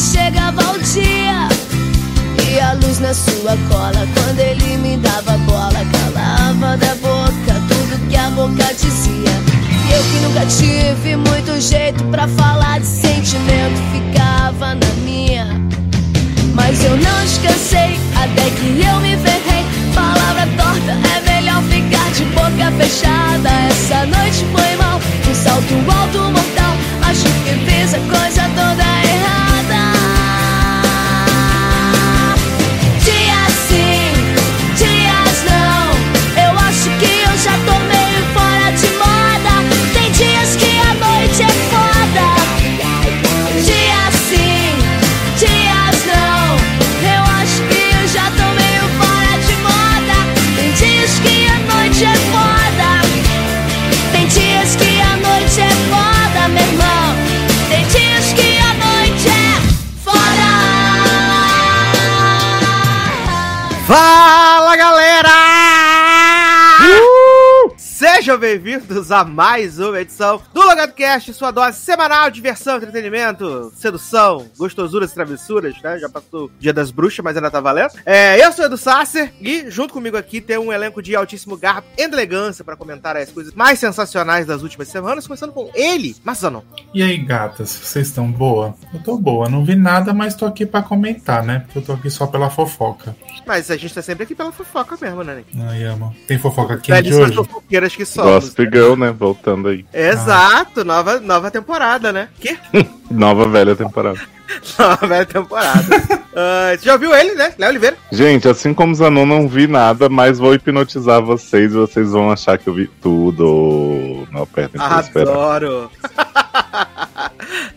chegava o dia E a luz na sua cola. Quando ele me dava bola Calava da boca tudo que a boca dizia. E eu que nunca tive muito jeito pra falar de sentimento Ficava na minha. Mas eu não descansei Até que eu me ferrei. Palavra torta É melhor ficar de boca fechada. Essa noite foi mal Um salto alto mortal. Acho que fiz a coisa toda errada bem-vindos a mais uma edição do Logado Cast, sua dose semanal de diversão, entretenimento, sedução, gostosuras e travessuras, né? Já passou o dia das bruxas, mas ainda tá valendo. É, eu sou o Edu Sasser e junto comigo aqui tem um elenco de altíssimo garbo e elegância para comentar as coisas mais sensacionais das últimas semanas, começando com ele, Mazzano. E aí, gatas, vocês estão boa? Eu tô boa, não vi nada, mas tô aqui pra comentar, né? Porque eu tô aqui só pela fofoca. Mas a gente tá sempre aqui pela fofoca mesmo, né? Nick? Ai, amo. Tem fofoca quente hoje? fofoqueiras que somos. Gossip Girl, né? Voltando aí. Exato, nova, nova temporada, né? Que? Nova velha temporada. Nova velha temporada. Você já ouviu ele, né? Léo Oliveira. Gente, assim como Zanon, não vi nada, mas vou hipnotizar vocês e vocês vão achar que eu vi tudo. Não apertem pra esperar. Adoro.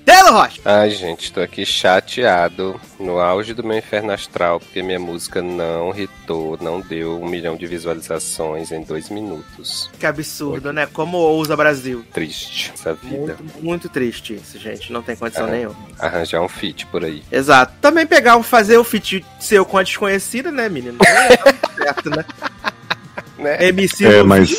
Telo Rocha. Ai, gente, tô aqui chateado no auge do meu inferno astral, porque minha música não hitou, não deu um milhão de visualizações em dois minutos. Que absurdo, né? Como ousa Brasil. Triste essa vida. Muito, muito triste isso, gente. Não tem condição É. nenhuma. Arranjar um feat por aí. Exato. Também pegar um, fazer o feat seu com a desconhecida, né, menino? Não é certo, né? Né? MC É, mas-.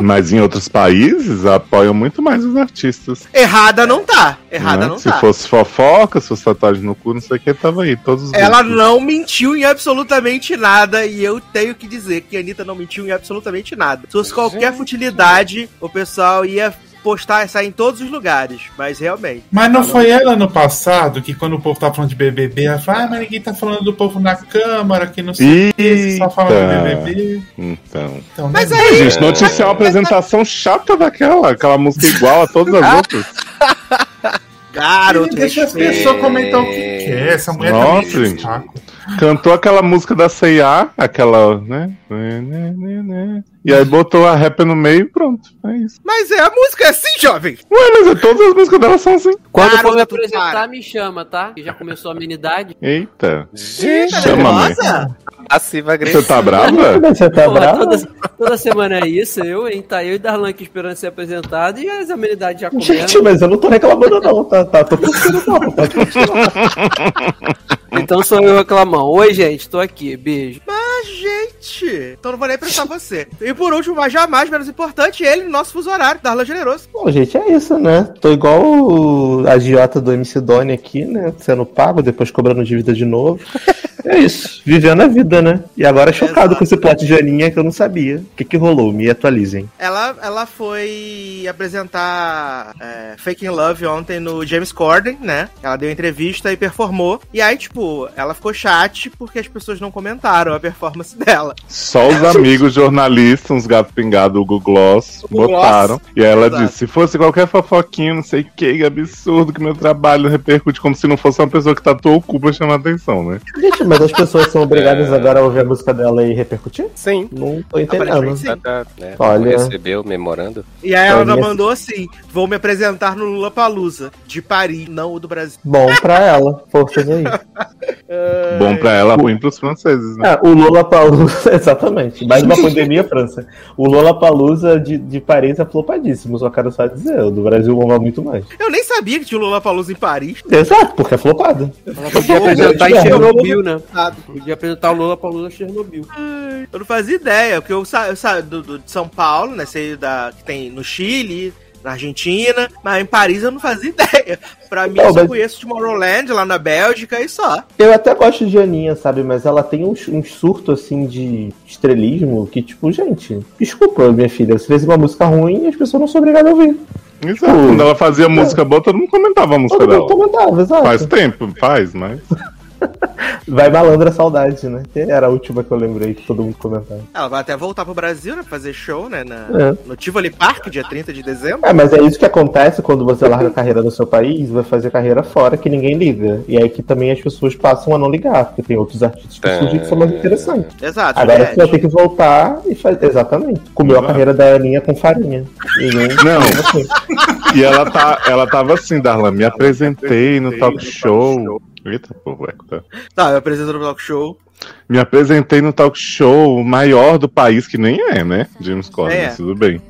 Mas em outros países apoiam muito mais os artistas. Errada não tá. Errada né? não Se tá. fosse fofoca, se fosse tatuagem no cu, não sei o que, tava aí. Todos os Ela grupos. não mentiu em absolutamente nada e eu tenho que dizer que a Anitta não mentiu em absolutamente nada. Se fosse qualquer Gente. futilidade, o pessoal ia postar essa em todos os lugares, mas realmente. Mas não foi ela no passado que quando o povo tá falando de BBB, ela fala, ah, mas ninguém tá falando do povo na Câmara, que não sei o que, só fala do. BBB. Então. Então, Mas né? aí- Gente, notícia é uma apresentação chata daquela. Aquela música igual a todas as outras. Garoto, Deixa as pessoas comentar o que quer. Essa mulher Nossa, é gente. saco. Cantou aquela música da C&A, aquela, né? E aí botou a rap no meio e pronto. É isso. Mas é a música é assim, jovem. Ué, mas é, todas as músicas dela são assim. Quando for me apresentar, para. me chama, tá? Que já começou a amenidade. Eita. Gente, Chama, Nossa! passiva Você agressiva. tá brava? Você tá Porra, bravo? toda, toda semana é isso, eu, hein? Tá eu e Darlan aqui esperando ser apresentado e as amenidades já comendo. Gente, mas eu não tô reclamando não, tá? tá tô curtindo o papo, pode continuar. Então sou eu reclamão. Oi, gente, tô aqui. Beijo. Gente! Então não vou nem prestar você. E por último, mas jamais menos importante, ele, nosso fuso horário, Darlan Generoso. Bom, gente, é isso, né? Tô igual o agiota do MC Doni aqui, né? Sendo pago, depois cobrando dívida de novo. É isso, vivendo a vida, né? E agora chocado Exato. com esse plot de Aninha que eu não sabia. O que que rolou? Me atualizem. Ela, ela foi apresentar é, Fake in Love ontem no James Corden, né? Ela deu entrevista e performou. E aí, tipo, ela ficou chat porque as pessoas não comentaram a performance dela. Só os amigos jornalistas, uns gatos pingados, o Google Gloss, botaram. E aí ela Exato. disse: se fosse qualquer fofoquinha, não sei o que, que absurdo que meu trabalho repercute como se não fosse uma pessoa que tatuou o cu pra chamar atenção, né? Gente, mas as pessoas são obrigadas agora a ouvir a música dela e repercutir? Sim. Não tô entendendo. Sim. Tá, tá, né? Olha. Recebeu o memorando. E aí ela Olha. mandou assim: vou me apresentar no Lula Palusa, de Paris, não o do Brasil. Bom pra ela, forças aí. Bom pra ela, ruim pros franceses, né? Ah, o Lola Palusa, exatamente. Mais uma pandemia, França. O Lola Palusa de, de Paris é flopadíssimo, só quero só dizer. O do Brasil bomba muito mais. Eu nem sabia que tinha o Lula Palusa em Paris. Exato, porque é flopado. Podia apresentar em É. Chernobyl, né? Podia apresentar o Lula pra Lula Chernobyl. Eu não fazia ideia, porque eu saio sa do, do- de São Paulo, né? Sei da, que tem no Chile, na Argentina, mas em Paris eu não fazia ideia. Pra mim, Não, eu só mas- conheço Tomorrowland lá na Bélgica e só. Eu até gosto de Aninha, sabe? Mas ela tem uns um surto assim de estrelismo que, tipo, gente, desculpa, minha filha, você fez uma música ruim e as pessoas não são obrigadas a ouvir. Exato. Quando ela fazia música boa, todo mundo comentava a música Todo mundo dela. comentava, exato. Faz tempo, faz, mas. Vai malandra saudade, né? Que era a última que eu lembrei que todo mundo comentava. Ela vai até voltar pro Brasil, né? Fazer show, né? Na, É. No Tivoli Park, dia 30 de dezembro. É, mas é isso que acontece quando você larga a carreira no seu país, vai fazer carreira fora que ninguém liga. E aí que também as pessoas passam a não ligar, porque tem outros artistas que surgem que são mais interessantes. Exato. Agora Juliette. você vai ter que voltar e fazer. Exatamente. Comeu a carreira da Aninha com farinha. E não. Não. assim. E ela, tá, ela tava assim, Darlan, me apresentei no talk show. Eita, porra, eco, tá? Tá, eu apresento no talk show. Me apresentei no talk show maior do país, que nem é, né? James Corden, É. tudo bem.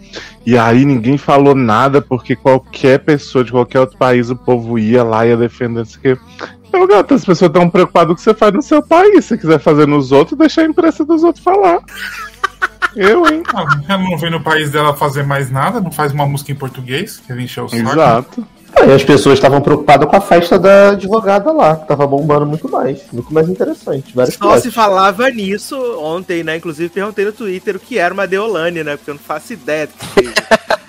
E aí ninguém falou nada, porque qualquer pessoa de qualquer outro país, o povo ia lá e ia defender isso aqui. Eu, gato, as pessoas estão preocupadas com o que você faz no seu país. Se quiser fazer nos outros, deixa a imprensa dos outros falar. Eu, hein? Ah, Ela não veio no país dela fazer mais nada, não faz uma música em português, quer encher o saco. Exato. Aí as pessoas estavam preocupadas com a festa da advogada lá, que tava bombando muito mais. Muito mais interessante. Só plots. se falava nisso ontem, né? Inclusive perguntei no Twitter o que era uma Deolane, né? Porque eu não faço ideia do que seja.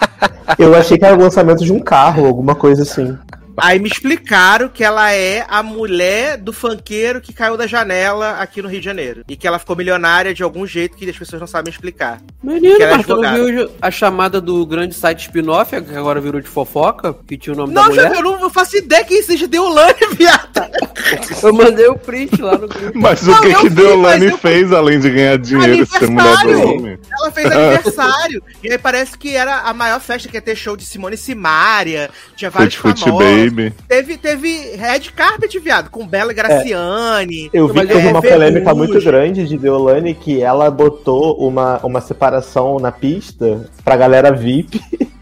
Eu achei que era o lançamento de um carro, alguma coisa assim. Aí me explicaram que ela é a mulher do funkeiro que caiu da janela aqui no Rio de Janeiro. E que ela ficou milionária de algum jeito que as pessoas não sabem explicar. Menino, mas tu não viu a chamada do grande site spin-off, que agora virou de fofoca, que tinha o nome da Não, mulher? Eu não faço ideia quem seja Deolane, viado. Eu mandei o print lá no grupo. Mas Não, o que que Deolane eu- fez além de ganhar dinheiro ser mulher do homem? Ela fez aniversário. e aí parece que era a maior festa que ia ter show de Simone Simaria. Tinha vários famosos. Baby. Teve, teve Red Carpet, viado, com Bela Graciane. Eu vi que teve é uma polêmica muito grande de Deolane que ela botou uma, uma separação na pista pra galera VIP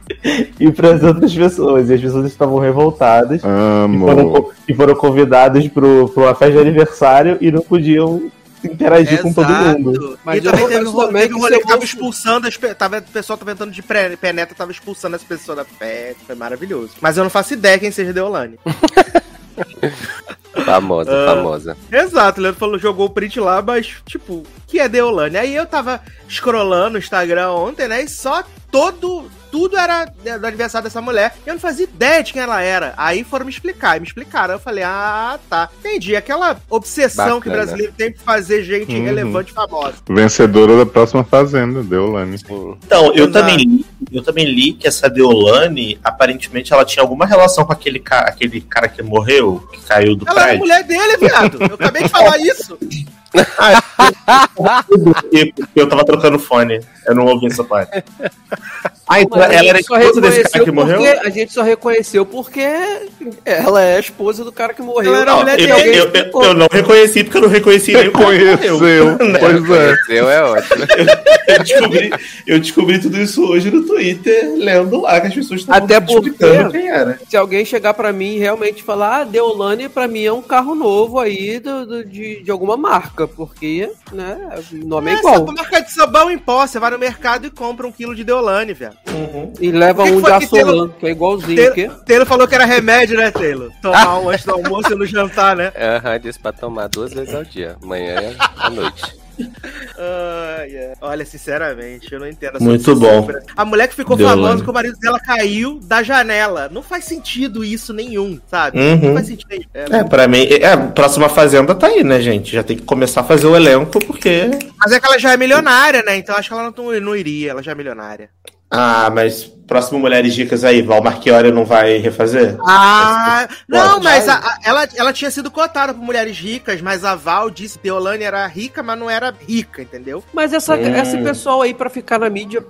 e pras outras pessoas. E as pessoas estavam revoltadas. E foram, Amo. e foram convidadas pro, pra uma festa de aniversário e não podiam interagir com todo mundo. Exato. Mas e eu também teve, um teve um que rolê você que tava expulsando as tava, o pessoal tava entrando de pre- penetra, tava expulsando as pessoas da festa. Foi maravilhoso. Mas eu não faço ideia quem seja Deolane. Famosa, Ah. famosa. Exato, o Leandro falou, jogou o print lá, mas, tipo, que é Deolane? Aí eu tava scrollando o Instagram ontem, né? E só todo. Tudo era do aniversário dessa mulher. Eu não fazia ideia de quem ela era. Aí foram me explicar. E me explicaram. Eu falei, ah, tá. Entendi. Aquela obsessão que o Bacana. brasileiro tem por fazer gente Uhum. relevante e famosa. Vencedora da próxima Fazenda, Deolane. Então, eu Exato. também, li, eu também li que essa Deolane, aparentemente, ela tinha alguma relação com aquele, ca aquele cara que morreu, que caiu do Ela era a prédio. mulher dele, viado. Eu acabei de falar isso. Porque eu tava trocando fone. Eu não ouvi essa parte. Ah, então ela era gente só esposa desse cara reconheceu que morreu? porque- A gente só reconheceu porque ela é a esposa do cara que morreu. Ela era mulher eu, dele. eu- eu- eu não reconheci porque eu não reconheci nem. Reconheceu. Pois é. Eu é ótimo. Eu descobri, eu descobri tudo isso hoje no Twitter, lendo lá que as pessoas estavam Até porque- explicando quem era. Se alguém chegar pra mim e realmente falar, ah, Deolane pra mim é um carro novo aí do, do- de, de alguma marca, porque, né, o nome é, igual. Essa marca de sabão em pó. Você vai no mercado e compra um quilo de Deolane, velho. E leva que que um de foi que que é igualzinho, Taylor, quê? Taylor falou que era remédio, né, Taylor? Tomar um antes do almoço e no jantar, né? Aham, disse pra tomar duas vezes ao dia. Manhã e à noite. Ai, ai. Olha, sinceramente, eu não entendo essa Muito bom. por- A mulher que ficou Deolane. famosa que o marido dela caiu da janela. Não faz sentido isso nenhum, sabe? Uhum. Não faz sentido. É, É, pra mim, é, a próxima Fazenda tá aí, né, gente? Já tem que começar a fazer o elenco, porque. Mas é que ela já é milionária, né? Então acho que ela não, não iria, ela já é milionária. Ah, mas próximo Mulheres Dicas aí, Val Marchiori não vai refazer? Ah, não, Pode. mas a- a- ela, ela tinha sido cotada por mulheres ricas, mas a Val disse que Deolane era rica, mas não era rica, entendeu? Mas essa, Hum. esse pessoal aí pra ficar na mídia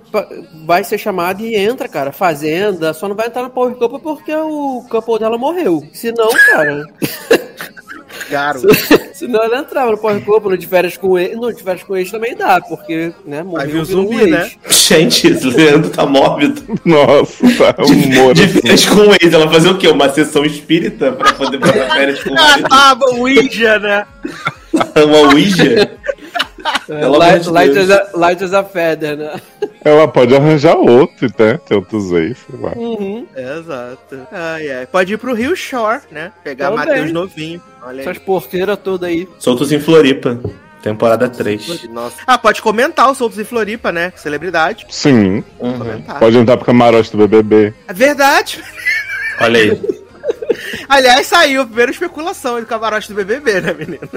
vai ser chamado e entra, cara. Fazenda, só não vai entrar no Power Couple porque o couple dela morreu. Se não, cara. Garoto. Senão ela entrava no Power Couple, no de férias com ex. No de férias com ex também dá, porque, né, morreu. o virou zumbi, um ex. né? Gente, esse Leandro tá mórbido. Nossa, tá um humor. De assim. férias com o ex, ela fazer o quê? Uma sessão espírita pra poder passar férias com o Ah, ex? tá, Ouija, né? Uma Ouija? Amor Light, light, as a, light as a feather, né? Ela pode arranjar outro, né? Tem outros ex, sei lá. Uhum. Exato. Ai, ai. Pode ir pro Rio Shore, né? Pegar Também. Matheus novinho. Olha aí. Essas porqueiras todas aí. Soltos em Floripa. Temporada 3. Nossa. Ah, pode comentar os Soltos em Floripa, né? Celebridade. Sim, Uhum. Pode entrar pro camarote do BBB. É verdade. Olha aí. Aliás, saiu a primeira especulação do camarote do BBB, né, menino?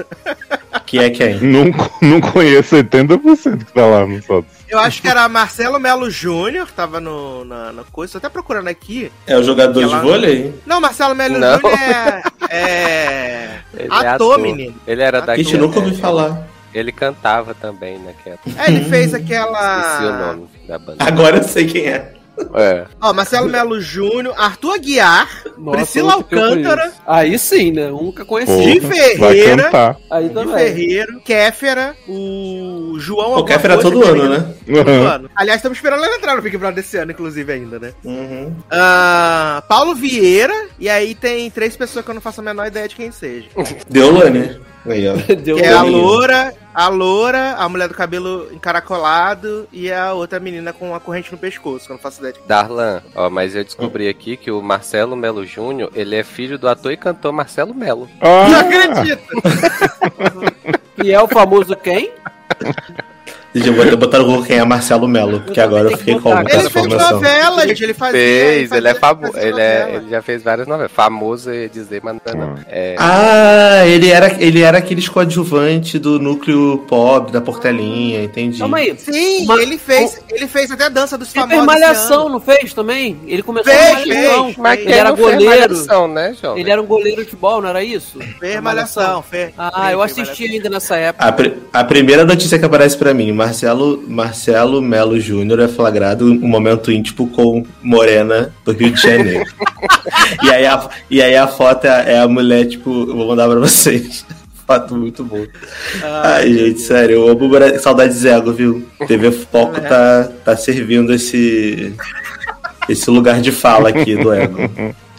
Que é quem? Não, não conheço 80% que tá lá no fotos. Eu acho que era Marcelo Melo Júnior, tava no, na, na coisa, tô até procurando aqui. É o jogador Ela- de vôlei? Não, Marcelo Melo Não. Júnior é, é Ele é ator, ator. menino. Ele era Ator. daqui. Gente, nunca ouvi é, falar. Ele cantava também naquela. É, ele fez Esqueci o aquela. nome da banda. Agora eu sei quem é. É. Ó, Marcelo Melo Júnior, Arthur Aguiar, Nossa, Priscila Alcântara. Aí sim, né? Nunca conheci. Porra, vai Ferreira. Aí também. Ferreiro, Kéfera, o João. O Kéfera coisa, todo ano, né? Todo Uhum. ano. Aliás, estamos esperando ela entrar no Big Brother desse ano, inclusive, ainda, né? Uhum. Ah, Paulo Vieira, e aí tem três pessoas que eu não faço a menor ideia de quem seja. Deolane. Aí, ó. Deu Que é a loura, a loura, a mulher do cabelo encaracolado e a outra menina com a corrente no pescoço, que eu não faço ideia de Darlan, ó, mas eu descobri aqui que o Marcelo Melo Júnior, ele é filho do ator e cantor Marcelo Melo. Ah, Não acredito! E é o famoso quem? Deixa eu botar, botar no Google quem é Marcelo Melo, porque Eu agora eu fiquei com essa Ele fez novela, gente, ele fazia. Fez, ele é famoso. Ele, é, ele já fez várias novelas. Famoso ia dizer, mas não, não. É, Ah, ele era, ele era aquele coadjuvante do núcleo pobre, da Portelinha, entendi. Calma aí. Sim, Uma- ele fez, ele fez até dança dos Ele famosos. fez esse malhação, não fez também? Ele começou Fez, com malhação. fez. mas Ele era goleiro. malhação, né, jovem? Ele era um goleiro de futebol, não era isso? Fez malhação, fez. Ah, fez, eu assisti ainda nessa época. A, pri- a primeira notícia que aparece pra mim, Marcelo, Marcelo Melo Júnior é flagrado um momento íntimo com Morena do Rio de Janeiro. e, aí a, e aí a foto é, é a mulher, tipo, eu vou mandar pra vocês. Foto muito boa. Ai, gente, sério, eu amo Bra- saudades ego, viu? TV Foco tá, tá servindo esse, esse lugar de fala aqui do ego.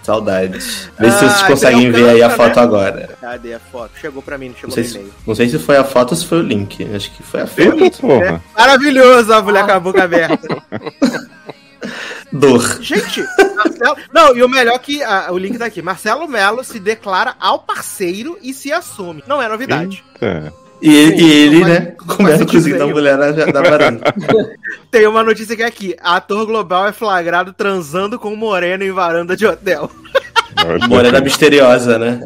Saudades. Vê se vocês Ah, conseguem ver aí a foto agora. Cadê a foto? Chegou pra mim, não Não chegou sei, no se, e-mail. não sei se foi a foto ou se foi o link. Acho que foi a foto. Eita porra. Maravilhoso a mulher com a boca aberta. Dor. Gente, Marcelo... Não, e o melhor é que ah, o link tá aqui. Marcelo Melo se declara ao parceiro e se assume. Não é novidade. Eita. E, e ele, não faz- né, começa a cozinhar sentido mulher na, na varanda. Tem uma notícia que é aqui. Ator global é flagrado transando com moreno em varanda de hotel. Morena misteriosa, né?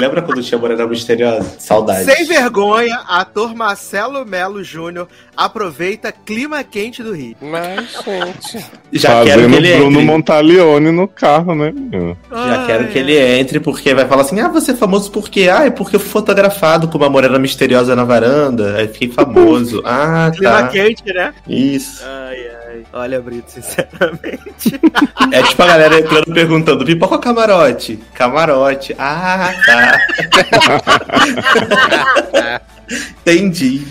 Lembra quando tinha Morena misteriosa? Saudade. Sem vergonha, ator Marcelo Melo Júnior aproveita clima quente do Rio. Mas, gente. Já quero Fazendo que ele Bruno entre. Montalione no carro, né? menino? Já quero que ele entre, porque vai falar assim: ah, você é famoso por quê? Ah, é porque eu fui fotografado com uma morena misteriosa na varanda. Aí fiquei famoso. Ah, Clima tá. quente, né? Isso. Ai, ai. Olha, Brito, sinceramente. É tipo a galera entrando perguntando: pipoca ou camarote? Camarote. Ah, tá. Entendi.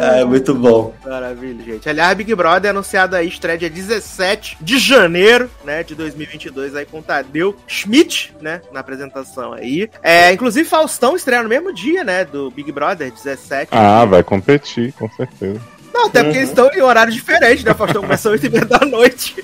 ah, é muito bom. Maravilha, gente. Aliás, Big Brother é anunciado aí, estreia dia 17 de janeiro, né, de 2022, aí com Tadeu Schmidt, né, na apresentação aí. É, inclusive, Faustão estreia no mesmo dia, né, do Big Brother, 17. Ah, vai competir, com certeza. Não, até porque eles estão em horário diferente, né, Faustão começou às 8 h da noite.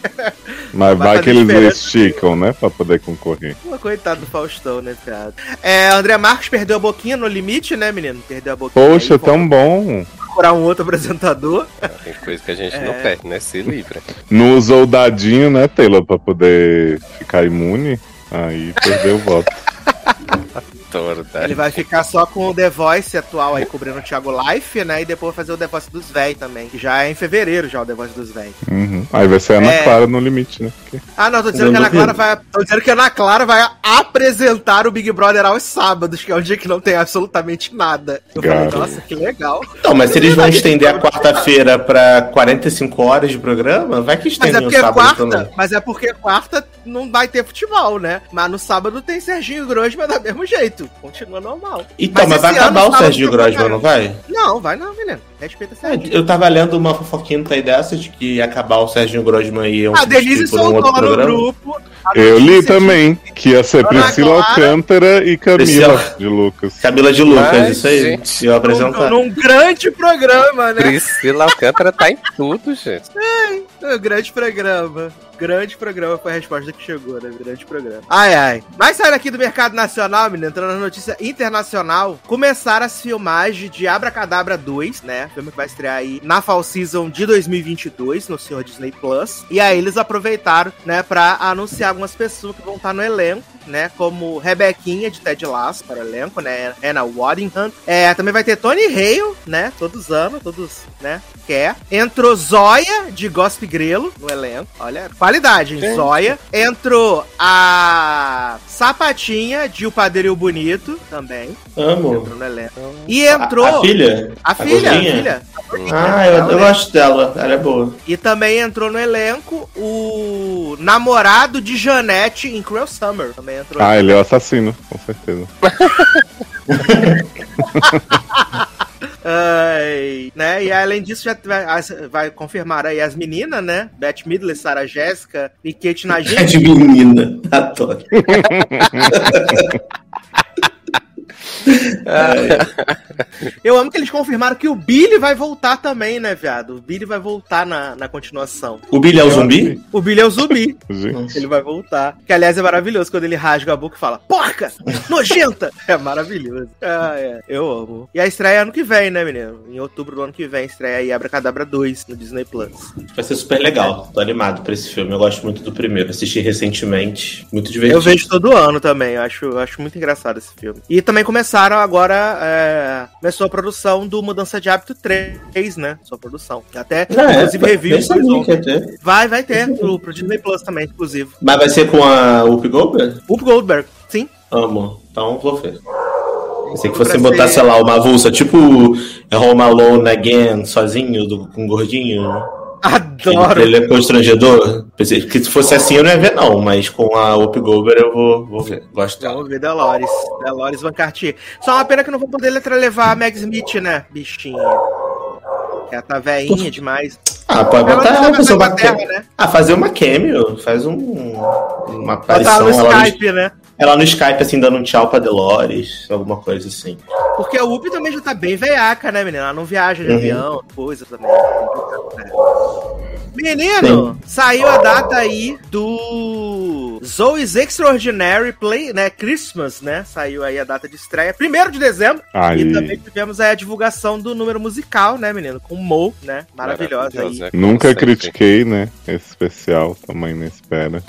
Mas Vai que eles esticam, né? Pra poder concorrer. Pô, coitado do Faustão, né, cara. É, André Marques perdeu a boquinha no limite, né, menino? Perdeu a boquinha. Poxa, aí, tão bom. procurar um outro apresentador. Tem coisa que a gente É. não perde, né? Se livra. Não usou o dadinho, né, Taylor, pra poder ficar imune. Aí perdeu o voto. Toro, tá? Ele vai ficar só com o The Voice atual aí, cobrindo o Thiago Life, né? E depois fazer o The Voice dos véi também. Que já é em fevereiro já o The Voice dos véi. Uhum. Aí vai ser a Ana É. Clara no limite, né? Porque- Ah, não, tô dizendo que a Ana. Clara vai. Tô dizendo que a Ana Clara vai apresentar o Big Brother aos sábados, que é um dia que não tem absolutamente nada. Eu falei, nossa, que legal. Não, mas se eles vão estender a quarta-feira pra 45 horas de programa, vai que Mas estendem é o porque sábado quarta, também. mas é porque quarta não vai ter futebol, né? Mas no sábado tem Serginho Grosma do mesmo jeito. Continua normal. Então, mas, vai esse ano, acabar o tem Grosman, não vai? Não, vai não, menino. Respeita É, Serginho. eu tava lendo uma fofoquinha aí dessa de que ia acabar o Serginho Grosman e iam A Denise por um soltou outro lá no programa. grupo. Eu li também que ia ser Priscila Alcântara e Camila Priscila. de Lucas. Camila de Lucas, Mas, isso aí. gente, E eu apresentar. Num, num grande programa, né? Priscila Alcântara tá em tudo, gente. Um grande programa. Grande programa foi a resposta que chegou, né? Grande programa. Ai, ai. Mas saindo aqui do mercado nacional, menino, entrando na notícia internacional, começaram as filmagens de Abracadabra 2, né? Filme que vai estrear aí na Fall Season de 2022, no Senhor Disney Plus. E aí eles aproveitaram, né, pra anunciar algumas pessoas que vão estar no elenco, né? Como Rebequinha de Ted Lasso para o elenco, né? Anna Waddingham. É, também vai ter Tony Hale, né? Todos amam, todos, né? Quer. Entrou Zóia de Gospe Grelo no elenco. Olha, qualidade, hein? Gente. Zóia. Entrou a Sapatinha de O Padeiro e o Bonito também. Amo. Entrou no elenco. E entrou A, a filha? a filha, a filha. Ah, eu, eu gosto dela. Ela é boa. E também entrou no elenco o namorado de Janete em Cruel Summer. Também entrou. Ah, ele é o assassino, com certeza. Ai, né? E além disso, já vai, vai confirmar aí as meninas, né? Beth Midler, Sarah Jéssica e Kate É Najim. de menina. Adoro. Eu amo que eles confirmaram que o Billy vai voltar também, né, viado? O Billy vai voltar na, na continuação. O Billy é o zumbi? O Billy é o zumbi. Ele vai voltar. Que, aliás, é maravilhoso quando ele rasga a boca e fala, porca! Nojenta! É maravilhoso. Ah, é. Eu amo. E a estreia é ano que vem, né, menino? Em outubro do ano que vem, estreia aí Abracadabra 2 no Disney Plus. Vai ser super legal. Tô animado pra esse filme. Eu gosto muito do primeiro. Assisti recentemente. Muito divertido. Eu vejo todo ano também, eu acho, eu acho muito engraçado esse filme. E também começaram agora, é, começou a produção do Mudança de Hábito 3, né? Sua produção. Até, Ah, é? inclusive, review. Ter. Vai, vai ter, pro, pro Disney Plus também, inclusive. Mas vai ser com a Whoopi Goldberg? Whoop Goldberg, sim. Amo. Então vou ver. Pensei que fosse botar, ser- sei lá, uma avulsa, tipo Home Alone Again, sozinho, do, com um gordinho. Adoro. trailer constrangedor. Pensei que se fosse assim eu não ia ver, não, mas com a Goldberg eu vou, vou ver. Gosto dela. Vamos ver Delores. Delores Van Cartier. Só uma pena que não vou poder letra- levar a Meg Smith, né, bichinha? Ela tá velhinha demais. Ah, pode Ela botar ela, tá fazer na uma cameo. né? Ah, fazer uma cameo. Faz um, uma Botar aparição. ela, no, Skype, né? Ela no Skype, assim, dando um tchau pra Delores. Alguma coisa assim. Porque a Whoopi também já tá bem veiaca, né, menina? Ela não viaja de Uhum. avião, coisa também. Menino, saiu a data aí do Zoe's Extraordinary Play, né? Christmas, né? Saiu aí a data de estreia, 1 de dezembro. Aí. E também tivemos aí a divulgação do número musical, né, menino? Com o Mo, né? Maravilhosa aí. Como Nunca sempre. critiquei, né? Esse especial, também na espera.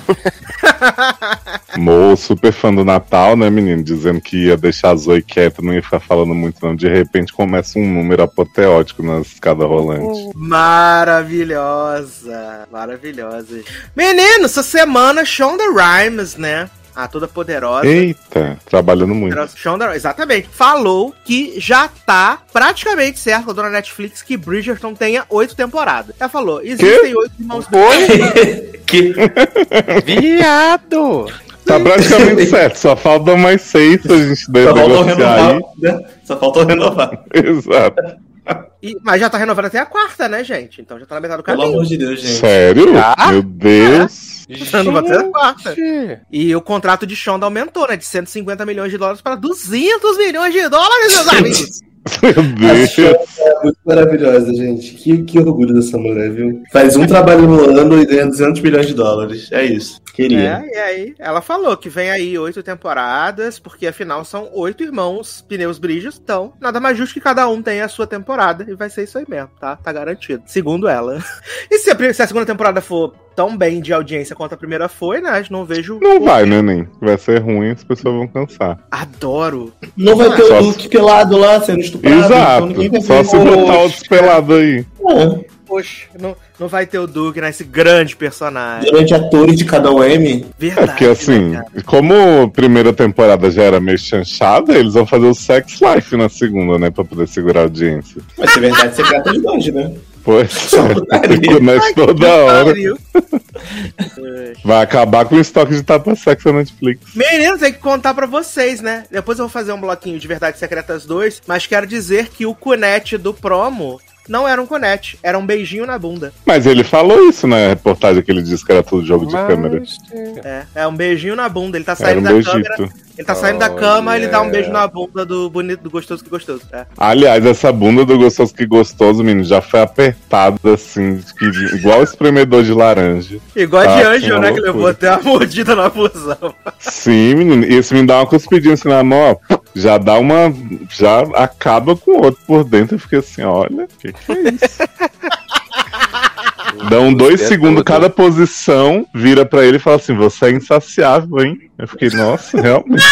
Mo, super fã do Natal, né, menino? Dizendo que ia deixar a Zoe quieta, não ia ficar falando muito, não. De repente começa um número apoteótico na escada rolante. Maravilhosa, maravilhosa. Menino, essa semana Shonda Rhimes, né? A toda poderosa. Eita, trabalhando muito. Shonda, exatamente. Falou que já tá praticamente certo com a dona Netflix que Bridgerton tenha oito temporadas. Ela falou: existem oito irmãos. que Viado! Tá praticamente certo, só faltam mais seis pra gente só faltou negociar renovar. aí. Né? Só faltou renovar. Exato. E- mas já tá renovando até a quarta, né, gente? Então já tá na metade do Pelo caminho. amor de Deus, gente. Sério? Ah? Meu Deus. Renovando até a quarta. E o contrato de Shonda aumentou, né? De 150 milhões de dólares para 200 milhões de dólares, meus amigos. Meu Deus. Maravilhosa, gente. Que, que orgulho dessa mulher, viu? Faz um trabalho no ano e ganha 200 milhões de dólares. É isso. Queria. É, e aí ela falou que vem aí oito temporadas, porque afinal são oito irmãos pneus brilhos, então nada mais justo que cada um tenha a sua temporada, e vai ser isso aí mesmo, tá? Tá garantido. Segundo ela. E se a, se a segunda temporada for tão bem de audiência quanto a primeira foi, né? Não vejo. Não vai, né, nem? Vai ser ruim, as pessoas vão cansar. Adoro. Não vai ter o Luke pelado lá sendo estuprado. então Exato. ninguém vai Só se botar outros pelados aí. É. Poxa, não, não vai ter o Duke, né? Esse grande personagem. Durante atores de cada um M. É Verdade. porque assim, né, como a primeira temporada já era meio chanchada, eles vão fazer o Sex Life na segunda, né? Pra poder segurar a audiência. Vai ser verdade secreta de longe, né? Pois é, começa toda hora. Vai acabar com o estoque de tapa sexo na Netflix. Menino, tem que contar pra vocês, né? Depois eu vou fazer um bloquinho de Verdades Secretas 2, mas quero dizer que o Cunete do promo não era um conete, era um beijinho na bunda. Mas ele falou isso na reportagem que ele disse que era tudo jogo de Mas- câmera. É, é um beijinho na bunda. Ele tá saindo um da câmera. Ele tá saindo da cama, ele dá um beijo na bunda do bonito, do gostoso que gostoso. É. Aliás, essa bunda do gostoso que gostoso, menino, já foi apertada assim, que, igual espremedor de laranja. Igual a de Angel, que né? Que levou até uma mordida na fusão. Sim, menino. E esse me dá uma cuspidinha assim na mão, ó. Já dá uma. Já acaba com o outro por dentro. Eu fiquei assim, olha, o que, que é isso? Dão dois Cuspia segundos cada posição, vira pra ele e fala assim: Você é insaciável, hein? Eu fiquei, nossa, realmente.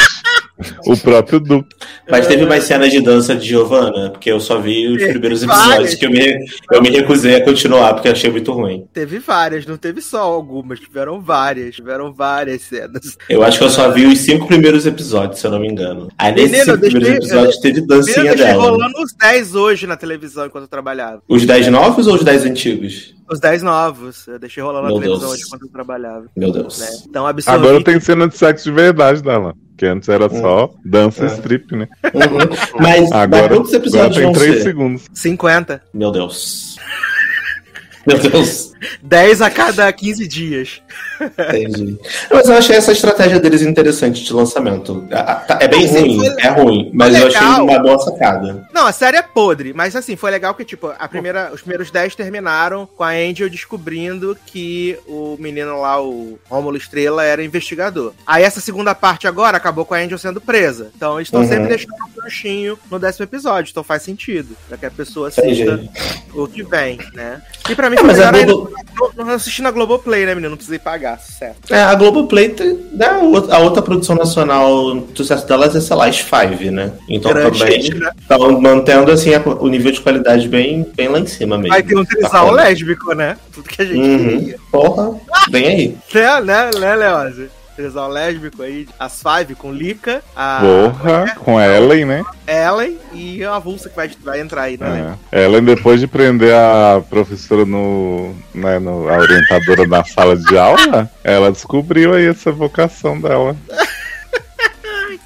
o próprio Duque. Mas teve mais cenas de dança de Giovanna, porque eu só vi os primeiros Várias. episódios que eu me, eu me recusei a continuar, porque eu achei muito ruim. Teve várias, não teve só algumas, tiveram várias, tiveram várias cenas. Eu acho que eu só vi os cinco primeiros episódios, se eu não me engano. Aí nesses Menino, eu cinco primeiros deixei- episódios teve Menino, dancinha deixei dela. rolando os 10 hoje na televisão enquanto eu trabalhava. Os 10 novos ou os 10 antigos? Os 10 novos. Eu deixei rolando na Meu televisão Deus. hoje enquanto eu trabalhava. Meu Deus. Né? Então absorvi. Agora tem cena de sexo de verdade dela. Que antes era só dança É. strip, né? Uhum. Mas, Agora, agora tem vão 3 ser? segundos. 50. Meu Deus. Meu Deus. 10 a cada 15 dias. Entendi. Mas eu achei essa estratégia deles interessante de lançamento. Tá- É bem ruim, foi- é ruim, mas eu achei uma boa sacada. Não, a série é podre, mas assim, foi legal que, tipo, a primeira, os primeiros 10 terminaram com a Angel descobrindo que o menino lá, o Rômulo Estrela, era investigador. Aí essa segunda parte agora acabou com a Angel sendo presa. Então eles estão Uhum. sempre deixando um ganchinho no décimo episódio, então faz sentido. Pra que a pessoa assista Entendi. o que vem, né? E pra mim É, mas a ainda Globo- não, assisti na Globoplay, né, menino? Não precisei pagar, certo. É, a Globoplay, tem- né, a outra- produção nacional, o sucesso delas é, sei lá, as Five, né? Então Grande, também né? estão mantendo assim, a- o nível de qualidade bem, bem lá em cima mesmo. Vai ter um trisal Bacana. lésbico, né? Tudo que a gente Uhum. queria. Porra, vem aí. Né, né, né, Leose? Trisal lésbico aí, as Five com Lika, a Porra, com Ellen, né? Ellen e a Vulsa que vai, vai entrar aí, né? É. Ellen, depois de prender a professora no, né, no. a orientadora na sala de aula, ela descobriu aí essa vocação dela.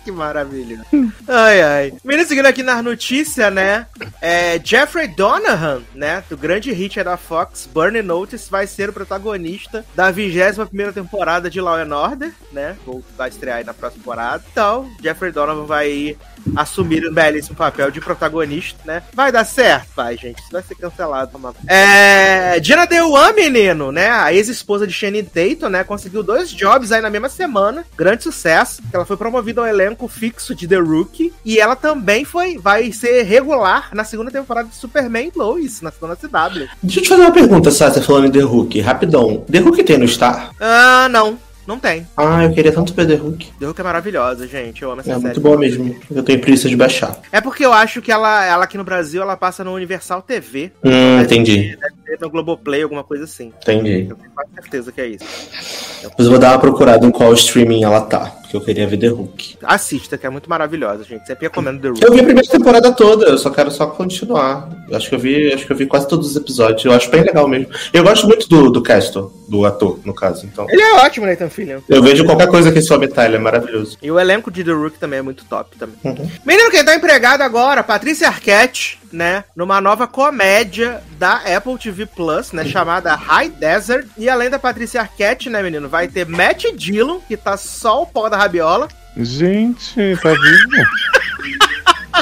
Que maravilha. Ai, ai. Menino, seguindo aqui nas notícias, né? É, Jeffrey Donahan, né? Do grande hit da Fox, Burning Notice, vai ser o protagonista da 21 primeira temporada de Law and Order, né? Ou vai estrear aí na próxima temporada. Então, Jeffrey Donovan vai assumir um belíssimo papel de protagonista, né? Vai dar certo? Vai, gente. Isso vai ser cancelado. Lá. É... Gina Dewan, menino, né? A ex-esposa de Shane Tatum, né? Conseguiu dois jobs aí na mesma semana. Grande sucesso. Ela foi promovida ao elenco fixo de The Rookie. E ela também foi, vai ser regular na segunda temporada de Superman Lois, na segunda CW. Deixa eu te fazer uma pergunta, Sácia, falando em The Hulk, rapidão. The Hulk tem no Star? Ah, não. Não tem. Ah, eu queria tanto ver The Hulk. The Hulk é maravilhosa, gente. Eu amo essa É série. muito boa mesmo. Eu tenho preguiça de baixar. É porque eu acho que ela, ela aqui no Brasil, ela passa no Universal TV. Hum, entendi. Deve ter no Globoplay, alguma coisa assim. Entendi. Eu tenho quase certeza que é isso. Depois eu vou dar uma procurada em qual streaming ela tá, porque eu queria ver The Hulk. Assista, que é muito maravilhosa, gente. Sempre recomendo The Room. Eu vi a primeira temporada toda, eu só quero só continuar. Eu Acho que eu vi, acho que eu vi quase todos os episódios. Eu acho bem legal mesmo. Eu gosto muito do, do Castor, do ator, no caso. Então, Ele é ótimo, Nathan Fillion. eu vejo qualquer coisa que esse homem tá, ele é maravilhoso. E o elenco de The Rook também é muito top também. Uhum. Menino, quem tá empregado agora, Patrícia Arquette, né? Numa nova comédia da Apple TV Plus, né? Chamada High Desert. E além da Patrícia Arquette, né, menino? Vai ter Matt Dillon, que tá só o pó da rabiola. Gente, tá vivo?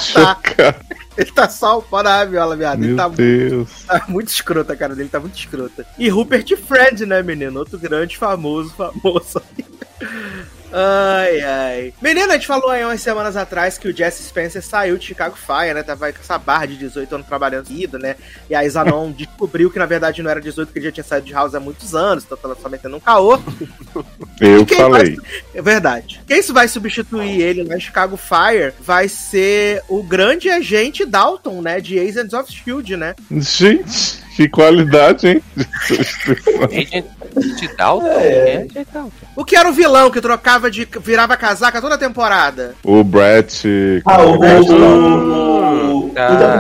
Chocado. Ele tá só o pó da rabiola, viado. Ele Meu tá Deus. Tá muito escrota, a cara dele tá muito escrota. E Rupert Friend, né, menino? Outro grande, famoso, famoso. Ai, ai. Menina, a gente falou aí umas semanas atrás que o Jesse Spencer saiu de Chicago Fire, né? Tava com essa barra de 18 anos trabalhando seguido, né? E a Isanon descobriu que na verdade não era 18, que ele já tinha saído de House há muitos anos, então tava só metendo um caô. Eu falei. É verdade. Quem isso vai substituir ele na Chicago Fire vai ser o grande agente Dalton, né? De Agents of Shield, né? Gente, que qualidade, hein? Agent Dalton? É. É Agent Dalton? O que era o vilão que trocava de. virava casaca toda temporada? o Brett. Ah, o. O. O Ah,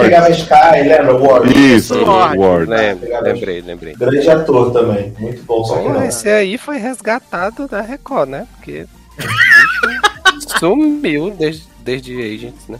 que pegava Sky, lembra? O Ward. Isso, o Ward. Ward. Lem- lembrei, lembrei. Grande ator também. Muito bom, só esse aí foi resgatado da Record, né? Porque o sumiu desde, desde Agents, né?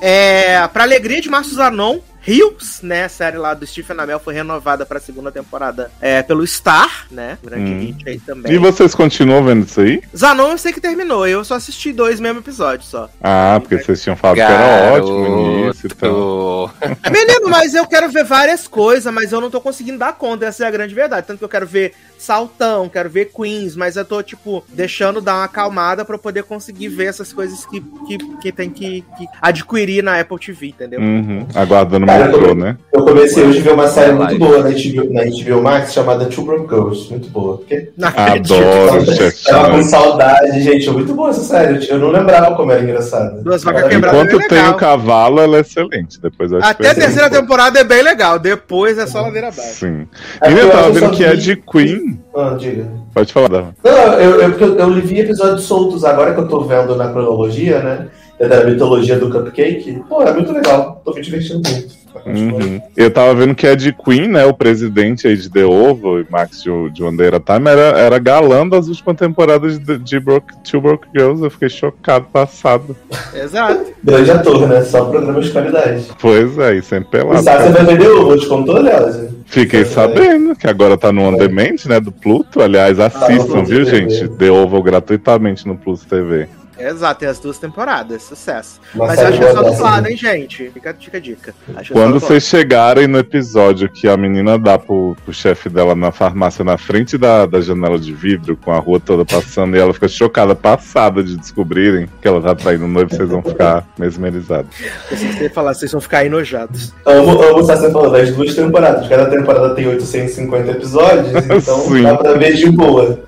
É, pra alegria de Márcio Zanon, Hills, né? A série lá do Stephen Amell foi renovada pra segunda temporada é, pelo Star, né? Grande Hum. hit aí também. E vocês continuam vendo isso aí? Zanon eu sei que terminou, eu só assisti dois mesmo episódios só. Ah, porque vocês tinham falado que era ótimo início e tal. Garoto. Menino, mas eu quero ver várias coisas, mas eu não tô conseguindo dar conta, essa é a grande verdade. Tanto que eu quero ver Saltão, quero ver Queens, mas eu tô, tipo, deixando dar uma acalmada pra eu poder conseguir ver essas coisas que, que, que tem que, que adquirir na Apple TV, entendeu? Uhum. Aguardando o metrô, né? Eu comecei hoje a ver uma série muito Live. boa na HBO, na HBO Max chamada Two Broke Girls. Muito boa. Porque. Adoro, Tava com saudade, gente. É muito boa essa série. Eu não lembrava como era engraçada. Duas vacas quebradas. Enquanto é tem o cavalo, ela é excelente. Depois Até a terceira temporada é bem legal, depois é só ladeira abaixo. Sim. É E eu eu tava vendo que é de Queen. Ah, diga. Pode falar, Dava. Não, eu, eu, porque eu, eu vi episódios soltos agora que eu tô vendo na cronologia, né? É da mitologia do Cupcake. Pô, é muito legal. Tô me divertindo muito. Uhum. Eu tava vendo que é de Queen, né? O presidente aí de The Oval, Max de, de Wandeira Time, era, era galã das últimas temporadas de, de Broke, Two Broke Girls. Eu fiquei chocado, passado. Exato. Grande ator, né? Só programas de qualidade. Pois é, e sempre E pelado. sabe, você vai vender o vou te contou, Léo? Fiquei sabendo que agora tá no On Demand, né? Do Pluto. Aliás, assistam, Pluto viu, gente? The Oval gratuitamente no Pluto TV. Exato, tem as duas temporadas, sucesso. Uma Mas série acho que é só dublado, dessa, hein, gente? Fica, fica a dica. Acho é Quando vocês chegarem no episódio que a menina dá pro, pro chefe dela na farmácia, na frente da, da janela de vidro, com a rua toda passando, e ela fica chocada, passada de descobrirem que ela tá traindo o noivo, vocês vão ficar mesmerizados. Se você falar, vocês vão ficar enojados. Amo, amo estar você falando das duas temporadas. Cada temporada tem 850 episódios, então Sim. dá pra ver de boa.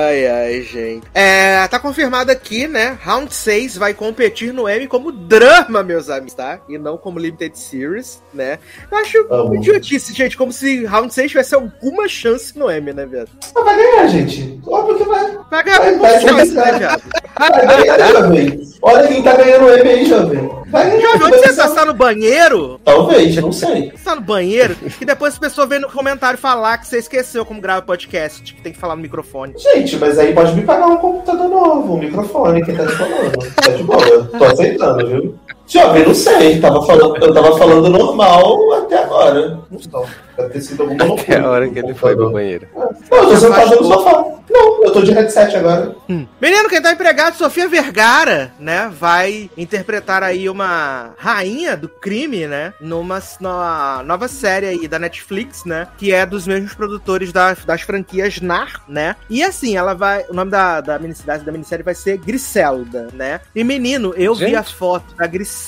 Ai, ai, gente. É, tá confirmado aqui, né? Round 6 vai competir no Emmy como drama, meus amigos, tá? E não como Limited Series, né? Eu acho Amo. idiotice, gente. Como se Round 6 tivesse alguma chance no Emmy, né, viado? Mas vai ganhar, gente. Óbvio que vai. Vai ganhar Vai, vai, chance, vai. né, viado? Vai ganhar, jovem. Olha quem tá ganhando o M aí, jovem. Vai ganhar. Jovem, onde você tá? Você tá no banheiro? Talvez, eu não sei. Você tá no banheiro? E depois as pessoas vêm no comentário falar que você esqueceu como grava podcast, que tem que falar no microfone. Gente, mas aí pode me pagar um computador novo, um microfone, quem tá te falando. Tá de boa, tô aceitando, viu? Jovem, não sei. Tava falando, eu tava falando normal até agora. Não sei. Deve ter sido alguma loucura. Até a hora que ele foi pro banheiro. Não, eu tô sentado no sofá. Não, eu tô de headset agora. Menino, quem tá empregado, Sofia Vergara, né? Vai interpretar aí uma rainha do crime, né? Numa, numa nova série aí da Netflix, né? Que é dos mesmos produtores da- das franquias NAR, né? E assim, ela vai. O nome da, da, minissérie, da minissérie vai ser Griselda, né? E menino, eu vi Gente. a foto da Griselda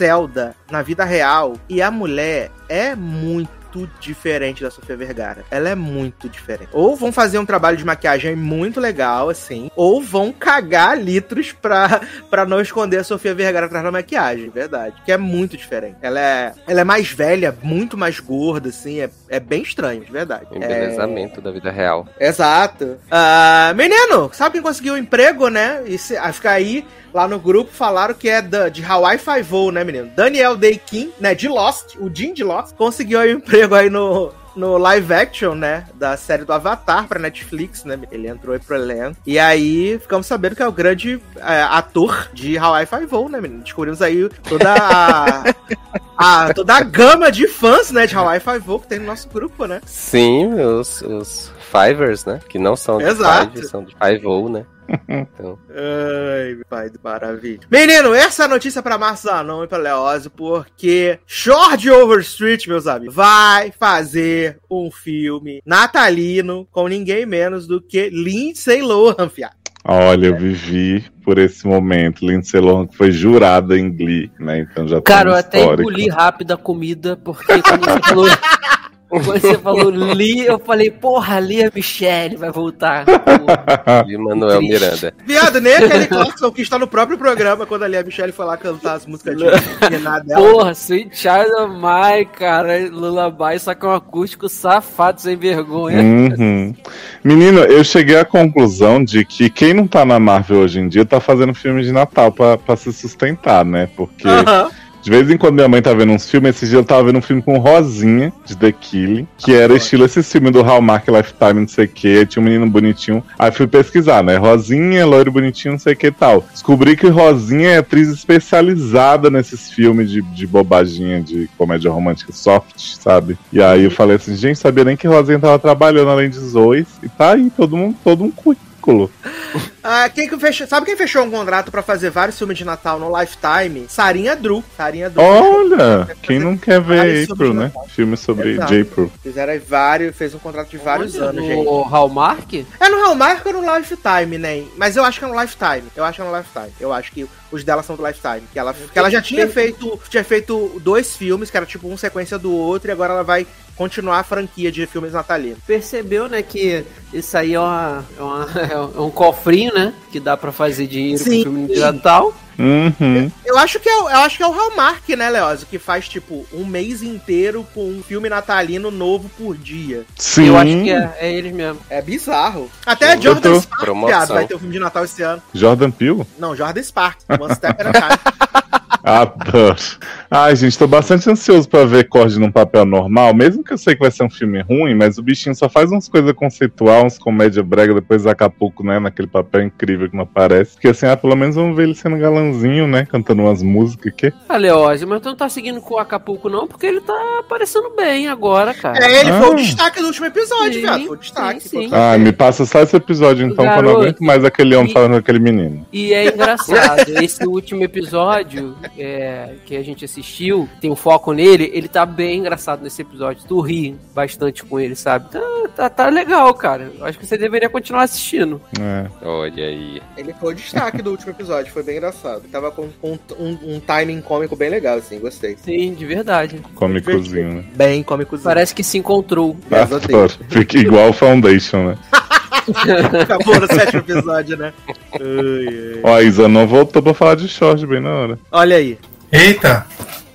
na vida real e a mulher é muito diferente da Sofia Vergara. Ela é muito diferente. Ou vão fazer um trabalho de maquiagem muito legal, assim, ou vão cagar litros pra, pra não esconder a Sofia Vergara atrás da maquiagem, verdade. Que é muito diferente. Ela é, ela é mais velha, muito mais gorda, assim, é, é bem estranho, de verdade. É, Embelezamento da vida real. Exato. Ah, menino, sabe quem conseguiu um emprego, né? E se, acho que aí, lá no grupo, falaram que é da, de Hawaii Five-O, né, menino? Daniel Day Kim, né, de Lost, o Jim de Lost, conseguiu aí um emprego aí no, no live action, né, da série do Avatar pra Netflix, né? Ele entrou aí pro elenco. E aí, ficamos sabendo que é o grande é, ator de Hawaii Five-O, né, menino? Descobrimos aí toda a... a- toda a gama de fãs, né, de Hawaii Five-O que tem no nosso grupo, né? Sim, os, os Fivers, né? Que não são de Exato. Five, são de Five-O, né? Então, Ai, meu pai do maravilha. Menino, essa é notícia pra Márcio Zanon e pra Leózio, porque George Overstreet, meus amigos, vai fazer um filme natalino com ninguém menos do que Lindsay Lohan, fiado. Olha, eu vivi por esse momento. Lindsay Lohan que foi jurada em Glee, né? Então já Cara, eu até engoli rápido a comida, porque quando você falou. Quando você falou Lee, eu falei, porra, Lia Michelle vai voltar. De Manuel triste. Miranda. Viado, nem aquele Clarkson que está no próprio programa quando ali a Michelle foi lá cantar as músicas de dela. Porra, Sweet Child of Mine, cara, Lullaby, só que é um acústico safado, sem vergonha. Uhum. Menino, eu cheguei à conclusão de que quem não tá na Marvel hoje em dia tá fazendo filme de Natal pra, pra se sustentar, né? Porque Aham. De vez em quando minha mãe tá vendo uns filmes, esse dia eu tava vendo um filme com Rosinha, de The Killing, que era estilo esse filme do Hallmark Lifetime, não sei o que, tinha um menino bonitinho. Aí fui pesquisar, né? Rosinha, loiro bonitinho, não sei o que tal. Descobri que Rosinha é atriz especializada nesses filmes de, de bobaginha, de comédia romântica soft, sabe? E aí eu falei assim, gente, sabia nem que Rosinha tava trabalhando além de Zoe. E tá aí, todo mundo, todo um currículo. Ah, quem que fechou, sabe quem fechou um contrato pra fazer vários filmes de Natal no Lifetime? Sarinha Drew. Sarinha Drew. Olha, quem não quer ver April, né? Natal. Filme sobre Exato. April. Fizeram vários, fez um contrato de vários Olha, anos, no gente. Hallmark? É no Hallmark ou no Lifetime, né? Mas eu acho que é no Lifetime. Eu acho que é no Lifetime. Eu acho que os dela são do Lifetime. Que ela, que ela já tinha feito, tinha feito dois filmes, que era tipo um sequência do outro, e agora ela vai continuar a franquia de filmes natalinos. Percebeu, né, que isso aí é, uma, é, uma- é um cofrinho, né? Que dá pra fazer dinheiro Sim. com filme de Natal. Uhum. Eu acho que é, o- eu acho que é o Hallmark, né, Leoz? Que faz, tipo, um mês inteiro com um filme natalino novo por dia. Sim. Eu acho que é, é eles mesmo. É bizarro. Até Eu Jordan Sparks, vai ter um filme de Natal esse ano. Jordan Peele? Não, Jordan Sparks. One Step at a Time. Adoro. Ai, gente, tô bastante ansioso pra ver Cord num papel normal, mesmo que eu sei que vai ser um filme ruim, mas o bichinho só faz umas coisas conceitual, uns comédia brega, depois Acapulco, né, naquele papel incrível que não aparece. Porque assim, ah, pelo menos vamos ver ele sendo galanzinho, né, cantando umas músicas que Ah, Leózio, mas tu não tá seguindo com o Acapulco, não, porque ele tá aparecendo bem agora, cara. É, ele foi o Ah. destaque do último episódio, Sim, viado. Foi o destaque. sim, sim. Ah, me passa só esse episódio então, que eu não Garoto. aguento mais aquele homem E- falando com aquele menino. E é engraçado, esse último episódio é, que a gente assistiu, tem um foco nele, ele tá bem engraçado nesse episódio. Tu ri bastante com ele, sabe? Tá, tá, tá legal, cara. Eu acho que você deveria continuar assistindo. É. Olha aí. Ele foi o destaque do último episódio, foi bem engraçado. Tava com, com um, um timing cômico bem legal, assim, gostei. Sim, de verdade. Cômicozinho, né? Bem cômicozinho. Parece que se encontrou. Graças a Deus. Adoro. Fica igual o Foundation, né? Acabou no sétimo episódio, né? Ai, ai. Ó, a Isa não voltou pra falar de short bem na hora. Olha aí. Eita!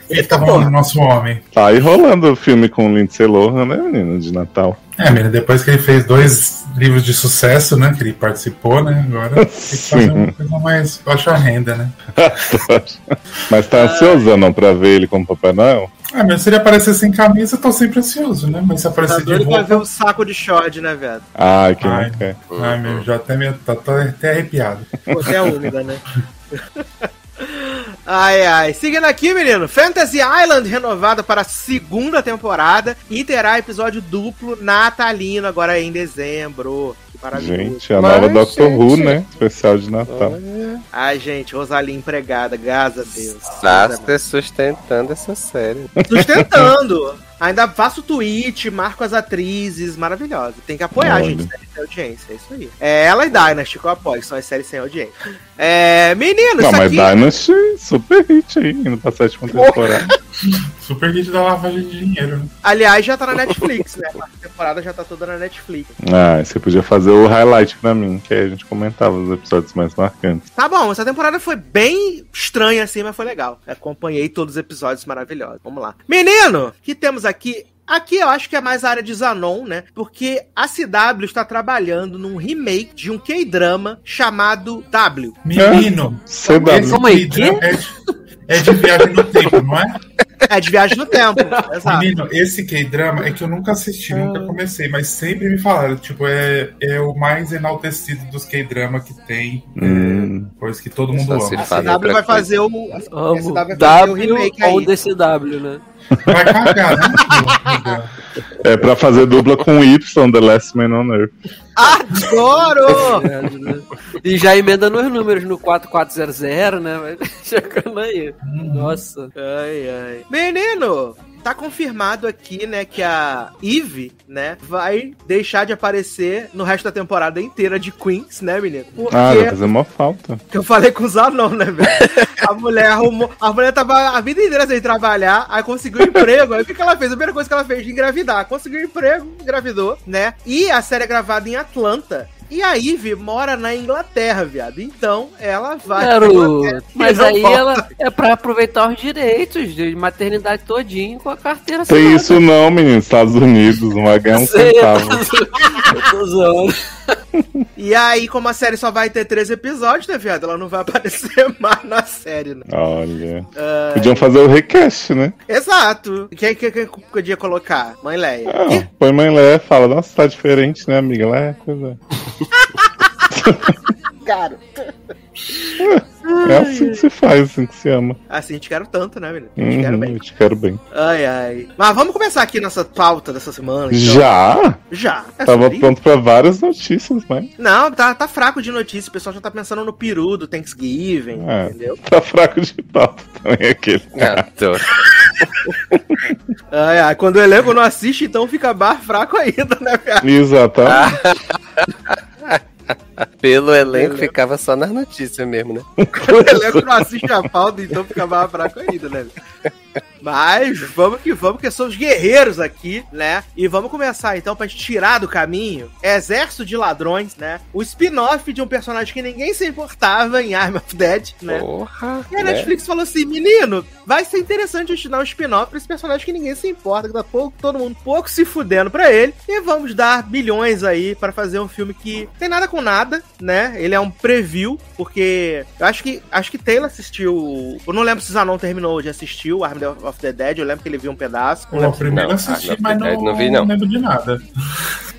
Eita, porra. bom, nosso homem. Tá aí rolando o filme com o Lindsay Lohan, né, menino, de Natal. É, menina, depois que ele fez dois livros de sucesso, né? Que ele participou, né? Agora tem que fazer uma coisa mais baixa renda, né? Mas tá ansioso não pra ver ele como Papai Noel? Ah, mas se ele aparecer sem camisa, eu tô sempre ansioso, né? Mas se Tá aparecer de doido pra ver o saco de short, né, velho? Ai, que Ai. Ai, meu, já até, me, tá, tô até arrepiado. Pô, até úmida, né? Ai, ai. Seguindo aqui, menino. Fantasy Island renovada para a segunda temporada e terá episódio duplo natalino agora em dezembro. Que maravilhoso. Gente, a Mas, nova Doctor Who, né? Especial de Natal. Ai, gente, Rosalie empregada, graças a Deus. Saster sustentando essa série. Sustentando. Ainda faço tweet, marco as atrizes, maravilhosa. Tem que apoiar, Olha. gente, série sem audiência. É isso aí. É ela e Dynasty que eu apoio, são as séries sem audiência. É, menino, Não, isso mas aqui... Dynasty, super hit aí, indo pra sétima temporada. Super hit da lavagem de dinheiro, né? Aliás, já tá na Netflix, né? A temporada já tá toda na Netflix. Ah, você podia fazer o highlight pra mim, que aí a gente comentava os episódios mais marcantes. Tá bom, essa temporada foi bem estranha assim, mas foi legal. Acompanhei todos os episódios maravilhosos. Vamos lá. Menino, que temos aqui? Aqui eu acho que é mais a área de Zanon, né? Porque a CW está trabalhando num remake de um K-drama chamado W. Menino, K-drama é de, é de viagem no tempo, não é? É de viagem no tempo. Exato. Menino, esse K-drama é que eu nunca assisti, nunca comecei, mas sempre me falaram, tipo, é, é o mais enaltecido dos K-drama que tem, Hum. é, coisa que todo mundo ama. A CW vai fazer o. A Amo. CW vai fazer o W remake ou aí. DCW, né? Vai cagar, né? É pra fazer dupla com o Y, The Last Man on Earth. Adoro! E já emenda nos números no 4400, né? Chegando aí. Nossa. Ai, ai. Menino, tá confirmado aqui, né, que a Eve, né, vai deixar de aparecer no resto da temporada inteira de Queens, né, menino? Porque Ah, vai fazer uma falta. que eu falei com o Zanon, né, velho? A mulher arrumou. A mulher tava a vida inteira sem trabalhar, aí conseguiu emprego. Aí o que, que ela fez? A primeira coisa que ela fez de engravidar. Conseguiu emprego, engravidou, né? E a série é gravada em Atlanta. E a Ivy mora na Inglaterra, viado. Então ela vai. Garoto, mas aí volta. ela é pra aproveitar os direitos de maternidade todinho com a carteira Tem assinada. isso não, menino. Estados Unidos, não vai ganhar um Sei, centavo. Eu tô zoando. E aí, como a série só vai ter três episódios, né, viado? Ela não vai aparecer mais na série, né? Olha. Ah, Podiam fazer o recast, né? Exato. Quem que que podia colocar? Mãe Leia. Ah, põe mãe Lé, fala, nossa, tá diferente, né, amiga? Lá é coisa. Cara, É assim que se faz, assim que se ama. assim te quero tanto, né, menino? Te quero Uhum, bem. eu te quero bem. Ai, ai. Mas vamos começar aqui nossa pauta dessa semana. então. Já? Já. É Tava pronto pra várias notícias, mas. Não, tá, tá fraco de notícia. O pessoal já tá pensando no peru do Thanksgiving, É. entendeu? Tá fraco de pauta também aquele. Adoro. Ai, ai. Quando o elenco não assiste, então fica bar fraco ainda, né, viado? Exatamente. Pelo elenco Elenco. ficava só nas notícias mesmo, né? O elenco não assiste a pauta, então fica mais fraco ainda, né? Mas vamos que vamos, que somos guerreiros aqui, né? E vamos começar então pra gente tirar do caminho Exército de Ladrões, né? O spin-off de um personagem que ninguém se importava em Arm of Dead, né? Porra. E a né? Netflix falou assim: menino, vai ser interessante a gente dar um spin-off pra esse personagem que ninguém se importa, que tá pouco, todo mundo pouco se fudendo pra ele. E vamos dar bilhões aí pra fazer um filme que tem nada com nada, né? Ele é um preview, porque eu acho que acho que Taylor assistiu. Eu não lembro se o Zanon terminou de assistir o Arm of the Dead, eu lembro que ele viu um pedaço. Não lembro- primeiro Não, assisti, ah, não, mas não, não vi, não. lembro de nada.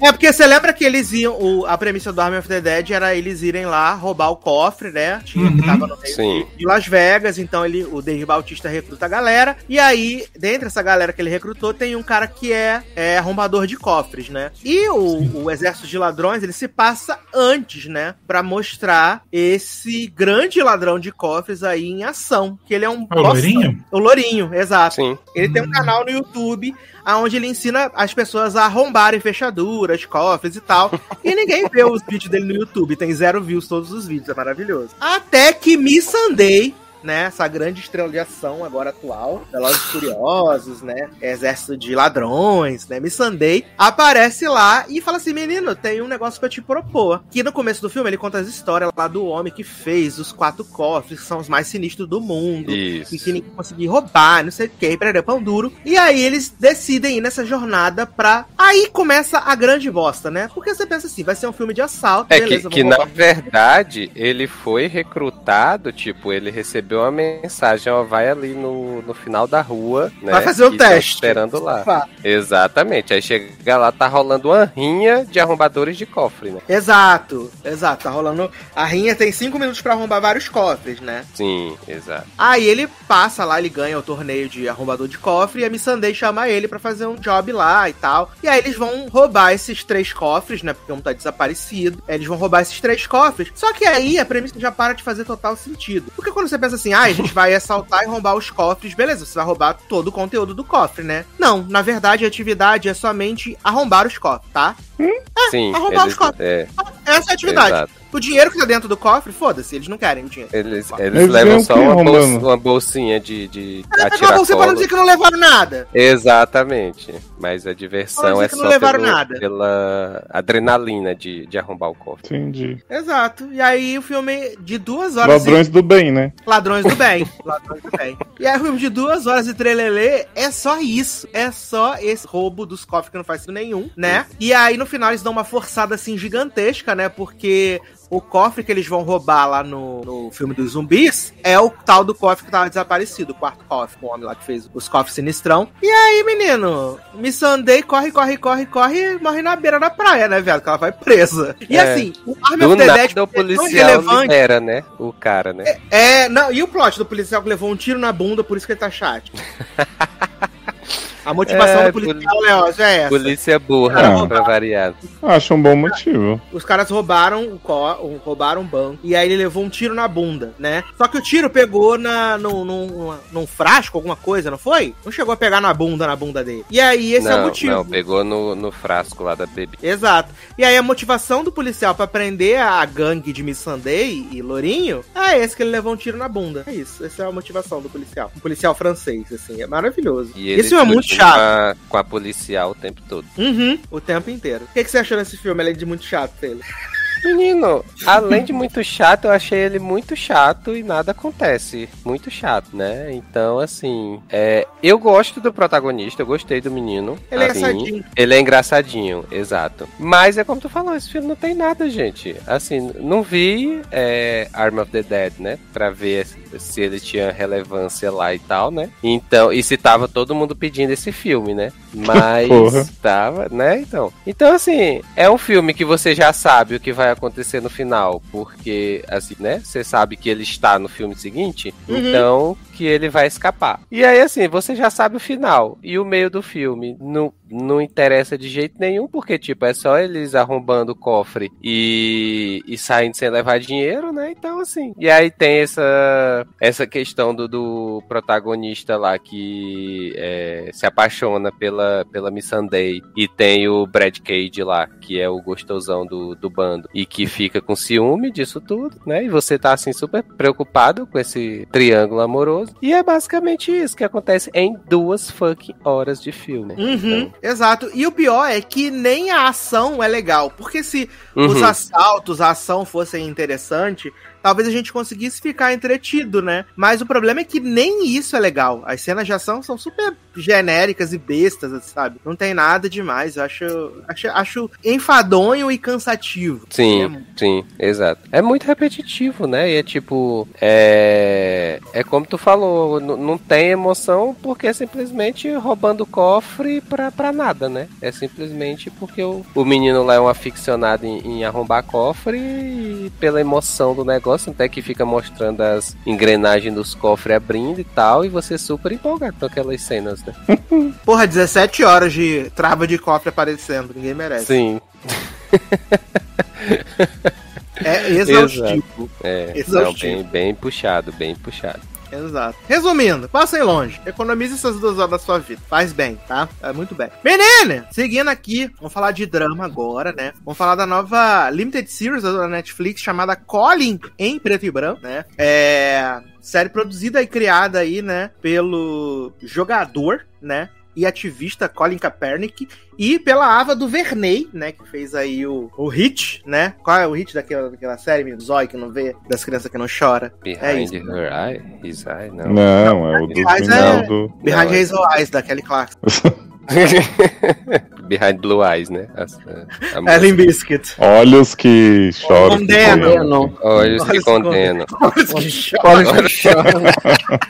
É porque você lembra que eles iam. o- a premissa do Army of the Dead era eles irem lá roubar o cofre, né? Tinha que Uhum. tava no meio Sim. de Las Vegas, então ele, o Dave Bautista recruta a galera. E aí, dentre essa galera que ele recrutou, tem um cara que é, é arrombador de cofres, né? E o, o exército de ladrões, ele se passa antes, né? Pra mostrar esse grande ladrão de cofres aí em ação. Que ele é um. Ah, o bossão. loirinho? O Lourinho, exato. Sim. Ele tem um canal no YouTube onde ele ensina as pessoas a arrombarem fechaduras, cofres e tal. E ninguém vê os vídeos dele no YouTube. Tem zero views todos os vídeos, é maravilhoso. Até que Miss Sunday, né? Essa grande estrela de ação agora atual, Velozes Furiosos, né? Exército de ladrões, né? Miss Sunday aparece lá e fala assim: menino, tem um negócio pra te propor. Que no começo do filme ele conta as histórias lá do homem que fez os quatro cofres, que são os mais sinistros do mundo Isso. e que ninguém conseguia roubar, não sei o que, perder pão duro. E aí eles decidem ir nessa jornada pra. Aí começa a grande bosta, né? Porque você pensa assim, vai ser um filme de assalto, É beleza, que, que na verdade ele foi recrutado, tipo, ele recebeu uma mensagem, ó, vai ali no, no final da rua, né? Vai fazer o teste. esperando lá. Fato. Exatamente. Aí chega lá, tá rolando uma rinha de arrombadores de cofre, né? Exato, exato. Tá rolando. A rinha tem cinco minutos pra arrombar vários cofres, né? Sim, exato. Aí ele passa lá, ele ganha o torneio de arrombador de cofre e a Missandei chama ele pra fazer um job lá e tal. E aí eles vão roubar esses três cofres, né? Porque um tá desaparecido. Eles vão roubar esses três cofres. Só que aí a premissa já para de fazer total sentido. Porque quando você pensa assim, ah, a gente vai assaltar e roubar os cofres, beleza, você vai roubar todo o conteúdo do cofre, né? Não, na verdade a atividade é somente arrombar os cofres, tá? Sim, arrombar os cofres. é, Essa é a atividade. exato. O dinheiro que tá dentro do cofre, foda-se, eles não querem o dinheiro. Eles, Eles eles levam só uma, bolsa- uma bolsinha de, de É, atirar mas você para não dizer que não levaram nada. Exatamente. Mas a diversão é que não só levaram pelo- nada. pela adrenalina de, de arrombar o cofre. Entendi. Exato. E aí o filme de duas horas Ladrões do bem, né? e... Ladrões do bem. Ladrões do bem. E aí o filme de duas horas e trelelê é só isso. É só esse roubo dos cofres que não faz sentido nenhum, né? E aí no final eles dão uma forçada assim gigantesca, né? Porque o cofre que eles vão roubar lá no, no filme dos zumbis é o tal do cofre que tava desaparecido, o quarto cofre, o homem lá que fez os cofres sinistrão. E aí, menino, Miss Sunday corre, corre, corre, corre e morre na beira da praia, né, velho? Que ela vai presa. E É. assim, o Army Do of the Dead o é tão policial libera, né? O cara, né? É, não, e o plot do policial que levou um tiro na bunda, por isso que ele tá chato. A motivação É, do policial, Leózio, é essa. Polícia burra, Ah. pra variar. Acho um bom motivo. Os caras roubaram o co roubaram um banco e aí ele levou um tiro na bunda, né? Só que o tiro pegou na, num, num, num frasco, alguma coisa, não foi? Não chegou a pegar na bunda, na bunda dele. E aí esse é o não, motivo. não, pegou no, no frasco lá da bebida. Exato. E aí a motivação do policial pra prender a gangue de Miss Sunday e Lourinho é esse que ele levou um tiro na bunda. É isso. Essa é a motivação do policial. Um policial francês, assim. É maravilhoso. E Esse é muito chato. Com a, com a policial o tempo todo. Uhum. O tempo inteiro. O que, que você achou desse filme, além de muito chato, Taylor? Menino, além de muito chato, eu achei ele muito chato e nada acontece. Muito chato, né? Então, assim, é, eu gosto do protagonista, eu gostei do menino. Ele é assim, engraçadinho. Ele é engraçadinho, exato. Mas é como tu falou, esse filme não tem nada, gente. Assim, não vi é, Arm of the Dead, né? Pra ver se- se ele tinha relevância lá e tal, né? Então, e se tava todo mundo pedindo esse filme, né? Mas Porra. tava, né? Então. Então, assim, é um filme que você já sabe o que vai acontecer no final, porque, assim, né? Você sabe que ele está no filme seguinte, Uhum. então que ele vai escapar. E aí, assim, você já sabe o final. E o meio do filme não, não interessa de jeito nenhum, porque, tipo, é só eles arrombando o cofre e, e saindo sem levar dinheiro, né? Então, assim. E aí tem essa, essa questão do, do protagonista lá que é, se apaixona pela, pela Miss Sunday. E tem o Brad Cage lá, que é o gostosão do, do bando. E que fica com ciúme disso tudo, né? E você tá, assim, super preocupado com esse triângulo amoroso. E é basicamente isso que acontece em duas fucking horas de filme. Uhum, exato. E o pior é que nem a ação é legal. Porque se Uhum. os assaltos, a ação fossem interessante, talvez a gente conseguisse ficar entretido, né? Mas o problema é que nem isso é legal. As cenas de ação são super genéricas e bestas, sabe? Não tem nada demais. Eu acho, acho, acho enfadonho e cansativo. Sim, sim, exato. É muito repetitivo, né? E é tipo. É, é como tu falou, não tem emoção porque é simplesmente roubando cofre pra, pra nada, né? É simplesmente porque o, o menino lá é um aficionado em, em arrombar cofre e pela emoção do negócio, até que fica mostrando as engrenagens dos cofres abrindo e tal, e você super empolgado com aquelas cenas, né? Porra, 17 horas de trava de cofre aparecendo. Ninguém merece. Sim. É exaustivo. É, não, Exaustivo. bem, bem puxado, bem puxado. Exato. Resumindo, passem longe. Economize essas duas horas da sua vida. Faz bem, tá? É muito bem. Menina, seguindo aqui, vamos falar de drama agora, né? Vamos falar da nova Limited Series da Netflix chamada Colin em preto e branco, né? É. Série produzida e criada aí, né? Pelo jogador, né? E ativista Colin Kaepernick e pela Ava DuVernay, né, que fez aí o, o hit, né? Qual é o hit daquela, daquela série, menino? Zói, que não vê, das crianças que não chora? É Behind isso. her eye? His eye? Não. Não, é o Mas meninos é- do. Behind Não, é- Hazel Eyes, da Kelly Clarkson. Behind Blue Eyes, né? A, a, a É Limp Bizkit. Olhos que choram. que Condena. choram. Não. Olhos que Olhos condenam. Olha que chora.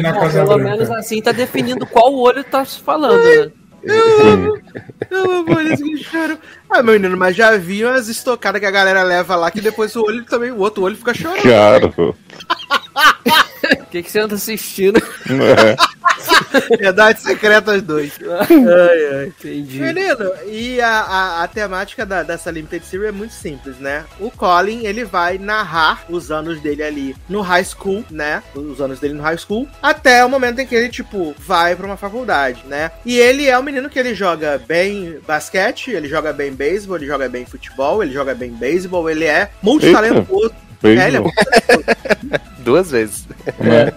Na Bom, Casa pelo Branca. menos assim tá definindo qual olho tá se falando, né? Eu amo olhos que choram. Ah, meu menino, mas já viu as estocadas que a galera leva lá, que depois o olho também, o outro olho fica chorando. Claro. O que, que você anda assistindo? É. Verdade Secretas 2. ai, ai. Entendi. Menino, e a, a, a temática da, dessa Limited Series é muito simples, né? O Colin, ele vai narrar os anos dele ali no high school, né? Os anos dele no high school, até o momento em que ele, tipo, vai pra uma faculdade, né? E ele é um menino que ele joga bem basquete, ele joga bem beisebol, ele joga bem futebol, ele joga bem beisebol, ele é multitalentoso. Beijo. É, ele é Duas vezes. né?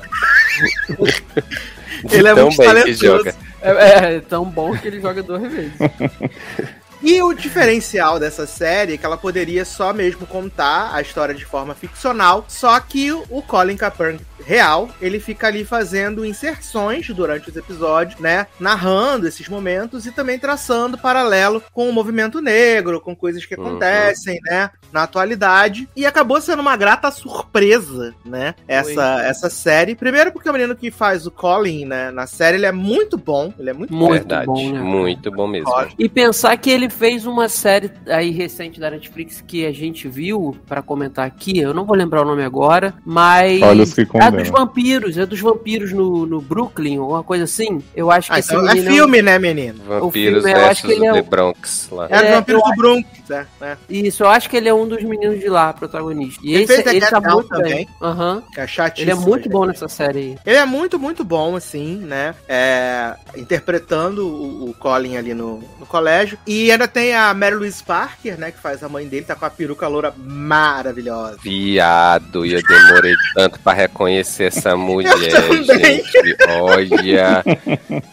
Ele é Tão muito bem que talentoso. joga. É, é tão bom que ele joga duas vezes. E o diferencial dessa série é que ela poderia só mesmo contar a história de forma ficcional, só que o Colin Kaepernick real, ele fica ali fazendo inserções durante os episódios, né, narrando esses momentos e também traçando paralelo com o movimento negro, com coisas que Uhum. acontecem, né, na atualidade. E acabou sendo uma grata surpresa, né, essa, essa série. Primeiro porque o menino que faz o Colin, né, na série, ele é muito bom, ele é muito Muito Verdade. bom, né? Muito bom mesmo. E pensar que ele fez uma série aí recente da Netflix que a gente viu pra comentar aqui, eu não vou lembrar o nome agora, mas Olhos que é dos vampiros, é dos vampiros no, no Brooklyn, ou uma coisa assim. Eu acho que Ah, esse então é filme, né, menino? Vampiros filme, eu acho que ele é The o- Bronx lá. É, É, vampiros do Bronx, né? né? Isso, eu acho que ele é um dos meninos de lá, protagonista. E Ele esse, fez The ele tá Get Down muito também. Aham. Que é chatíssimo. Ele é muito bom nessa série aí. Ele é muito, muito bom, assim, né? É, interpretando o, o Colin ali no, no colégio. E é ainda tem a Mary Louise Parker, né? Que faz a mãe dele, tá com a peruca loura maravilhosa. Viado, e eu demorei tanto pra reconhecer essa mulher, gente. Olha.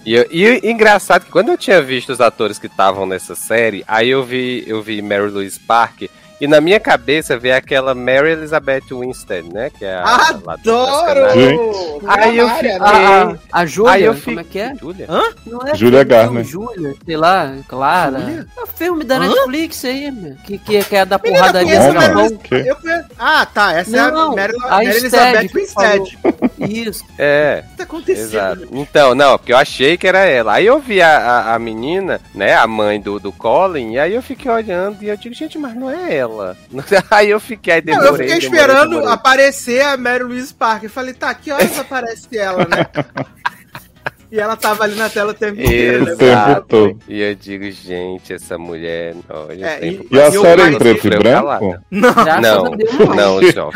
E, eu- e engraçado que quando eu tinha visto os atores que estavam nessa série, aí eu vi, eu vi Mary Louise Parker. E na minha cabeça veio aquela Mary Elizabeth Winstead, né? Que é a. Adoro! Aí eu fiquei- né? A, a Júlia, Aí eu como fico- é que é? Júlia? Não é Júlia não, Garner. Júlia, sei lá, Clara. Júlia? É o filme da Hã? Netflix aí, meu, que, que, que é da Menina, porradaria conheço Não, não. Eu conheço- Ah, tá. Essa é a Não, Mary, a Mary Elizabeth. Winstead. Isso. É. O que tá acontecendo? Exato. Então, não, porque eu achei que era ela. Aí eu vi a, a, a menina, né, a mãe do, do Colin, e aí eu fiquei olhando e eu digo, gente, mas não é ela. Aí eu fiquei, aí Não, demorei, eu fiquei demorei, esperando demorei. aparecer a Mary Louise Parker. Falei, tá, que horas aparece ela, né? E ela tava ali na tela o tempo inteiro. né? tempo Exato. todo. E eu digo, gente, essa mulher, olha, É, e- E a E série é em preto e branco? Não, Não, Deus, não, João.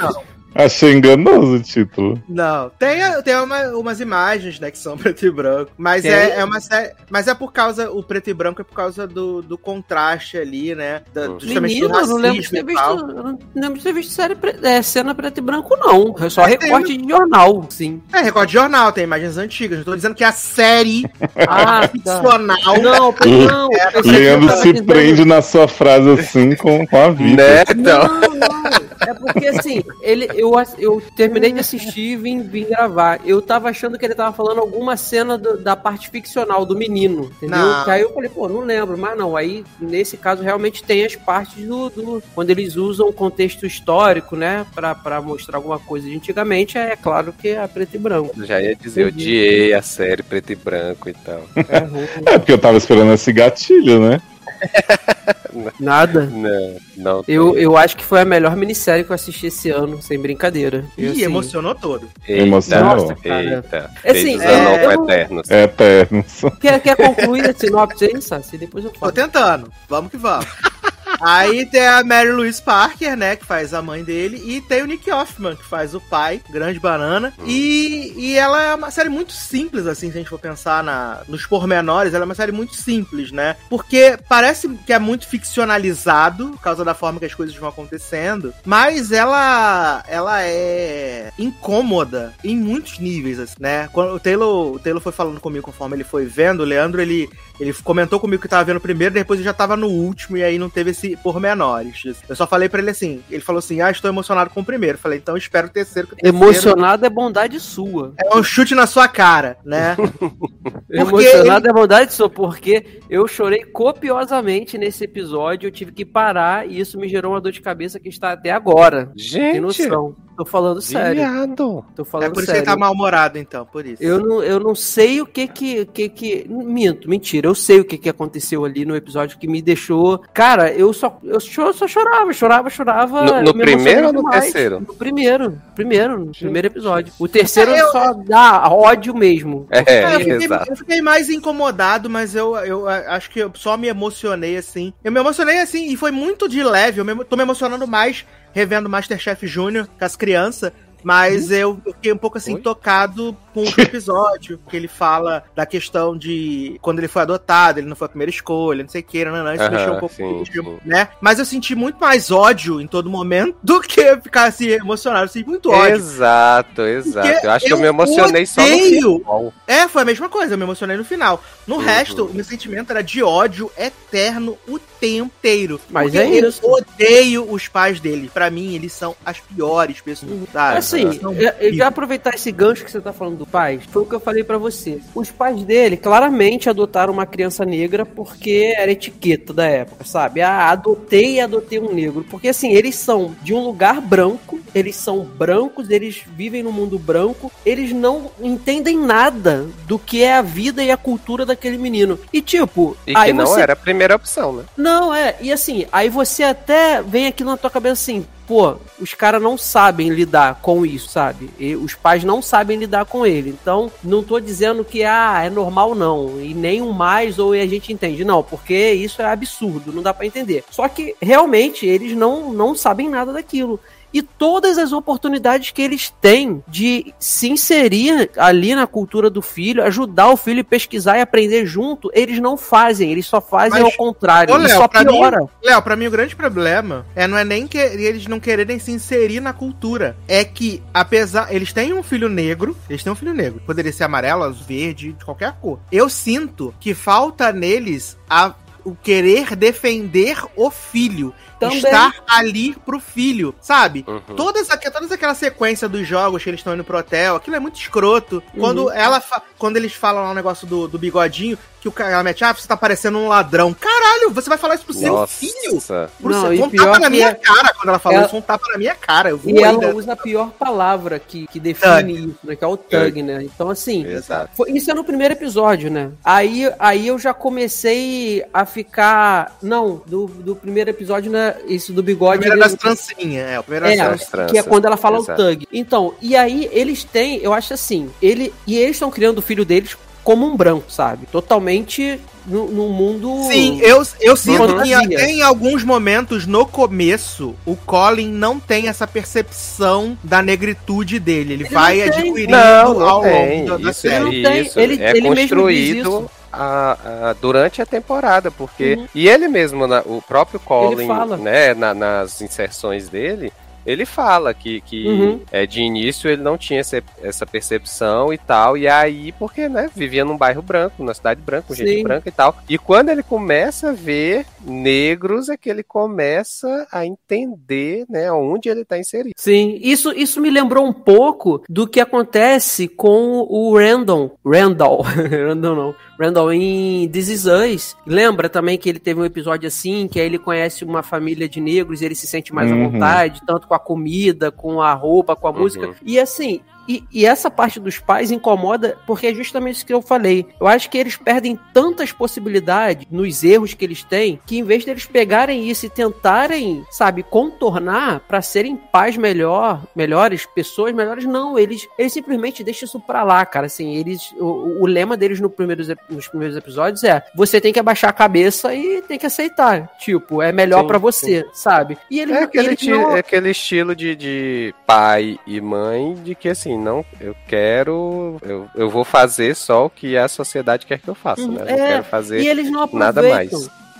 Achei enganoso o título. não. Tem, tem uma- umas imagens, né, que são preto e branco. Mas Tem? é, é uma série. Mas é por causa. O preto e branco é por causa do, do contraste ali, né? Da, Hum. justamente Menino, do eu não lembro de ter visto. não lembro de ter visto série pre- é, cena preto e branco, não. É só É, tem- recorte de jornal, sim. É, recorde de jornal, tem imagens antigas. Eu tô dizendo que a série Ah, tá. ficcional. Não, não. Leandro se prende na sua frase assim com, com a vida. Né? Então, Não, não. É porque assim, ele, eu, eu terminei de assistir e vim, vim gravar. Eu tava achando que ele tava falando alguma cena do- da parte ficcional do menino, entendeu? Não. Que aí eu falei, pô, não lembro, mas não. Aí, nesse caso, realmente tem as partes do. do- quando eles usam o contexto histórico, né? Pra, pra mostrar alguma coisa de antigamente, é claro que é preto e branco. já ia dizer, eu odiei a série preto e branco e tal. É. É porque eu tava esperando esse gatilho, né? Nada. Não, não. Eu, eu acho que foi a melhor minissérie que eu assisti esse ano, sem brincadeira. Eu, Ih, assim, emocionou todo. Eita, Emocionou. Nossa, cara. Eita. Assim, Fez é, não eu- com Eternos. É eterno. Quer, quer concluir a sinopse aí, Sassi? Depois eu Tô falo. tentando. Vamos que vamos. Aí tem a Mary Louise Parker, né, que faz a mãe dele, e tem o Nick Hoffman, que faz o pai, grande banana. E, e ela é uma série muito simples, assim, se a gente for pensar na, nos pormenores, ela é uma série muito simples, né? Porque parece que é muito ficcionalizado, por causa da forma que as coisas vão acontecendo, mas ela, ela é incômoda em muitos níveis, assim, né? Quando o Taylor, o Taylor foi falando comigo conforme ele foi vendo, o Leandro, ele ele comentou comigo que tava vendo o primeiro, depois ele já tava no último, e aí não teve esse pormenores. Eu só falei pra ele assim, ele falou assim, ah, estou emocionado com o primeiro. Eu falei, então espero o terceiro. Que o terceiro Emocionado é bondade sua. É um chute na sua cara, né? Emocionado é bondade sua, porque eu chorei copiosamente nesse episódio, eu tive que parar e isso me gerou uma dor de cabeça que está até agora. Tem Gente, noção. Tô falando sério. viado. Tô É falando por isso que ele tá mal-humorado, então, por isso. Eu não, eu não sei o que que, que que. Minto, mentira. Eu sei o que que aconteceu ali no episódio que me deixou. Cara, eu só, eu cho- só chorava, chorava, chorava. No- no primeiro ou no demais. terceiro? No primeiro. Primeiro, no primeiro episódio. O terceiro É, eu- só dá ódio mesmo. É, É, eu, fiquei, exato. eu fiquei mais incomodado, mas eu, eu acho que eu só me emocionei assim. Eu me emocionei assim, e foi muito de leve. Eu me, tô me emocionando mais revendo Masterchef Júnior com as crianças. Mas eu fiquei um pouco assim, Oi? tocado com o episódio, que ele fala da questão de quando ele foi adotado, ele não foi a primeira escolha, não sei o que, não, não, isso mexeu um pouco sim, comigo, né? Mas eu senti muito mais ódio em todo momento do que ficar assim emocionado. Eu senti muito ódio. Exato, exato. Porque Eu acho que eu eu me emocionei só no odeio. final. É, foi a mesma coisa, eu me emocionei no final. No Uhum. resto, o meu sentimento era de ódio eterno o tempo inteiro. Mas é eu isso. odeio os pais dele. Pra mim, eles são as piores pessoas. sabe? Assim, São eu, eu já aproveitar esse gancho que você tá falando do pai, foi o que eu falei pra você. Os pais dele claramente adotaram uma criança negra porque era etiqueta da época, sabe? Ah, adotei e adotei um negro. Porque assim, eles são de um lugar branco, eles são brancos, eles vivem no mundo branco, eles não entendem nada do que é a vida e a cultura daquele menino. E tipo, E aí que não você era a primeira opção, né? não, é, e assim, aí você até vem aqui na tua cabeça assim, pô, os caras não sabem lidar com isso, sabe? E os pais não sabem lidar com ele. Então, não tô dizendo que ah, é normal não, e nem um mais ou a gente entende, não, porque isso é absurdo, não dá pra entender. Só que realmente eles não não sabem nada daquilo. E todas as oportunidades que eles têm de se inserir ali na cultura do filho, ajudar o filho a pesquisar e aprender junto, eles não fazem, eles só fazem Mas, ao contrário, Ô, Léo, só piora. mim, Léo, pra mim o grande problema é não é nem que eles não quererem se inserir na cultura. É que, apesar. Eles têm um filho negro. Eles têm um filho negro. Poderia ser amarelo, azul, verde, de qualquer cor. Eu sinto que falta neles a, o querer defender o filho. Também. Estar ali pro filho, sabe? Uhum. Todas, todas aquela sequência dos jogos que eles estão indo pro hotel, aquilo é muito escroto. Quando ela fa- quando eles falam lá o negócio do, do bigodinho, que o cara mete, ah, você tá parecendo um ladrão. Caralho, você vai falar isso pro seu Nossa. filho? Pro Não, seu, foi um tapa na minha é- cara quando ela falou ela- isso, foi um tapa na minha cara. Eu vou E ela ainda. usa a pior palavra que, que define isso, né? Que é o tug, né? Então, assim, Exato. foi- isso é no primeiro episódio, né? Aí, aí eu já comecei a ficar. Não, do, do primeiro episódio, né? Isso do bigode. Primeiro das trancinhas, é, o primeiro das É, trancinhas. tranças. que é quando ela fala Exato. o Tug. Então, e aí eles têm, eu acho assim, ele e eles estão criando o filho deles como um branco, sabe? Totalmente no, no mundo. Sim, eu, eu sinto que fantasia. até em alguns momentos no começo o Colin não tem essa percepção da negritude dele. Ele, Ele vai não tem. adquirindo Não, não ao tem. longo da, da Isso, série. Ele não tem, isso ele- é ele mesmo diz construído isso. a- a- durante a temporada, porque Uhum. e ele mesmo, na- o próprio Colin, fala. né, na- nas inserções dele, ele fala que, que Uhum. é, de início ele não tinha essa, essa percepção e tal, e aí, porque, né, vivia num bairro branco, numa cidade branca, com gente branca e tal. E quando ele começa a ver negros, é que ele começa a entender, né, onde ele tá inserido. Sim, isso, isso me lembrou um pouco do que acontece com o Randall. Randall. Randall não. Randall em This Is Us. Lembra também que ele teve um episódio assim, que aí ele conhece uma família de negros e ele se sente mais à Uhum. vontade, tanto com a comida, com a roupa, com a Uhum. música. E assim, e, e essa parte dos pais incomoda porque é justamente isso que eu falei. Eu acho que eles perdem tantas possibilidades nos erros que eles têm que em vez deles pegarem isso e tentarem, sabe, contornar pra serem pais melhor, melhores, pessoas melhores, não, eles, eles simplesmente deixam isso pra lá, cara. Assim, eles o, o lema deles no primeiros, nos primeiros episódios é: você tem que abaixar a cabeça e tem que aceitar. Tipo, é melhor Sim, pra você, sabe? E eles, É aquele, eles ti- não- é aquele estilo de, de pai e mãe de que assim, não, eu quero, eu, eu vou fazer só o que a sociedade quer que eu faça, né? Eu É, não quero fazer E eles não nada mais.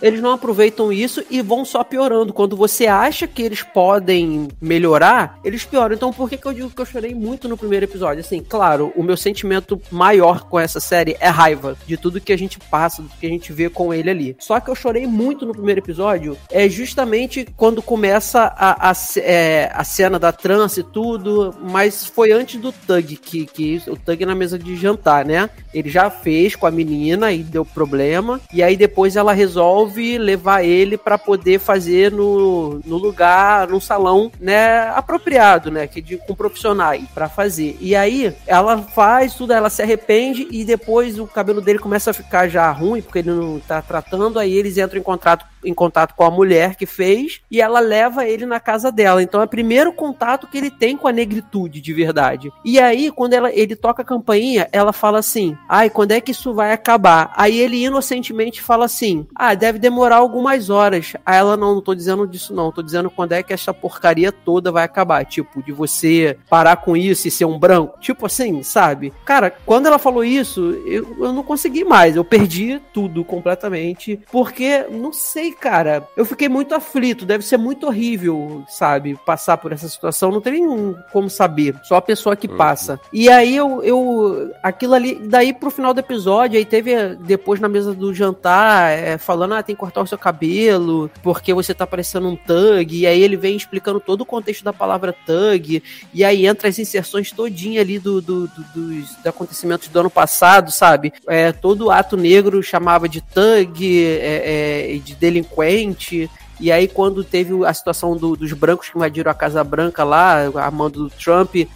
Eles não aproveitam isso e vão só piorando. Quando você acha que eles podem melhorar, eles pioram. Então, por que, que eu digo que eu chorei muito no primeiro episódio? Assim, claro, o meu sentimento maior com essa série é raiva de tudo que a gente passa, do que a gente vê com ele ali. Só que eu chorei muito no primeiro episódio, é justamente quando começa a, a, é, a cena da trance e tudo, mas foi antes do Tug, que, que o Tug na mesa de jantar, né? Ele já fez com a menina e deu problema. E aí depois ela resolve levar ele pra poder fazer no, no lugar, num salão, né, apropriado, né, que de, com profissionais pra fazer. E aí ela faz tudo, ela se arrepende e depois o cabelo dele começa a ficar já ruim porque ele não tá tratando. Aí eles entram em contato em contato com a mulher que fez e ela leva ele na casa dela. Então é o primeiro contato que ele tem com a negritude de verdade. E aí, quando ela, ele toca a campainha, ela fala assim: Ai, quando é que isso vai acabar? Aí ele inocentemente fala assim: Ah, deve demorar algumas horas. Aí ela, não, não tô dizendo disso, não. Tô dizendo quando é que essa porcaria toda vai acabar. Tipo, de você parar com isso e ser um branco. Tipo assim, sabe? Cara, quando ela falou isso, eu, eu não consegui mais. Eu perdi tudo completamente. Porque, não sei, cara. Eu fiquei muito aflito. Deve ser muito horrível, sabe? Passar por essa situação. Não tem nem como saber. Só a pessoa que passa. E aí eu, eu. Aquilo ali. Daí pro final do episódio, aí teve depois na mesa do jantar, é, falando: ah, tem que cortar o seu cabelo, porque você tá parecendo um thug. E aí ele vem explicando todo o contexto da palavra thug. E aí entra as inserções todinha ali do, do- do- dos, dos acontecimentos do ano passado, sabe? É, todo ato negro chamava de thug, é, é, de delinquente delinquente e aí, quando teve a situação do- dos brancos que invadiram a Casa Branca lá, a mando do Trump, é,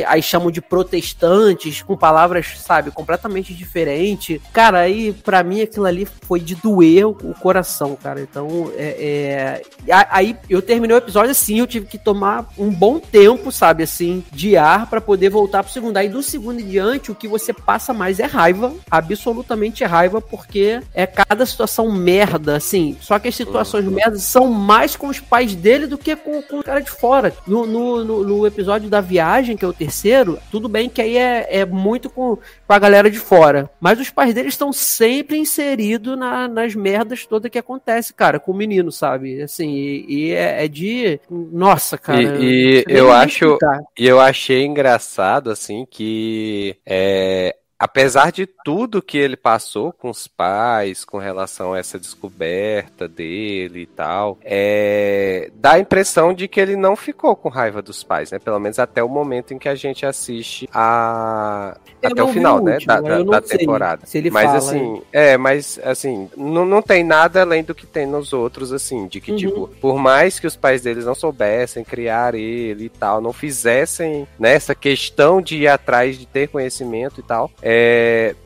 é, aí chamam de protestantes, com palavras, sabe, completamente diferentes. Cara, aí, pra mim, aquilo ali foi de doer o o coração, cara. Então, é, é, Aí, eu terminei o episódio assim, eu tive que tomar um bom tempo, sabe, assim, de ar pra poder voltar pro segundo. Aí, do segundo em diante, o que você passa mais é raiva, absolutamente raiva, porque é cada situação merda, assim. Só que as situações merda merda são mais com os pais dele do que com, com o cara de fora. No, no, no, no episódio da viagem, que é o terceiro, tudo bem que aí é, é muito com, com a galera de fora. Mas os pais dele estão sempre inseridos na, nas merdas todas que acontece, cara, com o menino, sabe? Assim, e, e é, é de. Nossa, cara. E, e eu acho, e eu achei engraçado assim que é, apesar de tudo que ele passou com os pais, com relação a essa descoberta dele e tal, é, dá a impressão de que ele não ficou com raiva dos pais, né? Pelo menos até o momento em que a gente assiste a Eu até o final, o né? último, Da, eu da, da sei temporada. se ele mas fala, assim, é, mas assim, não, não tem nada além do que tem nos outros, assim, de que, Uhum. tipo, por mais que os pais deles não soubessem criar ele e tal, não fizessem nessa questão de ir atrás de ter conhecimento e tal, é,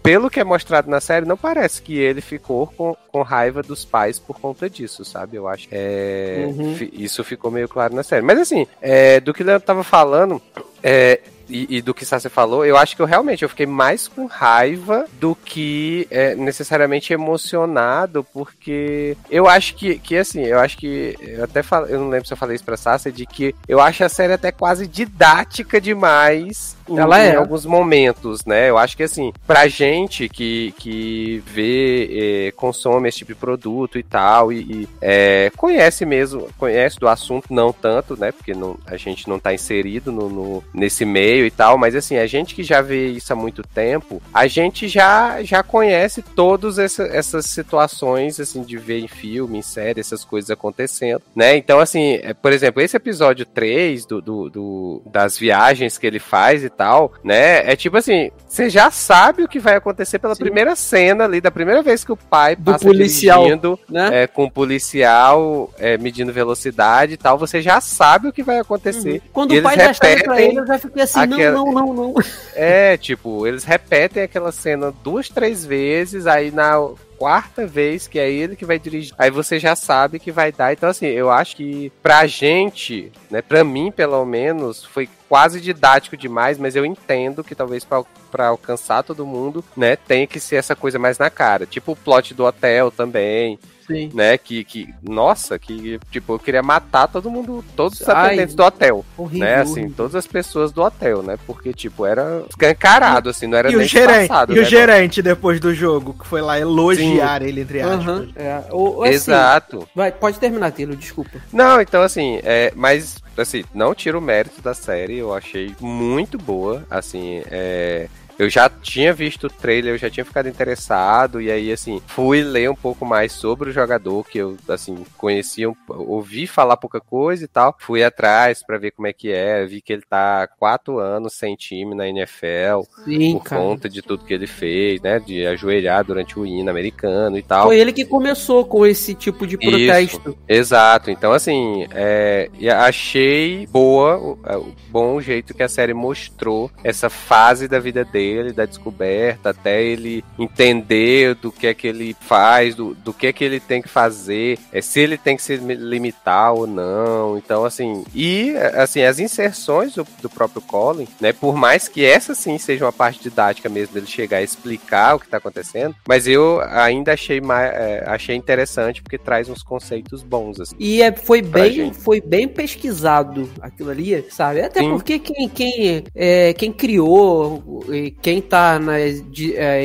pelo que é mostrado na série, não parece que ele ficou com, com raiva dos pais por conta disso, sabe? Eu acho que é, Uhum. isso ficou meio claro na série. Mas assim, é, do que o Leandro tava falando, é, e, e do que Sassi falou, eu acho que eu realmente eu fiquei mais com raiva do que é, necessariamente emocionado, porque eu acho que, que assim, eu acho que. Eu até falo, eu não lembro se eu falei isso pra Sassi, de que eu acho a série até quase didática demais em, Ela em é. alguns momentos, né? Eu acho que assim, pra gente que, que vê, eh, consome esse tipo de produto e tal, e, e, é, conhece mesmo, conhece do assunto, não tanto, né? Porque não, a gente não tá inserido no, no- nesse meio e tal, mas assim, a gente que já vê isso há muito tempo, a gente já, já conhece todas essa, essas situações, assim, de ver em filme, em série, essas coisas acontecendo, né? Então, assim, é, por exemplo, esse episódio 3 do, do, do- das viagens que ele faz e tal, né? É tipo assim, você já sabe o que vai acontecer pela Sim. primeira cena ali, da primeira vez que o pai Do passa policial. dirigindo, Né? é, com o policial é, medindo velocidade e tal, você já sabe o que vai acontecer. Quando E o pai a chave pra ele, eu já fiquei assim, aquela- não, não, não, não. É, tipo, eles repetem aquela cena duas, três vezes, aí na quarta vez que é ele que vai dirigir, aí você já sabe que vai dar. Então, assim, eu acho que pra gente, né, pra mim, pelo menos, foi quase didático demais, mas eu entendo que talvez pra, pra alcançar todo mundo, né, tem que ser essa coisa mais na cara. Tipo o plot do hotel também, Sim. né, que, que nossa, que, tipo, eu queria matar todo mundo, todos os Ai, atendentes do hotel Horrível. né, assim, horrível. todas as pessoas do hotel, né? Porque, tipo, era escancarado, assim, não era E o nem gerente, disfarçado, e o né, gerente depois do jogo, que foi lá elogiar ele, entre aspas. Aham, é. Ou, assim, Exato. vai, pode terminar, Tilo, desculpa. Não, então, assim, é, mas, assim, não tiro o mérito da série, eu achei muito boa, assim, é... Eu já tinha visto o trailer, eu já tinha ficado interessado, e aí, assim, fui ler um pouco mais sobre o jogador, que eu, assim, conhecia, ouvi falar pouca coisa e tal. Fui atrás pra ver como é que é, vi que ele tá quatro anos sem time na NFL, Sim, por cara. conta de tudo que ele fez, né? De ajoelhar durante o hino americano e tal. Foi ele que começou com esse tipo de protesto. Exato. Então, assim, é, achei boa, o- é, o bom jeito que a série mostrou essa fase da vida dele, da descoberta, até ele entender do que é que ele faz, do, do que é que ele tem que fazer, é, se ele tem que se mi- limitar ou não. Então, assim, e assim, as inserções do, do próprio Colin, né? Por mais que essa sim seja uma parte didática mesmo dele chegar a explicar o que tá acontecendo, mas eu ainda achei mais, é, achei interessante porque traz uns conceitos bons, assim. E é, foi bem, gente. foi bem pesquisado aquilo ali, sabe? Até Sim. porque quem, quem, é, quem criou, quem tá na de- é,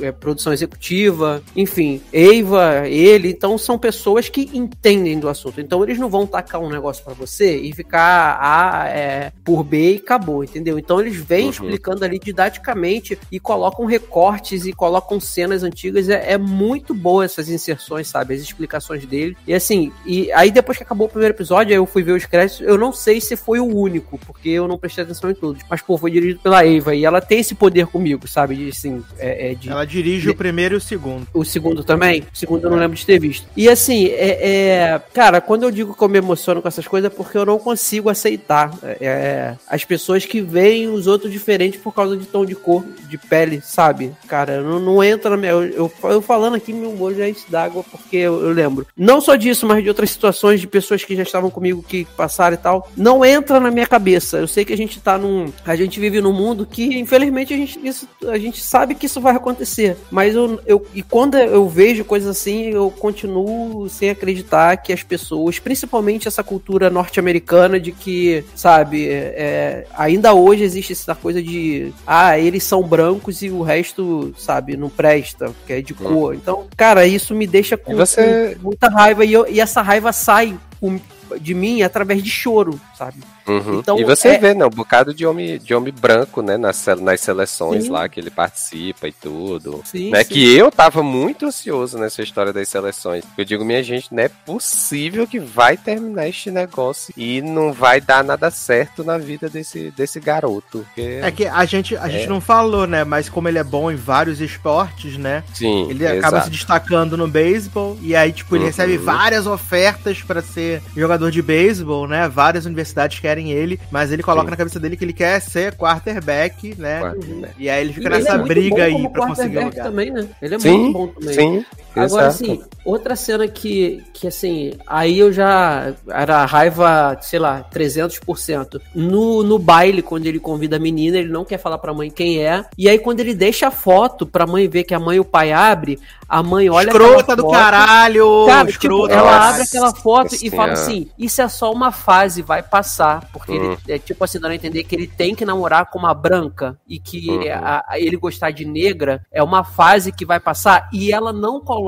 é, produção executiva, enfim, Eva, ele, então são pessoas que entendem do assunto. Então eles não vão tacar um negócio pra você e ficar A é, por B e acabou, entendeu? Então eles vêm Uhum. explicando ali didaticamente e colocam recortes e colocam cenas antigas. É, é muito boa essas inserções, sabe? As explicações dele. E assim, e aí depois que acabou o primeiro episódio, aí eu fui ver os créditos. Eu não sei se foi o único, porque eu não prestei atenção em todos. Mas, pô, foi dirigido pela Eva e ela tem esse poder comigo, sabe? De, assim, é, é de. Ela dirige o primeiro e o segundo. O segundo também? O segundo eu não lembro de ter visto. E assim, é, é- Cara, quando eu digo que eu me emociono com essas coisas é porque eu não consigo aceitar é, é, as pessoas que veem os outros diferentes por causa de tom de cor, de pele, sabe? Cara, não, não entra na minha. Eu, eu, eu falando aqui, meu olho já enche d'água porque eu, eu lembro. Não só disso, mas de outras situações de pessoas que já estavam comigo, que passaram e tal. Não entra na minha cabeça. Eu sei que a gente tá num. A gente vive num mundo que, infelizmente, a gente gente, isso, a gente sabe que isso vai acontecer. Mas eu, eu. E quando eu vejo coisas assim, eu continuo sem acreditar que as pessoas, principalmente essa cultura norte-americana, de que, sabe, é, ainda hoje existe essa coisa de. Ah, eles são brancos e o resto, sabe, não presta, que é de cor. Então, cara, isso me deixa com, você- muita raiva. E, eu- e essa raiva sai de mim através de choro, sabe? Uhum. Então, e você é- vê, né, um bocado de homem, de homem branco, né, nas, nas seleções Sim. lá que ele participa e tudo. Sim, né, sim. que eu tava muito ansioso nessa história das seleções. Eu digo, minha gente, não é possível que vai terminar este negócio e não vai dar nada certo na vida desse, desse garoto. Porque... É que a gente, a gente não falou, né? Mas como ele é bom em vários esportes, né? Sim, Ele acaba exato. se destacando no beisebol e aí, tipo, ele Uhum. recebe várias ofertas pra ser jogador de beisebol, né? Várias universidades querem ele, mas ele coloca Sim. na cabeça dele que ele quer ser quarterback, né? Quarterback. E aí ele fica E ele nessa é muito briga aí pra conseguir o quarterback lugar. também, né? Ele é Sim, muito bom também. sim. Agora, assim, outra cena que, que, assim, aí eu já era raiva, sei lá, 300%. No, no baile, quando ele convida a menina, ele não quer falar pra mãe quem é. E aí, quando ele deixa a foto pra mãe ver que a mãe e o pai abre, a mãe olha Escrota do foto, caralho! Cara, escrota tipo, ela abre aquela foto e fala assim: Isso é só uma fase, vai passar. Porque ele é tipo assim, dando a entender que ele tem que namorar com uma branca e que Uhum. a- a ele gostar de negra é uma fase que vai passar. E ela não coloca,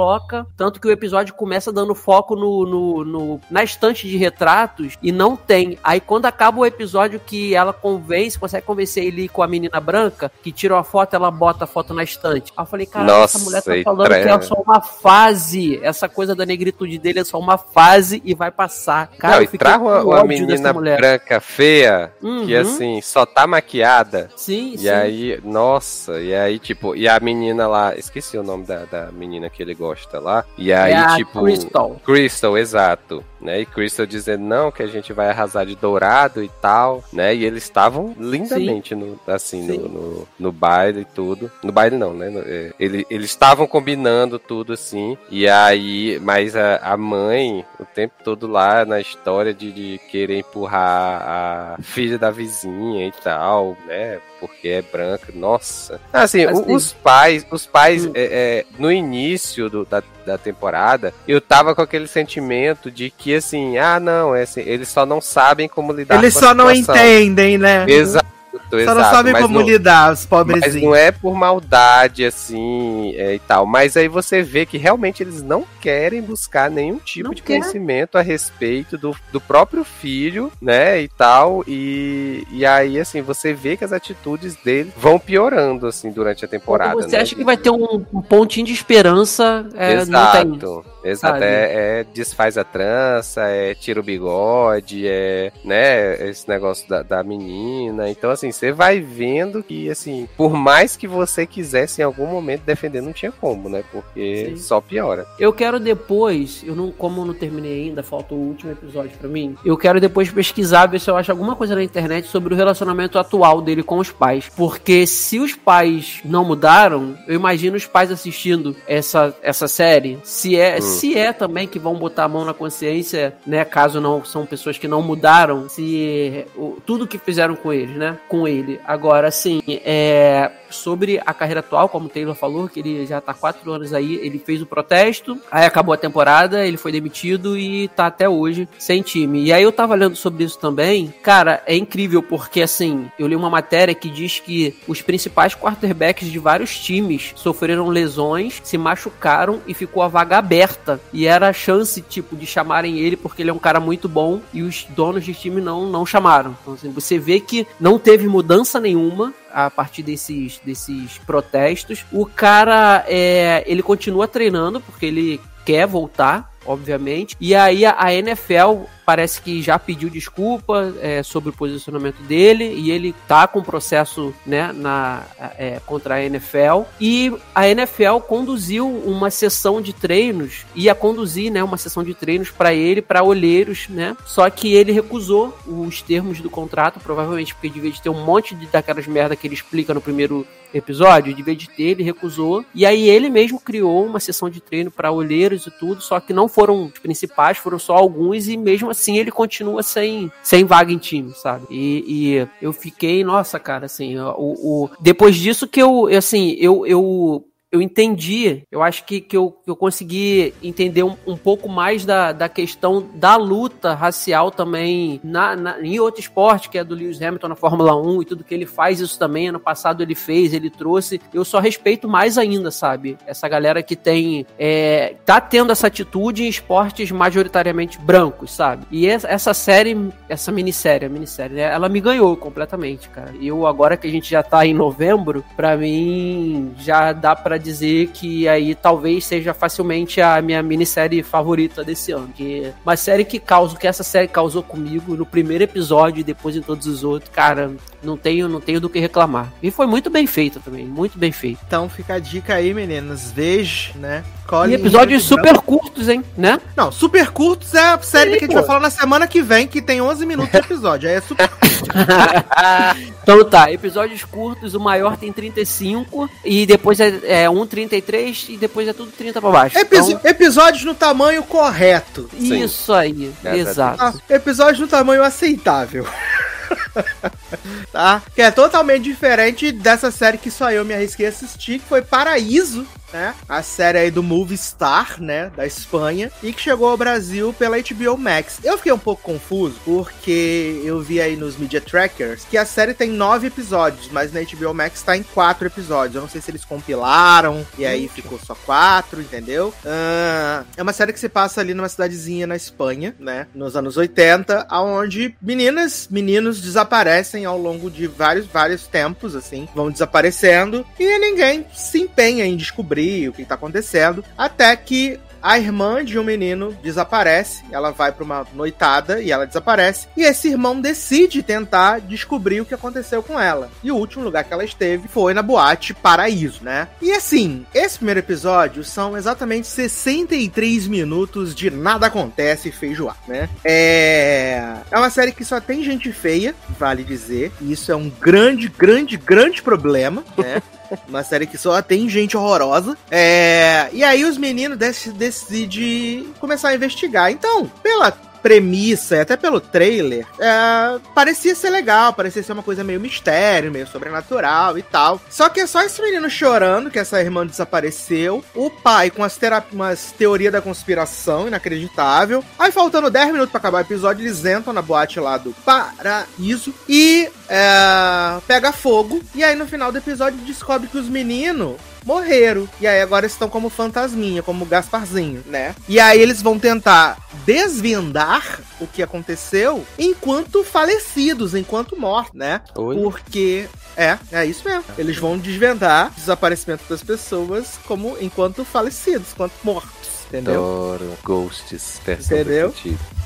tanto que o episódio começa dando foco no, no, no- na estante de retratos e não tem. Aí quando acaba o episódio que ela convence, consegue convencer ele com a menina branca, que tira uma foto, ela bota a foto na estante. Aí eu falei, cara, Nossa, essa mulher tá e falando que é só uma fase. Essa coisa da negritude dele é só uma fase e vai passar. Cara, não, eu e com uma, uma ódio menina branca feia, que Uhum. assim, só tá maquiada. Sim, E sim. aí, nossa, e aí, tipo, e a menina lá, esqueci o nome da, da menina que ele gosta lá. E aí, é a tipo. Crystal. Crystal, exato. Né? E Crystal dizendo não, que a gente vai arrasar de dourado e tal, né? E eles estavam lindamente no, assim, Sim. no, no, no baile e tudo. No baile não, né? No- é, ele- eles estavam combinando tudo assim. E aí, mas a, a mãe, o tempo todo lá na história de, de querer empurrar a filha da vizinha e tal, né? Porque é branca, nossa. Assim, o- Assim. os pais, os pais, Hum. é, é, no início do- da, da temporada, eu tava com aquele sentimento de que, assim, ah, não, é assim, eles só não sabem como lidar Eles com a só não entendem, né? Exato, Só exato. não sabem mas como não- lidar, os mas pobrezinhos. não é por maldade, assim, é, e tal. Mas aí você vê que realmente eles não querem buscar nenhum tipo Não de quer. conhecimento a respeito do, do próprio filho, né, e tal. E, e aí, assim, você vê que as atitudes dele vão piorando, assim, durante a temporada. Você né? acha que vai ter um, um pontinho de esperança? É, não tem. Exato, exato. sabe? É, é desfaz a trança, é tira o bigode, é, né, esse negócio da, da menina. Então, assim, você vai vendo que, assim, por mais que você quisesse em algum momento defender, não tinha como, né? Porque Sim. só piora. Eu quero depois, eu não, como eu não terminei ainda, falta o último episódio pra mim. Eu quero depois pesquisar, ver se eu acho alguma coisa na internet sobre o relacionamento atual dele com os pais. Porque se os pais não mudaram, eu imagino os pais assistindo essa, essa série. Se é, Hum. Se é também que vão botar a mão na consciência, né? Caso não são pessoas que não mudaram, se o- tudo que fizeram com eles, né? Com ele. Agora, assim, é, sobre a carreira atual, como o Taylor falou, que ele já tá quatro anos aí, ele fez o protesto, aí acabou a temporada, ele foi demitido e tá até hoje sem time. E aí eu tava lendo sobre isso também, cara, é incrível porque assim, eu li uma matéria que diz que os principais quarterbacks de vários times sofreram lesões, se machucaram e ficou a vaga aberta. E era a chance, tipo, de chamarem ele porque ele é um cara muito bom e os donos de time não, não chamaram. Então, assim, você vê que não teve mudança nenhuma a partir desses, desses protestos. O cara, é, ele continua treinando porque ele quer voltar, obviamente. E aí a, a NFL parece que já pediu desculpa é, sobre o posicionamento dele e ele tá com processo né, na, é, contra a NFL. E a NFL conduziu uma sessão de treinos, ia conduzir né, uma sessão de treinos para ele, para olheiros, né? Só que ele recusou os termos do contrato, provavelmente porque devia de ter um monte de, daquelas merda que ele explica no primeiro episódio, devia de ter, ele recusou. E aí ele mesmo criou uma sessão de treino para olheiros e tudo, só que não foram os principais, foram só alguns, e mesmo assim ele continua sem, sem vaga em time, sabe? E, e eu fiquei, nossa, cara, assim, o, o, depois disso que eu, assim, eu, eu eu entendi, eu acho que, que, eu, eu consegui entender um, um pouco mais da, da questão da luta racial também na, na, em outro esporte, que é do Lewis Hamilton na Fórmula 1 e tudo que ele faz isso também. Ano passado ele fez, ele trouxe. Eu só respeito mais ainda, sabe? Essa galera que tem. É, tá tendo essa atitude em esportes majoritariamente brancos, sabe? E essa série, essa minissérie, a minissérie, né? ela me ganhou completamente, cara. E eu, agora que a gente já tá em novembro, pra mim já dá pra dizer que aí talvez seja facilmente a minha minissérie favorita desse ano. Que uma série que causa, que essa série causou comigo no primeiro episódio e depois em todos os outros, cara, não tenho, não tenho do que reclamar. E foi muito bem feita também, muito bem feita. Então fica a dica aí, meninas. Veja, né? Colin e episódios super curtos, hein? Né? Não, super curtos é a série Sim, que a gente pô. vai falar na semana que vem, que tem 11 minutos de episódio. Aí é super curto. então tá, episódios curtos, o maior tem 35, e depois é, é 1,33 e depois é tudo 30 pra baixo. Episo então... Episódios no tamanho correto. Isso aí, é, exato. Ah, episódios no tamanho aceitável. tá? Que é totalmente diferente dessa série que só eu me arrisquei a assistir, que foi Paraíso, né? A série aí do Movie Star, né? Da Espanha, e que chegou ao Brasil pela HBO Max. Eu fiquei um pouco confuso, porque eu vi aí nos Media Trackers que a série tem nove episódios, mas na HBO Max tá em quatro episódios. Eu não sei se eles compilaram e aí ficou só quatro, entendeu? Uh, é uma série que se passa ali numa cidadezinha na Espanha, né? Nos anos 80, onde meninas, meninos desaparecem ao longo de vários, vários tempos, assim, vão desaparecendo e ninguém se empenha em descobrir o que está acontecendo, até que a irmã de um menino desaparece, ela vai para uma noitada e ela desaparece, e esse irmão decide tentar descobrir o que aconteceu com ela. E o último lugar que ela esteve foi na boate Paraíso, né? E assim, esse primeiro episódio são exatamente 63 minutos de nada acontece feijoada, né? É... é uma série que só tem gente feia, vale dizer, e isso é um grande, grande, grande problema, né? Uma série que só tem gente horrorosa. É... E aí os meninos decidem começar a investigar. Então, pela premissa, até pelo trailer, é, parecia ser legal, parecia ser uma coisa meio mistério, meio sobrenatural e tal. Só que é só esse menino chorando que essa irmã desapareceu, o pai com as umas teorias da conspiração inacreditável. Aí, faltando 10 minutos para acabar o episódio, eles entram na boate lá do Paraíso e é, pega fogo. E aí, no final do episódio, descobre que os meninos morreram. E aí agora estão como fantasminha, como Gasparzinho, né? E aí eles vão tentar desvendar o que aconteceu enquanto falecidos, enquanto mortos, né? Oi? Porque é, é isso mesmo. Eles vão desvendar o desaparecimento das pessoas como enquanto falecidos, enquanto mortos. Entendeu? Adoro ghosts. Entendeu?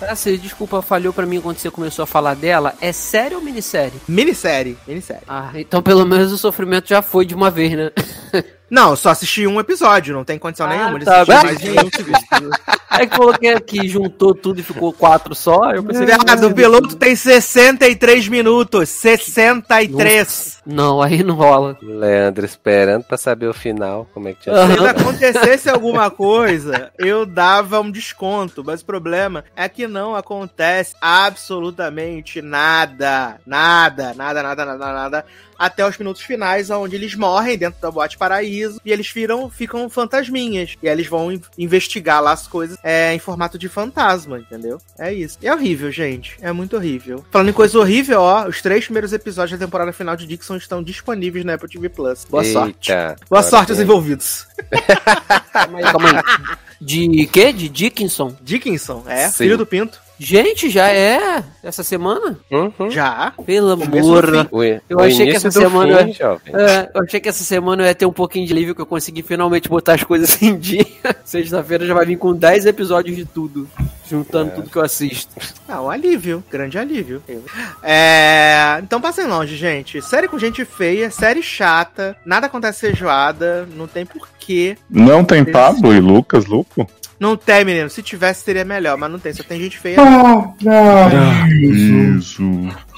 Assim, desculpa, falhou pra mim quando você começou a falar dela. É série ou minissérie? Minissérie. Minissérie. Ah, então pelo menos o sofrimento já foi de uma vez, né? Não, só assisti um episódio, não tem condição ah, nenhuma de tá, assistir mais de um. Aí coloquei aqui, juntou tudo e ficou quatro só. Eu pensei Viado, o piloto tem 63 minutos. 63. Não, aí não rola. Leandro esperando pra saber o final, como é que tinha uhum. Se acontecesse alguma coisa, eu dava um desconto. Mas o problema é que não acontece absolutamente nada. Nada, nada, nada, nada, nada até os minutos finais, onde eles morrem dentro da boate paraíso e eles viram, ficam fantasminhas. E aí eles vão investigar lá as coisas é, em formato de fantasma, entendeu? É isso. É horrível, gente. É muito horrível. Falando em coisa horrível, ó, os três primeiros episódios da temporada final de Dixon estão disponíveis na Apple TV Plus. Boa Eita, sorte. Boa sorte aos envolvidos. calma aí, calma aí. De quê? De Dickinson? Dickinson, é, Sim. filho do Pinto. Gente, já é essa semana? Uhum. Já. Pelo amor. Eu achei que essa semana. Fim, é, eu achei que essa semana eu ia ter um pouquinho de alívio que eu consegui finalmente botar as coisas em dia. Sexta-feira já vai vir com 10 episódios de tudo. Juntando é. tudo que eu assisto. Ah, um alívio. Grande alívio. É... Então passem longe, gente. Série com gente feia, série chata, nada acontece feijoada, não tem porquê. Não tem Pablo e Lucas, Luco? Não tem, menino. Se tivesse, seria melhor, mas não tem. Só tem gente feia. Ah, ah, isso.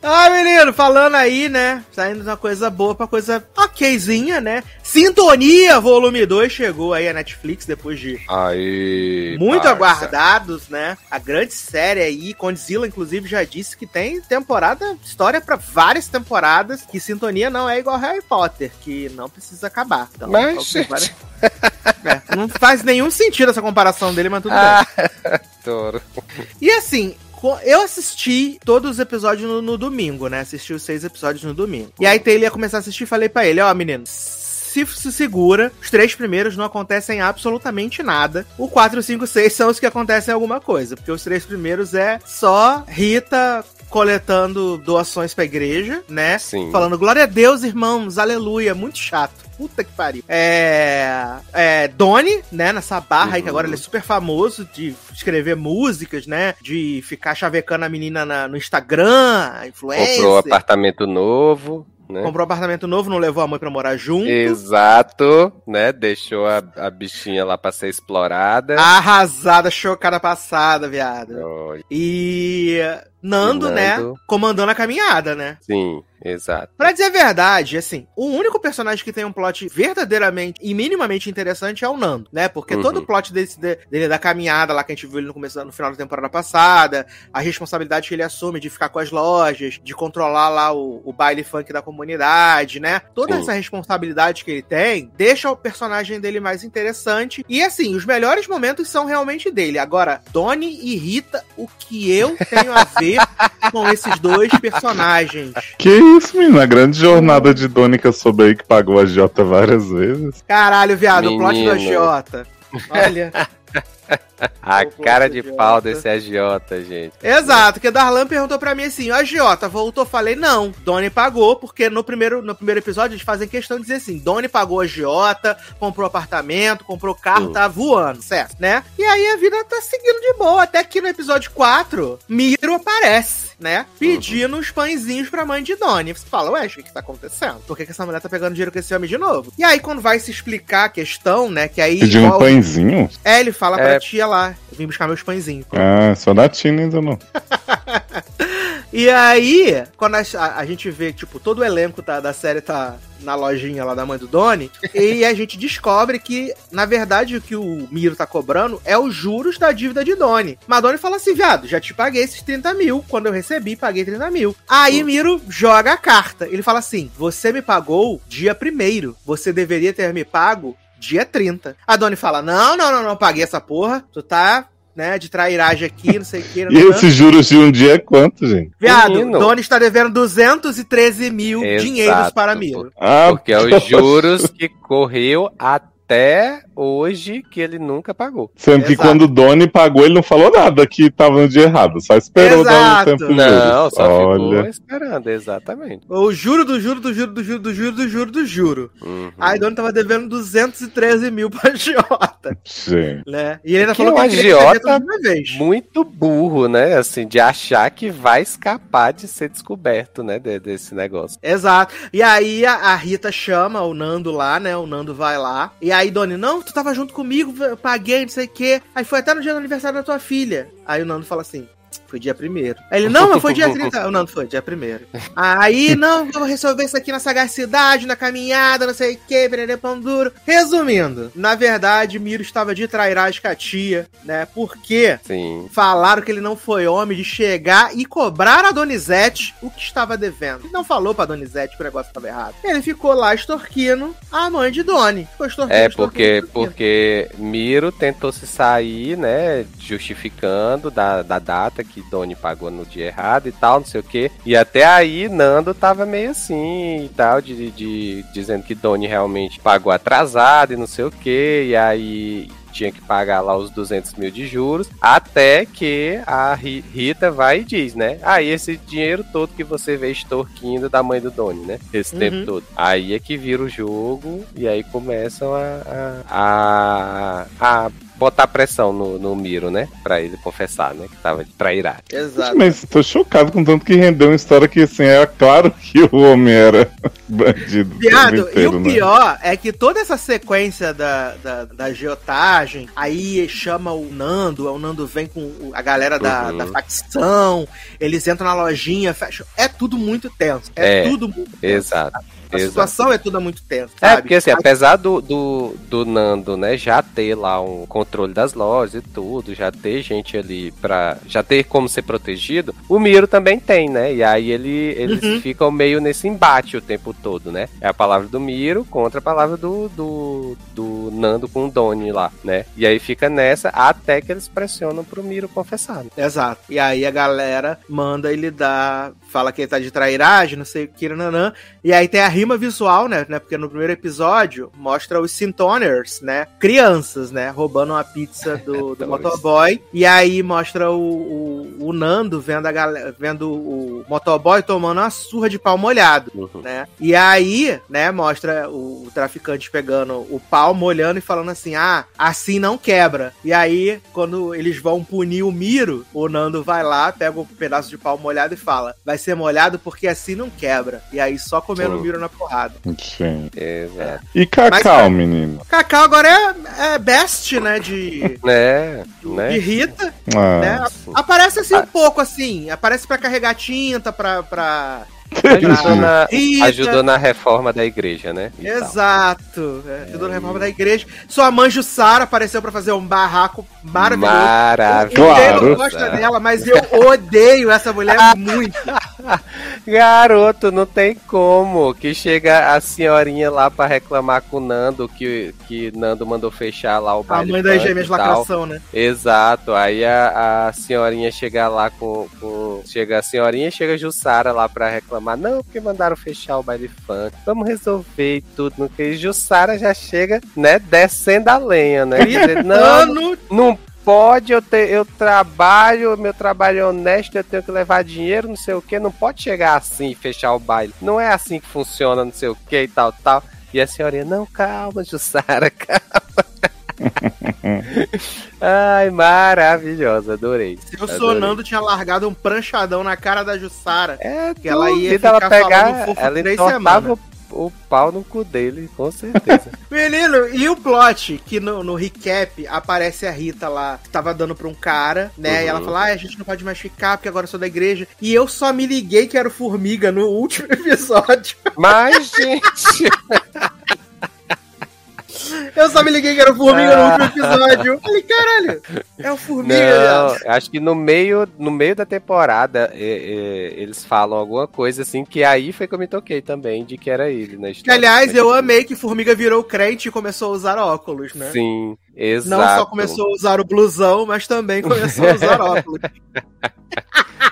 Ah, menino, falando aí, né? Saindo de uma coisa boa pra coisa okzinha, né? Sintonia Volume 2 chegou aí a Netflix depois de Aí. muito parça. aguardados, né? A grande série aí, Condzilla, inclusive, já disse que tem temporada, história pra várias temporadas, que Sintonia não é igual Harry Potter, que não precisa acabar. Então, Mas, tem várias- É, não faz nenhum sentido essa comparação dele, mas tudo bem. Ah, adoro. E assim, eu assisti todos os episódios no, no domingo, né? Assisti os seis episódios no domingo. E aí Taylor ia começar a assistir e falei pra ele, ó, menino. Se se segura, os três primeiros não acontecem absolutamente nada. O 4, 5, 6 são os que acontecem alguma coisa. Porque os três primeiros é só Rita coletando doações pra igreja, né? Sim. Falando, glória a Deus, irmãos, aleluia. Muito chato. Puta que pariu. É. É. Doni, né? Nessa barra aí, que agora ele é super famoso de escrever músicas, né? De ficar chavecando a menina na- no Instagram, a influencer. Comprou um apartamento novo, né? Comprou um apartamento novo, não levou a mãe pra morar junto. Exato, né? Deixou a, a bichinha lá pra ser explorada. Arrasada, chocada passada, viado. Olha, E. Nando, né? Nando. Comandando a caminhada, né? Sim, exato. Pra dizer a verdade, assim, o único personagem que tem um plot verdadeiramente e minimamente interessante é o Nando, né? Porque Uhum. todo o plot desse, de- dele da caminhada lá que a gente viu ele no começo, no final da temporada passada, a responsabilidade que ele assume de ficar com as lojas, de controlar lá o, o baile funk da comunidade, né? Toda Sim. essa responsabilidade que ele tem deixa o personagem dele mais interessante. E assim, os melhores momentos são realmente dele. Agora, Donnie e Rita, o que eu tenho a ver com esses dois personagens? Que isso, menino? A grande jornada de eu soube aí que pagou a Jota várias vezes. Caralho, viado, o plot do agiota. Olha. A cara de pau desse agiota, gente. Exato, que Darlan perguntou pra mim assim: o agiota voltou? Falei, não, Doni pagou, porque no primeiro, no primeiro episódio eles fazem questão de dizer assim: Doni pagou agiota, comprou apartamento, comprou carro, Hum. tá voando, certo, né? E aí a vida tá seguindo de boa, até que no episódio 4, Miro aparece. Né? Pedindo uns pãezinhos pra mãe de Doni. Você fala, ué, o que que tá acontecendo? Por que, que essa mulher tá pegando dinheiro com esse homem de novo? E aí, quando vai se explicar a questão, né? Que aí. Pediu um pãezinho? É, ele fala pra É. tia lá, vim buscar meus pãezinhos. Ah, só da Tina ainda não. E aí, quando a, a- a gente vê, tipo, todo o elenco tá- da série tá na lojinha lá da mãe do Doni, e a gente descobre que, na verdade, o que o Miro tá cobrando é os juros da dívida de Doni. Mas Doni fala assim, viado, já te paguei esses 30 mil. Quando eu recebi, paguei 30 mil. Aí Miro joga a carta. Ele fala assim, você me pagou dia primeiro. Você deveria ter me pago dia 30. A Doni fala, não, não, não, não, paguei essa porra. Tu tá... Né, de trairagem aqui, não sei o que. E esses juros de um dia é quanto, gente? Viado, Menino. Doni está devendo 213 mil Exato, dinheiros para Miro. Ah, Porque é os juros que correu até hoje que ele nunca pagou. Sendo que Exato. quando o Doni pagou, ele não falou nada que tava no dia errado. Só esperou dar um Exato. tempo Não, só Olha. ficou esperando, exatamente. O juro do juro do juro do juro do juro do juro do juro. Uhum. Aí Doni tava devendo 213 mil pra Jota, Gente. né? E ele ainda Que falou que um agiota. Muito burro, né? Assim, de achar que vai escapar de ser descoberto, né? de- desse negócio. Exato. E aí a, a Rita chama o Nando lá, né? O Nando vai lá. E aí, Doni, não, tu tava junto comigo, eu paguei, não sei o quê. Aí foi até no dia do aniversário da tua filha. Aí o Nando fala assim. Foi dia primeiro. Aí ele, não, mas foi dia 30. O Nando foi dia primeiro. Aí, não, vamos resolver isso aqui na sagacidade, na caminhada, não sei o que, pererê pão duro. Resumindo, na verdade, Miro estava de trairagem com a tia, né? Porque Sim. Falaram que ele não foi homem de chegar e cobrar a Donizete o que estava devendo. Ele não falou pra Donizete que o negócio estava errado. Ele ficou lá extorquindo a mãe de Doni. Ficou extorquindo, É, porque, extorquindo. porque Miro tentou se sair, né? Justificando da, da data que Doni pagou no dia errado e tal, não sei o que. E até aí Nando tava meio assim e tal, de, de- dizendo que Doni realmente pagou atrasado e não sei o que. E aí tinha que pagar lá os 200 mil de juros, até que a Ri- Rita vai e diz, né? Ah, e esse dinheiro todo que você vê extorquindo da mãe do Doni, né? Esse Uhum. tempo todo. Aí é que vira o jogo e aí começam a, a, a, a botar pressão no, no Miro, né? Pra ele confessar, né? Que tava de trairagem. Exato. Mas tô chocado com tanto que rendeu uma história que, assim, é claro que o homem era Bandido. Viado, tempo e inteiro, o né? pior é que toda essa sequência da, da, da geotagem, aí chama o Nando, o Nando vem com a galera da, Uhum. da facção, eles entram na lojinha, fecham. É tudo muito tenso. É, É, tudo muito tenso. Exato. A exato. situação é toda muito tensa. É, sabe? porque assim, apesar do, do, do Nando, né, já ter lá um controle das lojas e tudo, já ter gente ali pra. já ter como ser protegido, o Miro também tem, né? E aí ele, eles Uhum. ficam meio nesse embate o tempo todo, né? É a palavra do Miro contra a palavra do, do, do Nando com o Doni lá, né? E aí fica nessa até que eles pressionam pro Miro confessar. né? Exato. E aí a galera manda ele dar. Fala que ele tá de trairagem, não sei o que, nanã. E aí tem a rima visual, né? né? Porque no primeiro episódio mostra os Sintoners, né? Crianças, né? Roubando uma pizza do, do motoboy. E aí mostra o, o, o Nando vendo a galera, vendo o motoboy tomando uma surra de pau molhado, Uhum. né? E aí, né, mostra o, o traficante pegando o pau, molhando e falando assim: ah, assim não quebra. E aí, quando eles vão punir o Miro, o Nando vai lá, pega um pedaço de pau molhado e fala: vai ser molhado porque assim não quebra. E aí só comendo Sim. o Miro na porrada. Gente. Exato. E Cacau, Mas- menino? Cacau agora é, é best, né? De, Né? de né? Rita, Ah, né? sim. Aparece assim um pouco assim. Aparece pra carregar tinta, pra. pra... Ajudou na, ajudou na reforma da igreja, né? E tal. Exato. É, ajudou na reforma da igreja. Sua mãe Jussara apareceu pra fazer um barraco maravilhoso. Maravilhoso. Claro. gosta dela, mas eu odeio essa mulher muito. Garoto, não tem como. Que chega a senhorinha lá pra reclamar com o Nando, que, que Nando mandou fechar lá o A baile mãe das gêmeas lacração, né? Exato. Aí a, a senhorinha chega lá com, com- Chega a senhorinha e chega a Jussara lá pra reclamar. Não, porque mandaram fechar o baile funk. Vamos resolver e tudo. No que Jussara já chega, né, descendo a lenha, né? Dizendo, não, Ano não pode, eu, te, eu trabalho, meu trabalho é honesto, eu tenho que levar dinheiro, não sei o que, não pode chegar assim e fechar o baile. Não é assim que funciona, não sei o que e tal, tal. E a senhorinha, não, calma, Jussara, calma. Ai, maravilhosa, adorei. Se eu Adorei. sonando, tinha largado um pranchadão na cara da Jussara. É, Que ela ia duvido ela ficar falando pegar, fofo ela três semanas. O, pau no cu dele, com certeza. Menino, e o plot que no, no recap aparece a Rita lá, que tava dando pra um cara, né? Uhum. E ela fala: ah, a gente não pode mais ficar porque agora eu sou da igreja. E eu só me liguei que era o Formiga no último episódio. Mas, gente, Eu só me liguei que era o Formiga no Ah. último episódio. Eu falei, caralho, é o Formiga. Não, acho que no meio, no meio da temporada é, é, eles falam alguma coisa assim que aí foi que eu me toquei também de que era ele na Que, história. aliás, eu amei que Formiga virou crente e começou a usar óculos, né? Sim, exato. Não só começou a usar o blusão, mas também começou a usar óculos.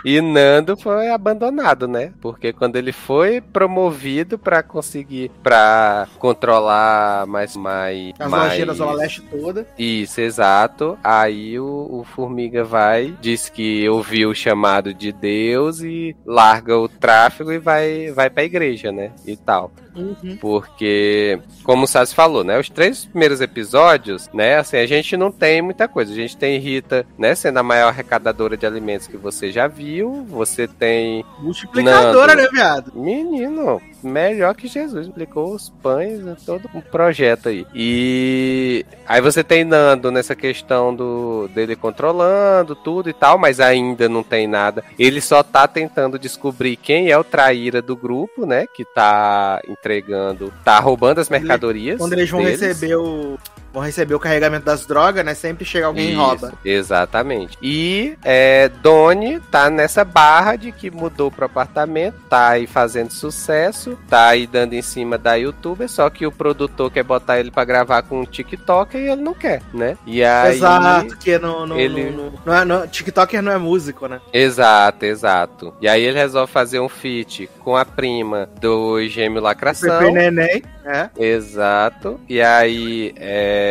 E Nando foi abandonado, né? Porque quando ele foi promovido pra conseguir pra controlar mais mais As mais lojinhas da Zona Leste toda. Isso, exato. Aí o, o Formiga vai, diz que ouviu o chamado de Deus e larga o tráfego e vai, vai pra igreja, né? E tal. Uhum. Porque, como o Sassi falou, né? Os três primeiros episódios, né? Assim, a gente não tem muita coisa. A gente tem Rita, né? Sendo a maior arrecadadora de alimentos que você já viu. Você tem. Multiplicadora, Nando. né, viado? Menino, melhor que Jesus. Explicou os pães, né, todo um projeto aí. E aí você tem Nando nessa questão do dele controlando tudo e tal, mas ainda não tem nada. Ele só tá tentando descobrir quem é o traíra do grupo, né? Que tá entregando, tá roubando as mercadorias. Quando eles vão deles. receber o. Vão receber o carregamento das drogas, né? Sempre chega alguém e Isso, rouba. Exatamente. E é, Doni tá nessa barra de que mudou pro apartamento, tá aí fazendo sucesso, tá aí dando em cima da youtuber, só que o produtor quer botar ele pra gravar com o TikTok e ele não quer, né? E aí. Exato, que no, no, ele- no- não é, no- TikToker não é músico, né? Exato, exato. E aí ele resolve fazer um feat com a prima do Gêmeo Lacração. Pepe Neném, é. Exato. E aí é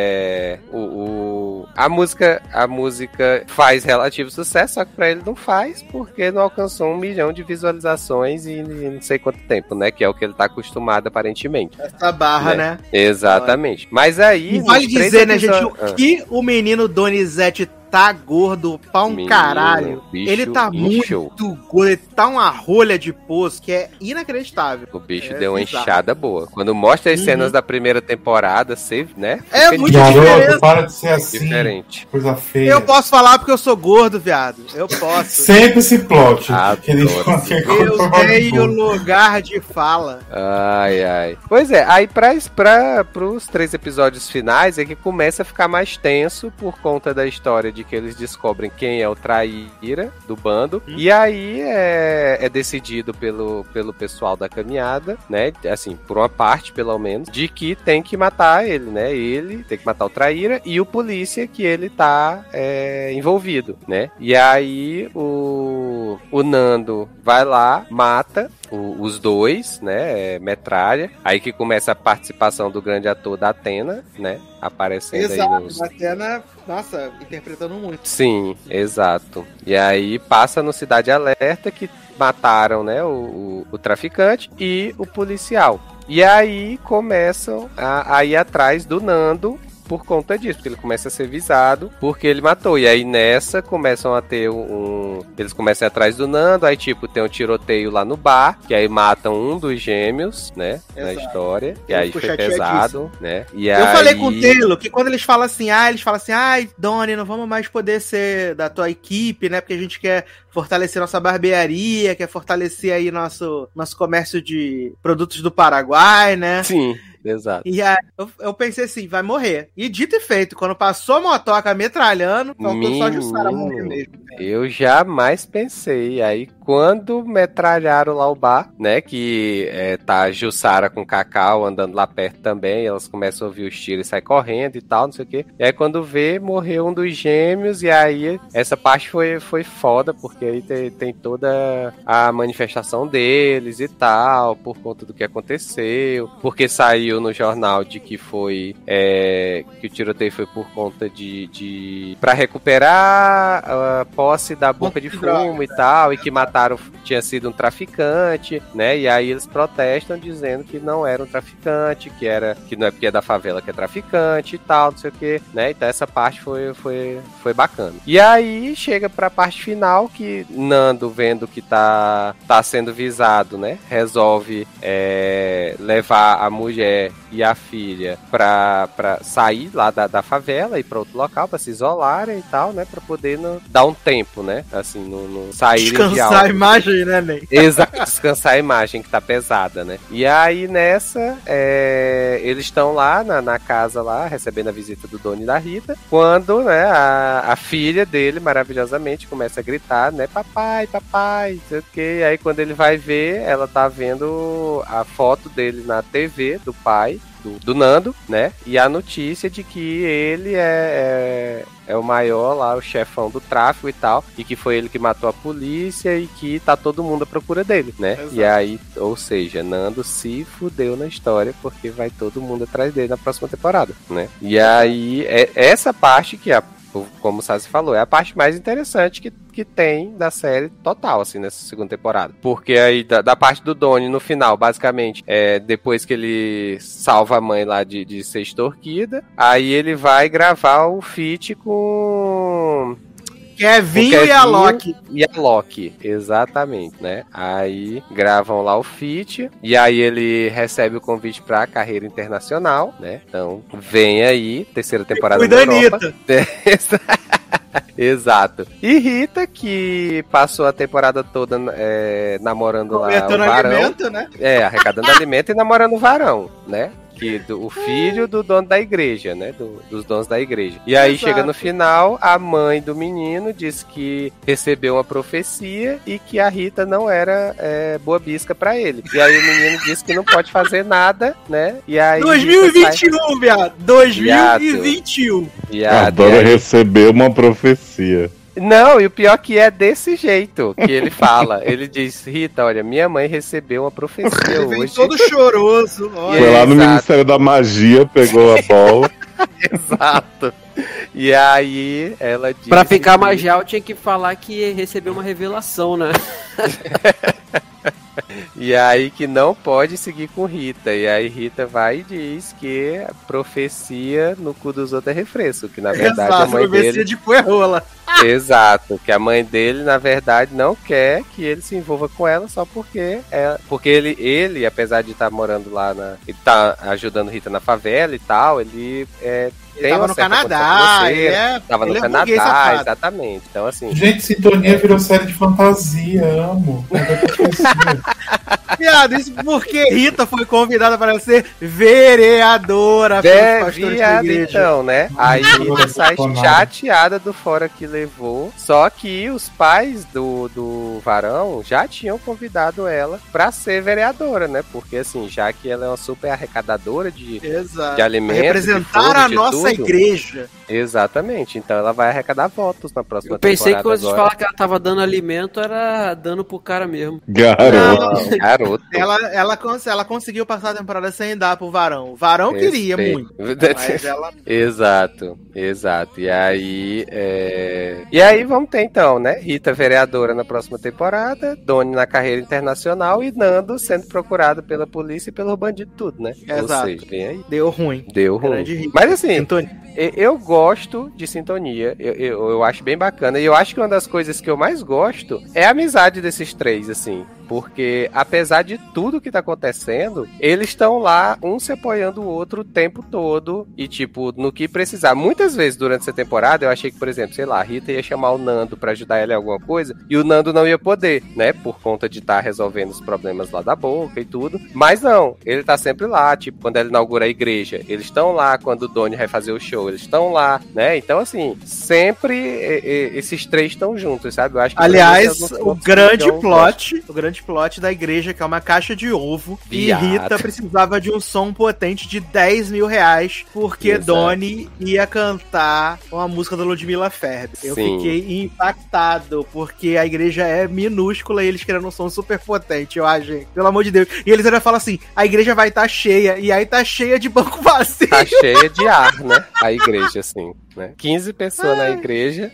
o, o- a música a música faz relativo sucesso, só que pra ele não faz porque não alcançou um milhão de visualizações em, em não sei quanto tempo, né? Que é o que ele tá acostumado aparentemente. Essa barra, Né? né? Exatamente. Mas aí E vale nos três dizer, né, gente, episódios- o que o menino Donizete tá gordo pra um Menino, caralho. bicho Ele tá muito gordo, ele tá uma rolha de poço que é inacreditável. O bicho É deu uma bizarro. enxada boa. Quando mostra as Uhum. cenas da primeira temporada, você, né? É fica muito Garoto, diferente. para de ser assim. diferente. Coisa feia. Eu posso falar porque eu sou gordo, viado. Eu posso. Sempre esse plot. Ele Eu de tenho lugar de fala. Ai, ai. Pois é, aí pra, pra, pros três episódios finais é que começa a ficar mais tenso por conta da história de que eles descobrem quem é o traíra do bando. E aí é, é decidido pelo, pelo pessoal da caminhada, né? Assim, por uma parte, pelo menos, de que tem que matar ele, né? Ele tem que matar o traíra e o polícia que ele tá é, envolvido, né? E aí o, o Nando vai lá, mata o- os dois, né? é, metralha. Aí que começa a participação do grande ator da Atena, né? Aparecendo aí nos. Exato. Atena, nossa, interpretando muito. Sim, exato. E aí passa no Cidade Alerta que mataram, né, o, o- o traficante e o policial. E aí começam a, a ir atrás do Nando por conta disso, porque ele começa a ser visado porque ele matou. E aí nessa começam a ter um. Eles começam a ir atrás do Nando, aí tipo, tem um tiroteio lá no bar, que aí matam um dos gêmeos, né? Na Exato. história. E aí foi pesado, né? E Eu aí... falei com o Taylor que quando eles falam assim, ah, eles falam assim, ai, Doni, não vamos mais poder ser da tua equipe, né? Porque a gente quer fortalecer nossa barbearia, quer fortalecer aí nosso, nosso comércio de produtos do Paraguai, né? Sim, exato. E aí eu, eu pensei assim, vai morrer. E dito e feito, quando passou a motoca metralhando, faltou só Jussara Menino. morrer mesmo. Eu jamais pensei. Aí, quando metralharam lá o bar, né? Que é, tá a Jussara com o Cacau andando lá perto também. Elas começam a ouvir os tiros e saem correndo e tal, não sei o quê. E aí, quando vê, morreu um dos gêmeos. E aí, essa parte foi, foi foda, porque aí tem, tem toda a manifestação deles e tal, por conta do que aconteceu. Porque saiu no jornal de que foi. é, que o tiroteio foi por conta de. de para recuperar a posse da boca de fumo e tal, e que mataram, tinha sido um traficante, né? E aí eles protestam dizendo que não era um traficante, que era que não é porque é da favela que é traficante e tal, não sei o que, né? Então essa parte foi, foi, foi bacana. E aí chega pra parte final que Nando, vendo que tá, tá sendo visado, né? Resolve é, levar a mulher e a filha pra, pra sair lá da, da favela e pra outro local, pra se isolarem e tal, né? Pra poder no- dar um tempo, né? Assim, no, saírem de Descansar a imagem, né, Ney? Exato, descansar a imagem que tá pesada, né? E aí nessa, é, eles estão lá na, na casa lá, recebendo a visita do Doni e da Rita, quando, né, a, a filha dele, maravilhosamente, começa a gritar, né, papai, papai, sei o que. Aí quando ele vai ver, ela tá vendo a foto dele na TV, do pai, do, do Nando, né? E a notícia de que ele é, é, é o maior lá, o chefão do tráfico e tal, e que foi ele que matou a polícia e que tá todo mundo à procura dele, né? Exato. E aí, ou seja, Nando se fudeu na história porque vai todo mundo atrás dele na próxima temporada, né? E aí, é essa parte que a como o Sassi falou, é a parte mais interessante que, que tem da série total, assim, nessa segunda temporada. Porque aí, da, da parte do Donnie, no final, basicamente, é depois que ele salva a mãe lá de, de ser extorquida, aí ele vai gravar o feat com Kevinho o e a Loki. E a Loki, exatamente, né? Aí gravam lá o feat, e aí ele recebe o convite pra carreira internacional, né? Então, vem aí, terceira temporada Europa. Anitta. Exato. E Rita, que passou a temporada toda é, namorando lá o varão. alimento, né? É, arrecadando alimento e namorando o varão, né? Que do, o filho do dono da igreja, né? Do- dos donos da igreja. E aí Exato. chega no final, a mãe do menino diz que recebeu uma profecia e que a Rita não era é, boa bisca pra ele. E aí o menino diz que não pode fazer nada, né? E aí. Rita sai- 2021, viado. 2021. Viado, Adoro e aí- receber uma profecia. Não, e o pior que é desse jeito que ele fala. Ele diz, Rita, olha, minha mãe recebeu uma profecia Ele vem hoje. todo choroso. Olha. Foi lá no Exato. Ministério da Magia, pegou a bola. Exato. E aí ela disse. Pra ficar que- mais real, tinha que falar que recebeu uma revelação, né? E aí que não pode seguir com Rita. E aí Rita vai e diz que a profecia no cu dos outros é refresco. Que na verdade a Exato, mãe profecia dele. de Cuerrola. Exato, que a mãe dele, na verdade, não quer que ele se envolva com ela só porque é, porque ele, ele, apesar de estar morando lá na. Ele tá ajudando Rita na favela e tal, ele é. Ele tem tava no Canadá, condição ele é, Tava no ele é Canadá, safado. exatamente. Então, assim. Gente, Sintonia virou série de fantasia, amo. É. Viado, isso porque Rita foi convidada para ser vereadora É, da viado, então, né? Aí Rita sai chateada do fora que levou. Só que os pais do, do varão já tinham convidado ela pra ser vereadora, né? Porque, assim, já que ela é uma super arrecadadora de, Exato. de alimentos. Pra de representar fogo, a de nossa tudo. igreja. Exatamente. Então ela vai arrecadar votos na próxima Eu pensei que quando vocês agora. falaram que ela tava dando alimento, era dando pro cara mesmo. Garoto. Não, Garoto. ela, ela, ela conseguiu passar a temporada sem dar pro Varão. O Varão queria Respeito. muito. Mas ela. Exato, exato. E aí, é... e aí vamos ter então, né? Rita vereadora na próxima temporada, Doni na carreira internacional e Nando sendo procurado pela polícia e pelo bandido tudo, né? Exato. Ou seja. Deu ruim. Deu ruim. Mas assim, e- eu gosto de sintonia, eu, eu, eu acho bem bacana. E eu acho que uma das coisas que eu mais gosto é a amizade desses três, assim. Porque apesar de tudo que tá acontecendo, eles estão lá, um se apoiando o outro o tempo todo. E, tipo, no que precisar. Muitas vezes durante essa temporada eu achei que, por exemplo, sei lá, a Rita ia chamar o Nando pra ajudar ela em alguma coisa. E o Nando não ia poder, né? Por conta de estar resolvendo os problemas lá da boca e tudo. Mas não, ele tá sempre lá. Tipo, quando ela inaugura a igreja, eles estão lá. Quando o Doni vai fazer o show, eles estão lá, né? Então, assim, sempre esses três estão juntos, sabe? Eu acho que Aliás, o grande plot, o grande plot da igreja, que é uma caixa de ovo, Viado. e Rita precisava de um som potente de 10 mil reais, porque Exato. Doni ia cantar uma música da Ludmilla Ferber. Eu Sim. fiquei impactado, porque a igreja é minúscula e eles querendo um som super potente, eu acho, gente. Pelo amor de Deus. E eles ainda falam assim, a igreja vai estar cheia, e aí tá cheia de banco vazio. Tá cheia de ar, né? A igreja, assim, né? 15 pessoas na igreja.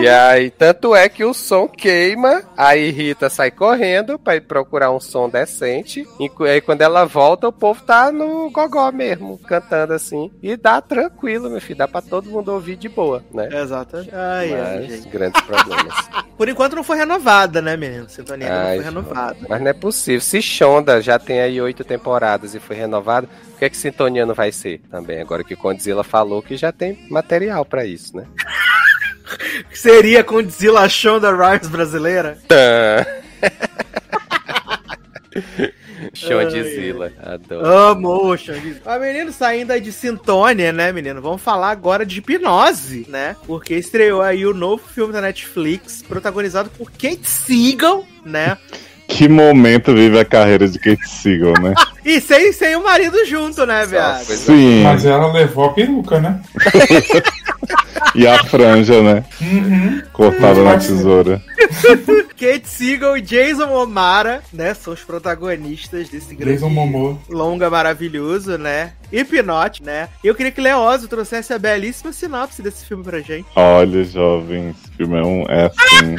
E aí, tanto é que o som queima, aí Rita sai correndo pra ir procurar um som decente. E aí, quando ela volta, o povo tá no gogó mesmo, cantando assim. E dá tranquilo, meu filho. Dá pra todo mundo ouvir de boa, né? Exato. Ai, ai, Mas, gente. grandes problemas. Por enquanto não foi renovada, né, menino? Sintonia ainda não Ai, foi renovada. Mas não é possível. Se Shonda já tem aí oito temporadas e foi renovado, por que, é que Sintonia não vai ser também? Agora que o Condzilla falou que já tem material pra isso, né? Seria com Godzilla Shonda Rhimes brasileira? Tã. Shondzilla, adoro. Amo, Xande. Mas, menino, saindo aí de Sintônia, né, menino? Vamos falar agora de Hipnose, né? Porque estreou aí o novo filme da Netflix, protagonizado por Kate Siegel, né? Que momento vive a carreira de Kate Siegel, né? E sem, sem o marido junto, né, viado? Sim. Mas ela levou a peruca, né? E a franja, né? Uhum. Cortada na tesoura. Kate Siegel e Jason O'Mara, né? São os protagonistas desse grande longa maravilhoso, né? Hipnote, né? Eu queria que Leozo trouxesse a belíssima sinopse desse filme pra gente. Olha, jovem, esse filme é um, é assim,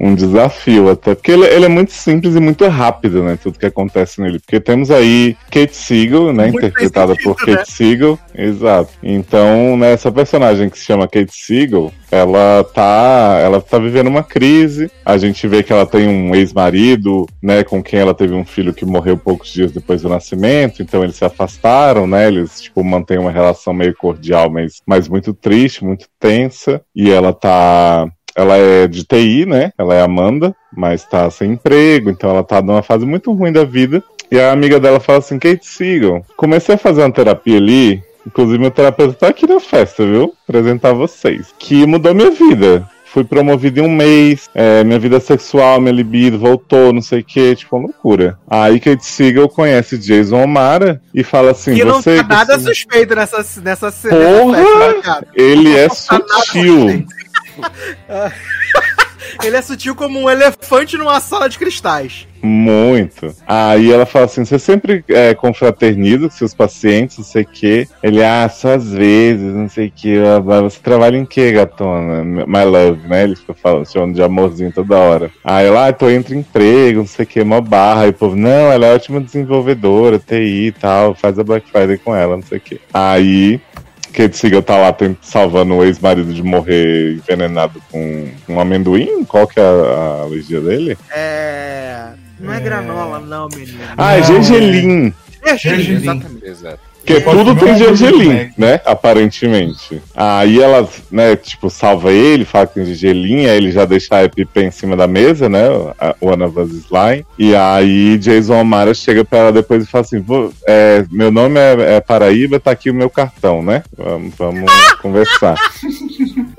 um desafio até. Porque ele, ele é muito simples e muito rápido, né? Tudo que acontece nele. Porque temos aí Kate Siegel, né? Muito interpretada bem por sentido, Kate Siegel. Exato. Então, né, essa personagem que se chama Kate Siegel, ela tá, ela tá vivendo uma crise. A gente vê que ela tem um ex-marido, né, com quem ela teve um filho que morreu poucos dias depois do nascimento. Então eles se afastaram, né? Eles tipo mantêm uma relação meio cordial, mas, mas muito triste, muito tensa. E ela tá ela é de TI, né? Ela é Amanda, mas tá sem emprego, então ela tá numa fase muito ruim da vida. E a amiga dela fala assim: Kate Siegel, comecei a fazer uma terapia ali. Inclusive, meu terapeuta tá aqui na festa, viu? Apresentar vocês. Que mudou minha vida. Fui promovido em um mês, é, minha vida sexual, minha libido voltou, não sei o que, tipo, uma loucura. Aí Kate Siegel conhece Jason O'Mara e fala assim: que não você. tá nada você- suspeito nessa, nessa cena. Porra! nessa festa, cara? Ele é Não tá nada sutil. Ele é sutil como um elefante numa sala de cristais. Muito. Aí ela fala assim: você sempre é, confraterniza com seus pacientes, não sei o quê. Ele, ah, só às vezes, não sei o quê. Você trabalha em quê, gatona? My love, né? Ele fica falando, chamando de amorzinho toda hora. Aí ela, ah, tô entre emprego, não sei o quê, uma barra. Aí o povo, não, ela é ótima desenvolvedora, TI e tal, faz a Black Friday com ela, não sei o quê. Aí Kate Siegel tá lá salvando o ex-marido de morrer envenenado com um amendoim? Qual que é a, a alergia dele? É. Não é, granola, não, menino. Ah, é Não, gergelim. É, gergelim. exatamente. Exato. Porque tudo tem gergelim, Mac. né? Aparentemente. Aí ela, né, tipo, salva ele, fala que tem gergelim, aí ele já deixa a EpiPen em cima da mesa, né? O Ana Van Slime. E aí Jason O'Mara chega pra ela depois e fala assim: "Vô, é, meu nome é, é Paraíba, tá aqui o meu cartão, né? Vamos, vamos conversar.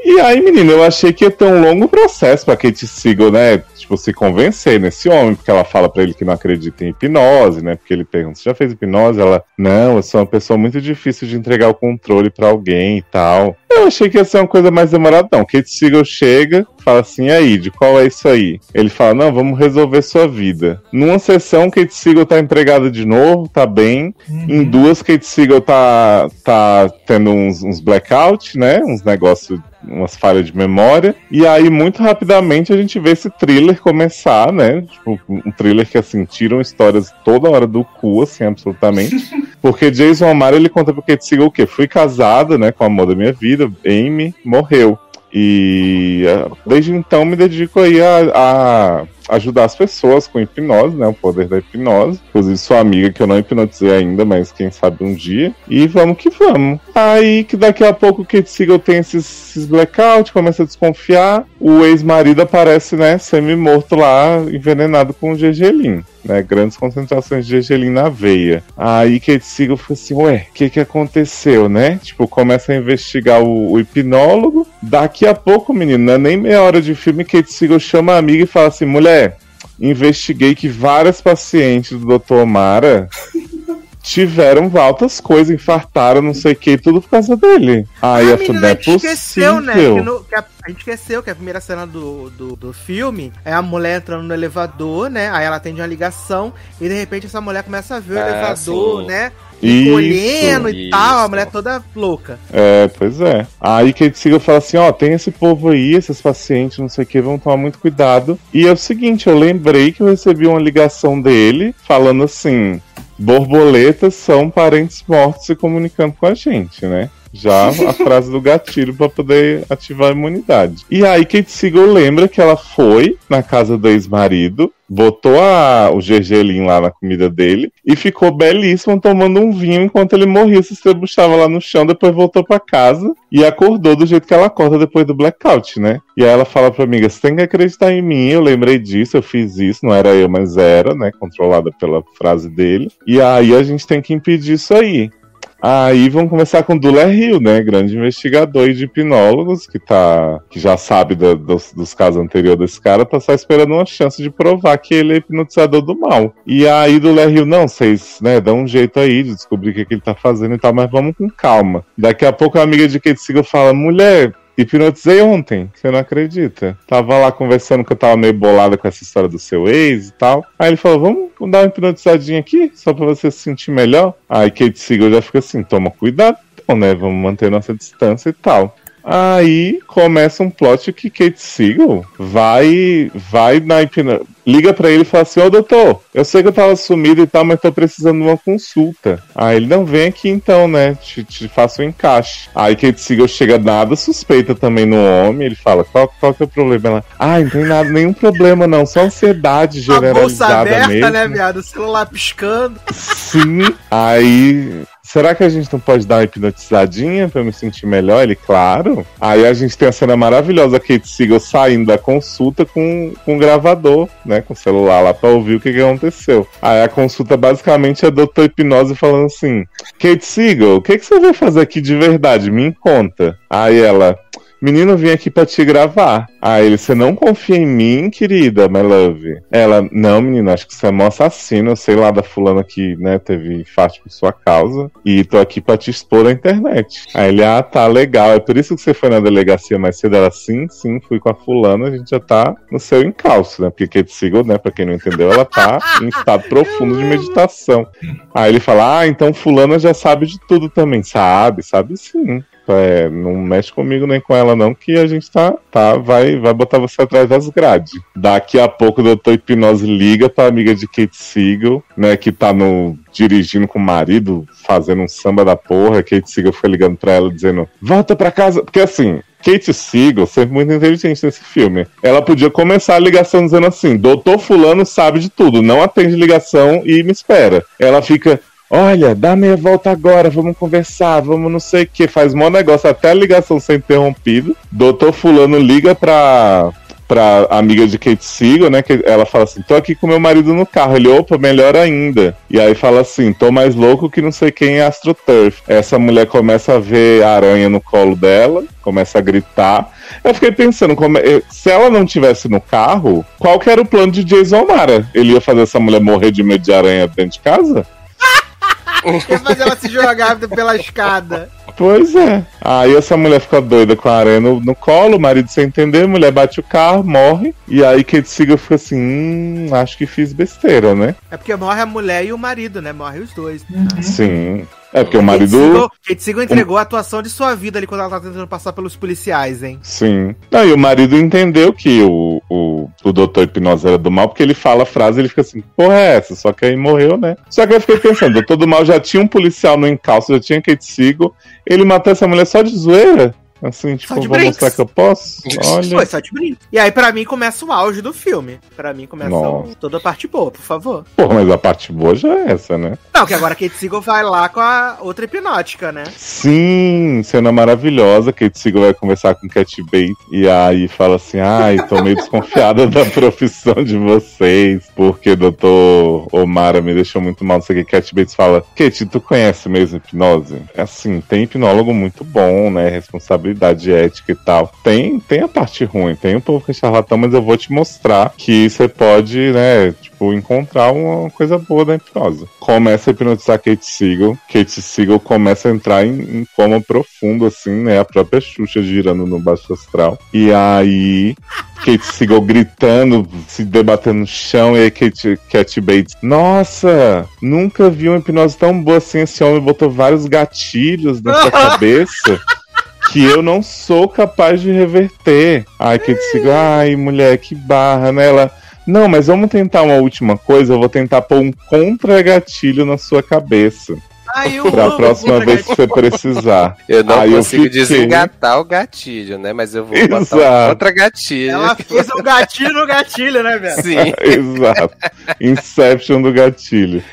E aí, menino, eu achei que ia ter um longo processo pra Kate Siegel, né? Tipo, se convencer nesse homem, porque ela fala pra ele que não acredita em hipnose, né? Porque ele pergunta: você já fez hipnose? Ela, não, eu sou uma pessoa muito difícil de entregar o controle pra alguém e tal. Eu achei que ia ser uma coisa mais demorada, não. Kate Siegel chega, fala assim: aí, de qual é isso aí? Ele fala: não, vamos resolver sua vida. Numa sessão, Kate Siegel tá empregada de novo, tá bem. Em duas, Kate Siegel tá, tá tendo uns, uns blackout, né? Uns negócios, umas falhas de memória. E aí, muito rapidamente, a gente vê esse thriller começar, né? Tipo, um thriller que, assim, tiram histórias toda hora do cu, assim, absolutamente. Porque Jason O'Mara, ele conta pro Kate Siegel o quê? Fui casado, né, com a amor da minha vida, Amy morreu. E ah, desde então me dedico aí a, a ajudar as pessoas com hipnose, né? O poder da hipnose. Inclusive sua amiga que eu não hipnotizei ainda, mas quem sabe um dia. E vamos que vamos. Aí que daqui a pouco o Kate Siegel tem esses, esses blackout, começa a desconfiar. O ex-marido aparece, né, semi-morto lá, envenenado com gergelim. Né, grandes concentrações de gergelim na veia. Aí Kate Siegel fica assim, ué, o que que aconteceu, né? Tipo, começa a investigar o, o hipnólogo. Daqui a pouco, menino, não é nem meia hora de filme, Kate Siegel chama a amiga e fala assim, mulher, investiguei que várias pacientes do Dr. Omara tiveram altas coisas, infartaram, não sei o que, tudo por causa dele. Aí Ah, eu falei, não é a gente esqueceu, né? que no- que a, a gente esqueceu que a primeira cena do, do, do filme é a mulher entrando no elevador, né? Aí ela atende uma ligação e de repente essa mulher começa a ver o Ah, elevador, sim. né? Isso. Colhendo e tal, a mulher toda louca. É, pois é. Aí Kate Siegel fala assim, ó, tem esse povo aí, esses pacientes, não sei o que, vão tomar muito cuidado. E é o seguinte, eu lembrei que eu recebi uma ligação dele falando assim, borboletas são parentes mortos se comunicando com a gente, né? Já a frase do gatilho pra poder ativar a imunidade. E aí Kate Siegel lembra que ela foi na casa do ex-marido, botou a- o gergelim lá na comida dele e ficou belíssima tomando um vinho enquanto ele morria, se estrebuchava lá no chão, depois voltou pra casa e acordou do jeito que ela acorda depois do blackout, né? E aí ela fala pra amiga, você tem que acreditar em mim, eu lembrei disso, eu fiz isso, não era eu, mas era, né? Controlada pela frase dele. E aí a gente tem que impedir isso aí. Aí vamos começar com Dula Hill, né? Grande investigador e de hipnólogos, que tá. que já sabe dos, dos casos anteriores desse cara, tá só esperando uma chance de provar que ele é hipnotizador do mal. E aí Dula Hill, não, vocês, né, dão um jeito aí de descobrir o que, que ele tá fazendo e tal, mas vamos com calma. Daqui a pouco a amiga de Kate Siegel fala, mulher. Hipnotizei ontem, você não acredita? Tava lá conversando que eu tava meio bolada com essa história do seu ex e tal. Aí ele falou: Vamos dar uma hipnotizadinha aqui, só pra você se sentir melhor. Aí Kate Siegel já fica assim: Toma cuidado, então, né? Vamos manter nossa distância e tal. Aí começa um plot que Kate Siegel vai vai na hipno... liga pra ele e fala assim: Ô doutor, eu sei que eu tava sumido e tal, mas tô precisando de uma consulta. Aí ele não vem aqui então, né? Te, te faço um encaixe. Aí Kate Siegel chega nada suspeita também no homem. Ele fala: Qual, qual que é o problema? Ela: Ah, não tem nada, nenhum problema não, só ansiedade A bolsa generalizada aberta, mesmo. né, viado? O celular piscando. Sim. Aí. Será que a gente não pode dar uma hipnotizadinha pra eu me sentir melhor? Ele, claro. Aí a gente tem a cena maravilhosa, Kate Siegel saindo da consulta com, com gravador, né? Com o celular lá pra ouvir o que, que aconteceu. Aí a consulta basicamente é doutor hipnose falando assim: Kate Siegel, o que, que você vai fazer aqui de verdade? Me conta. Aí ela. Menino, vim aqui pra te gravar. Aí ele, você não confia em mim, querida, my love? Ela, não, menino, acho que você é mó assassino, sei lá da fulana que, né, teve infarto por sua causa, e tô aqui pra te expor na internet. Aí ele, ah, tá, legal, é por isso que você foi na delegacia mais cedo? Ela, sim, sim, fui com a fulana, a gente já tá no seu encalço, né? Porque Kate Siegel, né, pra quem não entendeu, ela tá em estado profundo de meditação. Aí ele fala, ah, então fulana já sabe de tudo também. Sabe, sabe sim. É, não mexe comigo nem com ela não, que a gente tá, tá vai, vai botar você atrás das grades. Daqui a pouco o doutor Hipnose liga pra amiga de Kate Siegel, né, que tá no dirigindo com o marido, fazendo um samba da porra. Kate Siegel foi ligando pra ela dizendo: "Volta pra casa", porque assim, Kate Siegel, sempre muito inteligente nesse filme. Ela podia começar a ligação dizendo assim: Doutor Fulano sabe de tudo, não atende ligação e me espera. Ela fica. Olha, dá meia volta agora, vamos conversar, vamos não sei o que. Faz mó negócio até a ligação ser interrompida. Doutor Fulano liga pra, pra amiga de Kate Siegel, né? Que ela fala assim: tô aqui com meu marido no carro. Ele, opa, melhor ainda. E aí fala assim: tô mais louco que não sei quem é AstroTurf. Essa mulher começa a ver a aranha no colo dela, começa a gritar. Eu fiquei pensando, como é- se ela não tivesse no carro, qual que era o plano de Jason Mara? Ele ia fazer essa mulher morrer de medo de aranha dentro de casa? Quer fazer ela se jogar pela escada. Pois é. Aí essa mulher fica doida com a aranha no, no colo, o marido sem entender, a mulher bate o carro, morre. E aí Kate Siegel fica assim, hum, acho que fiz besteira, né? É porque morre a mulher e o marido, né? Morre os dois. Sim. É porque o marido. Kate Siegel entregou a atuação de sua vida ali quando ela tá tentando passar pelos policiais, hein? Sim. Não, e o marido entendeu que o, o, o doutor Hipnose era do mal, porque ele fala a frase e ele fica assim, porra é essa? Só que aí morreu, né? Só que eu fiquei pensando, o doutor do mal já tinha um policial no encalço, já tinha Kate Siegel, ele matou essa mulher só de zoeira? Assim, tipo, vou brinks. mostrar que eu posso? Foi Olha. só de brinco. E aí, pra mim, começa o auge do filme. Pra mim, começa Nossa. toda a parte boa, por favor. Porra, mas a parte boa já é essa, né? Não, que agora a Kate Siegel vai lá com a outra hipnótica, né? Sim, cena maravilhosa. Kate Siegel vai conversar com Cat Bates e aí fala assim: ai, tô meio desconfiada da profissão de vocês, porque doutor Omara me deixou muito mal. Não sei o que. Cat Bates fala: Kate, tu conhece mesmo hipnose? É assim, tem hipnólogo muito bom, né? Responsabilidade ética e tal. Tem, tem a parte ruim, tem um povo que é charlatão, mas eu vou te mostrar que você pode, né? Tipo, encontrar uma coisa boa da hipnose. Começa a hipnotizar Kate Siegel. Kate Siegel começa a entrar em, em coma profundo, assim, né? A própria Xuxa girando no baixo astral. E aí. Kate Siegel gritando, se debatendo no chão, e aí Kate, Cat Bates, nossa, nunca vi uma hipnose tão boa assim, esse homem botou vários gatilhos na sua cabeça que eu não sou capaz de reverter. Ai, Kate Siegel, ai, mulher, que barra, né? Ela, não, mas vamos tentar uma última coisa, eu vou tentar pôr um contra-gatilho na sua cabeça. Ai, eu Pra amo próxima contra vez que você precisar. Eu não Aí eu consigo fiquei- desengatar o gatilho, né? Mas eu vou botar Exato. um outra gatilho. Ela fez um gatilho no gatilho, né, velho? Sim. Exato. Inception do gatilho.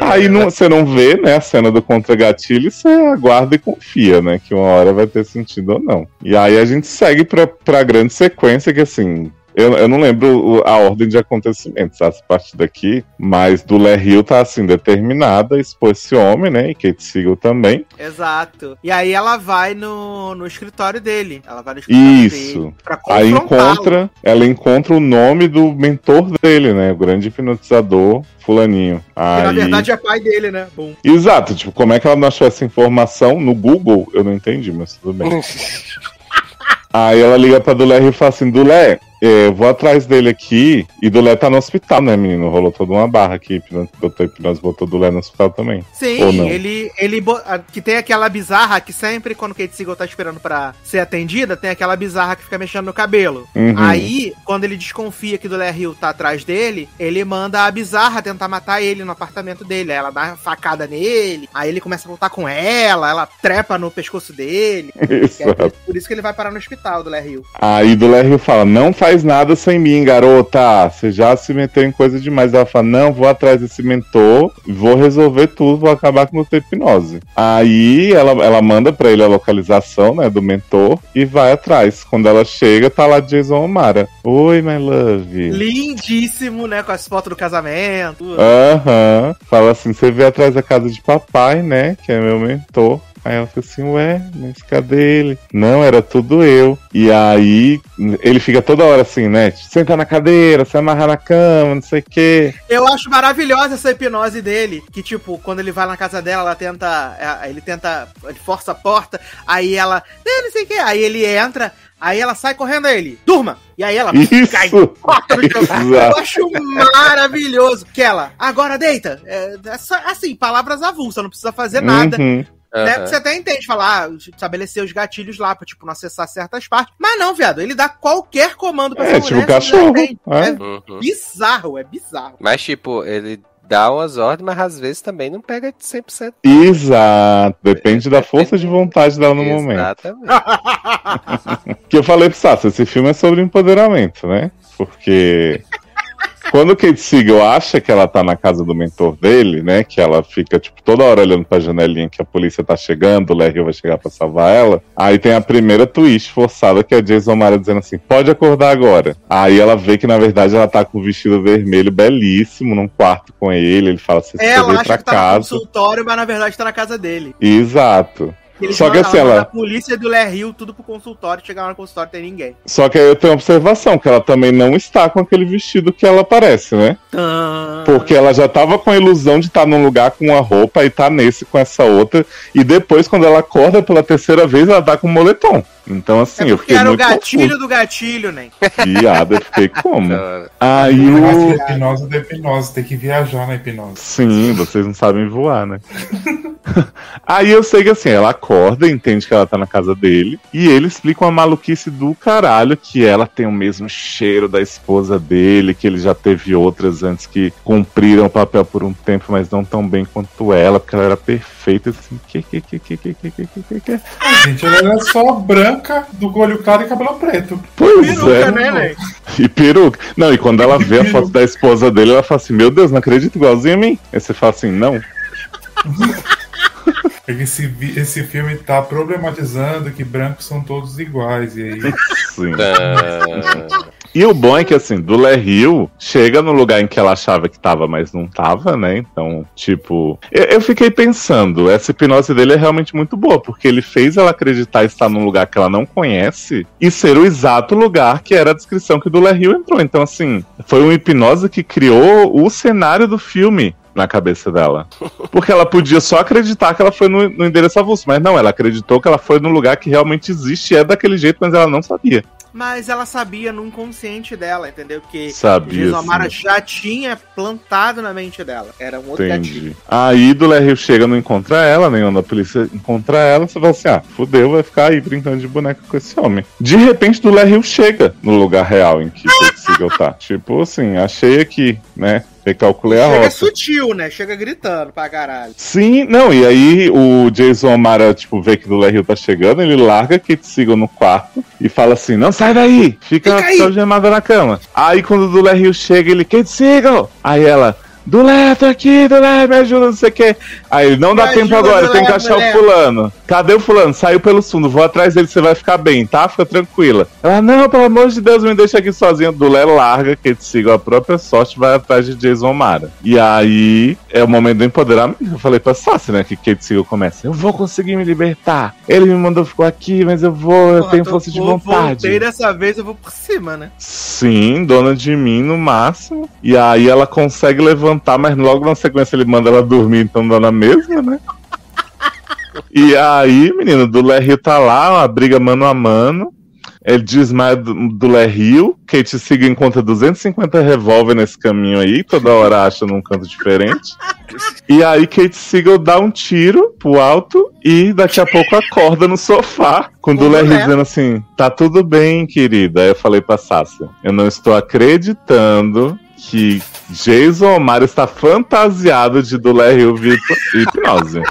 Aí você não vê, né, a cena do contra-gatilho, você aguarda e confia, né, que uma hora vai ter sentido ou não. E aí a gente segue pra, pra grande sequência, que assim, eu, eu não lembro a ordem de acontecimentos, essa parte daqui, mas do Hill tá, assim, determinada a expor esse homem, né, e Kate Siegel também. Exato. E aí ela vai no, no escritório dele. Ela vai no escritório Isso. dele pra Aí encontra, ela encontra o nome do mentor dele, né, o grande hipnotizador fulaninho. Que na Aí... verdade é pai dele, né? Bom. Exato, tipo, como é que ela não achou essa informação no Google? Eu não entendi, mas tudo bem. Aí ela liga pra Dulé e fala assim: Dulé, é, eu vou atrás dele aqui. E Dulé tá no hospital, né, menino? Rolou toda uma barra aqui. Doutor Hipnose botou Dulé no hospital também. Sim, ele, ele que tem aquela bizarra que sempre quando Kate Siegel tá esperando pra ser atendida, tem aquela bizarra que fica mexendo no cabelo. Uhum. Aí, quando ele desconfia que do Hill tá atrás dele, ele manda a bizarra tentar matar ele no apartamento dele. Aí ela dá uma facada nele, aí ele começa a lutar com ela, ela trepa no pescoço dele. Que é Exato. por isso que ele vai parar no hospital do Hill. Aí Dulé Rio fala: Não faz nada sem mim, garota. Você já se meteu em coisa demais. Ela fala: Não, vou atrás desse mentor, vou resolver tudo, vou acabar com o teu hipnose. Aí ela, ela manda pra ele a localização, né, do mentor e vai atrás. Quando ela chega, tá lá Jason O'Mara. Oi, my love. Lindíssimo, né? Com as fotos do casamento. Aham. Fala assim: Você veio atrás da casa de papai, né? Que é meu mentor. Aí ela fica assim, ué, mas cadê ele? Não, era tudo eu. E aí ele fica toda hora assim, né? Senta na cadeira, se amarra na cama, não sei o quê. Eu acho maravilhosa essa hipnose dele. Que, tipo, quando ele vai na casa dela, ela tenta. é, Ele tenta. Ele força a porta, aí ela. "Não, sei o que. Aí ele entra, aí ela sai correndo a ele. Durma! E aí ela Isso! cai. Eu acho maravilhoso. Que ela, agora deita. É, é só- assim, palavras avulsas, não precisa fazer nada. Uhum. Né? Aham. Você até entende, falar, ah, estabelecer os gatilhos lá pra, tipo, não acessar certas partes. Mas não, viado, ele dá qualquer comando pra É, essa tipo mulher, cachorro, é. É Uhum. bizarro, é bizarro. Mas, tipo, ele dá umas ordens, mas às vezes também não pega de 100%. Exato. Depende da força de vontade dela no momento. Exatamente. Que eu falei pro Sassi, esse filme é sobre empoderamento, né? Porque quando Kate Siegel acha que ela tá na casa do mentor dele, né? Que ela fica, tipo, toda hora olhando pra janelinha que a polícia tá chegando, o Larry vai chegar pra salvar ela. Aí tem a primeira twist forçada, que é a Jason Mara dizendo assim, pode acordar agora. Aí ela vê que, na verdade, ela tá com um vestido vermelho belíssimo num quarto com ele. Ele fala assim, você Ela veio acha pra que tá no consultório, mas na verdade tá na casa dele. Exato. Eles Só que assim, ela- A polícia do Ler Hill, tudo pro consultório, chegar lá no consultório tem ninguém. Só que aí eu tenho uma observação, que ela também não está com aquele vestido que ela parece, né? Porque ela já tava com a ilusão de estar num lugar com uma roupa e tá nesse com essa outra. E depois, quando ela acorda pela terceira vez, ela tá com moletom. Então, assim, é eu porque fiquei era o muito gatilho confuso. do gatilho, né? Viado, eu fiquei como? Aí o. a hipnose da hipnose, tem que viajar na hipnose. Sim, vocês não sabem voar, né? Aí eu sei que assim, ela acorda, entende que ela tá na casa dele, e ele explica uma maluquice do caralho que ela tem o mesmo cheiro da esposa dele, que ele já teve outras antes que cumpriram o papel por um tempo, mas não tão bem quanto ela, porque ela era perfeita, assim, que, que, que, que, que, que, que, que, que. Gente, ela era só branca, do olho claro e cabelo preto. Pois Peruca, é. né, né? E peruca. Não, e quando ela vê a foto da esposa dele, ela fala assim, meu Deus, não acredito igualzinho a mim. Aí você fala assim, não. É que esse, vi- esse filme tá problematizando que brancos são todos iguais. E aí. Sim. tá. E o bom é que, assim, do Hill chega no lugar em que ela achava que tava, mas não tava, né? Então, tipo. Eu, eu fiquei pensando, essa hipnose dele é realmente muito boa, porque ele fez ela acreditar estar num lugar que ela não conhece e ser o exato lugar que era a descrição que o do Hill entrou. Então, assim, foi uma hipnose que criou o cenário do filme. Na cabeça dela. Porque ela podia só acreditar que ela foi no, no endereço avulso, mas não, ela acreditou que ela foi no lugar que realmente existe e é daquele jeito, mas ela não sabia. Mas ela sabia no inconsciente dela, entendeu? Que Sabia. Sim. já tinha plantado na mente dela. Era um outro gatilho. Entendi. Aí do Rio chega, não encontra ela, nem quando a polícia encontra ela, você fala assim: ah, fudeu, vai ficar aí brincando de boneca com esse homem. De repente, do Rio chega no lugar real em que Kate Siegel tá. Tipo assim, achei aqui, né? Recalculei a Chega rota. sutil, né? Chega gritando pra caralho. Sim, não, e aí o Jason Amara, tipo, vê que do Hill tá chegando, ele larga Kate Siegel no quarto e fala assim, não sai daí, fica, Fica aí." fica algemada na cama. Aí quando o do Hill chega, ele, Kate Siegel! Aí ela, Dulé, tô aqui, Dulé, me ajuda, não sei o quê. Aí não dá Me tempo ajuda, agora, tem que achar Dulé." o fulano. Cadê o fulano? Saiu pelo fundo, vou atrás dele, você vai ficar bem, tá? Fica tranquila. Ela, não, pelo amor de Deus, me deixa aqui sozinha. Dulé larga, Kate Siegel, a própria sorte, vai atrás de Jason Mara. E aí, é o momento do empoderamento. Eu falei pra Sassi, né, que Kate Siegel começa, eu vou conseguir me libertar. Ele me mandou ficar aqui, mas eu vou, eu Porra, tenho força de vou- vontade. Voltei dessa vez, eu vou por cima, né? Sim, dona de mim no máximo. E aí ela consegue levantar, mas logo na sequência ele manda ela dormir, então dá na mesma, né? E aí, menino, do Rio tá lá, uma briga mano a mano. Ele desmaia do, do Rio. Kate Siga encontra 250 revólver nesse caminho aí, toda hora acha num canto diferente. E aí Kate Siegel dá um tiro pro alto e daqui a pouco acorda no sofá. Com o Com o Dulé Dulé. dizendo assim, tá tudo bem, querida. Aí eu falei pra Sácia, eu não estou acreditando que Jason Omar está fantasiado de Dulé Rio via hipnose.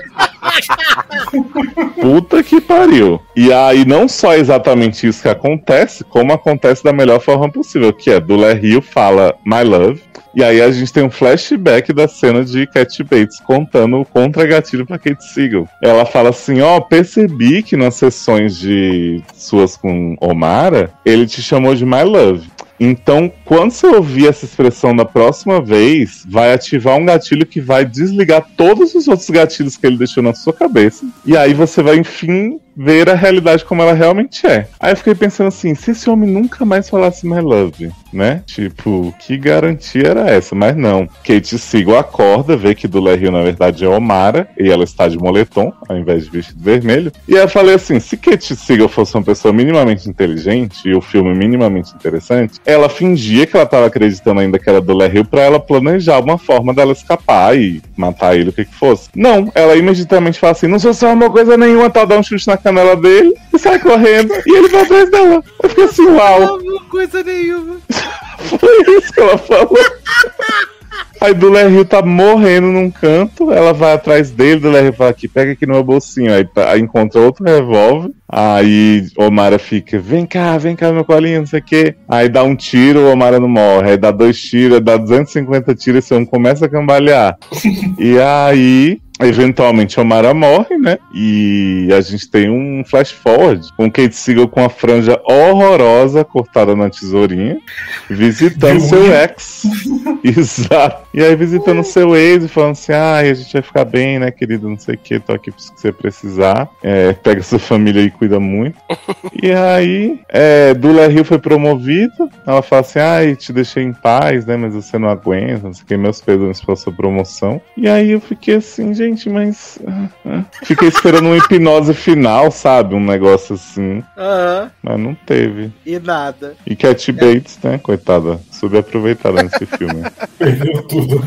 Puta que pariu. E aí, não só exatamente isso que acontece, como acontece da melhor forma possível, que é Dulé Rio fala My Love. E aí a gente tem um flashback da cena de Cat Bates contando o contra-gatilho pra Kate Siegel. Ela fala assim, ó, percebi que nas sessões de suas com Omara, ele te chamou de My Love. Então, quando você ouvir essa expressão da próxima vez, vai ativar um gatilho que vai desligar todos os outros gatilhos que ele deixou na sua cabeça. E aí você vai, enfim, ver a realidade como ela realmente é. Aí eu fiquei pensando assim, se esse homem nunca mais falasse My Love, né? Tipo, que garantia era essa? Mas não. Kate Siegel acorda, vê que do Rio na verdade é Omara, e ela está de moletom, ao invés de vestido vermelho. E aí eu falei assim, se Kate Siegel fosse uma pessoa minimamente inteligente, e o filme minimamente interessante, ela fingia que ela estava acreditando ainda que era do Rio pra ela planejar uma forma dela escapar e matar ele, o que que fosse. Não, ela imediatamente fala assim, não sou só uma coisa nenhuma, tal, dá um chute na canela dele e sai correndo. E ele vai atrás dela. Eu fiquei assim, uau. Não, coisa nenhuma. Foi isso que ela falou. Aí do Rio tá morrendo num canto, ela vai atrás dele, do Rio fala aqui, pega aqui no meu bolsinho. Aí, tá- aí encontra outro revólver. Aí Omara fica, vem cá, vem cá, meu colinho, não sei o quê. Aí dá um tiro, o Omara não morre. Aí dá dois tiros, dá 250 tiros, esse homem começa a cambalear. e aí Eventualmente Omara morre, né? E a gente tem um flash forward com Kate Siegel com a franja horrorosa cortada na tesourinha, visitando seu ex. Exato. E aí visitando seu ex e falando assim: ai, a gente vai ficar bem, né, querido? Não sei o que, tô aqui se você precisar. É, pega sua família e cuida muito. e aí, é, Dula Hill foi promovido. Ela fala assim: ai, te deixei em paz, né? Mas você não aguenta, não sei o que, meus pesos pela sua promoção. E aí eu fiquei assim, gente, mas. ah, ah. Fiquei esperando uma hipnose final, sabe? Um negócio assim. Aham. Mas não teve. E nada. E Cat Bates, né, coitada, subaproveitada nesse filme. Perdeu tudo.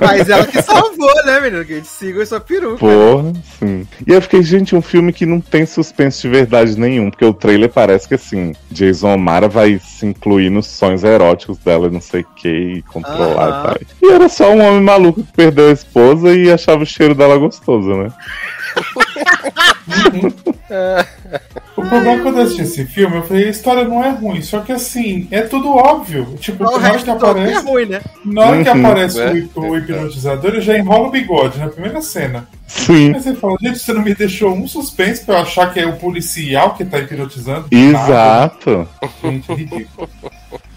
Mas ela que salvou, né, menino? Que a gente siga sua peruca. Porra, sim. E eu fiquei, gente, um filme que não tem suspense de verdade nenhum, porque o trailer parece que assim, Jason O'Mara vai se incluir nos sonhos eróticos dela, não sei o que, e controlar Aham. e tal. E era só um homem maluco que perdeu a esposa e achava o cheiro dela gostoso, né? O problema é quando eu assisti esse filme, eu falei, a história não é ruim, só que assim, é tudo óbvio. Tipo, O na hora que todo é aparece, ruim, né? na hora que Uhum. aparece É, o, hip- o hipnotizador, ele já enrola o bigode na primeira cena. Sim. Aí você fala, gente, você não me deixou um suspense pra eu achar que é o policial que tá hipnotizando? Nada. Exato. Gente, ridículo.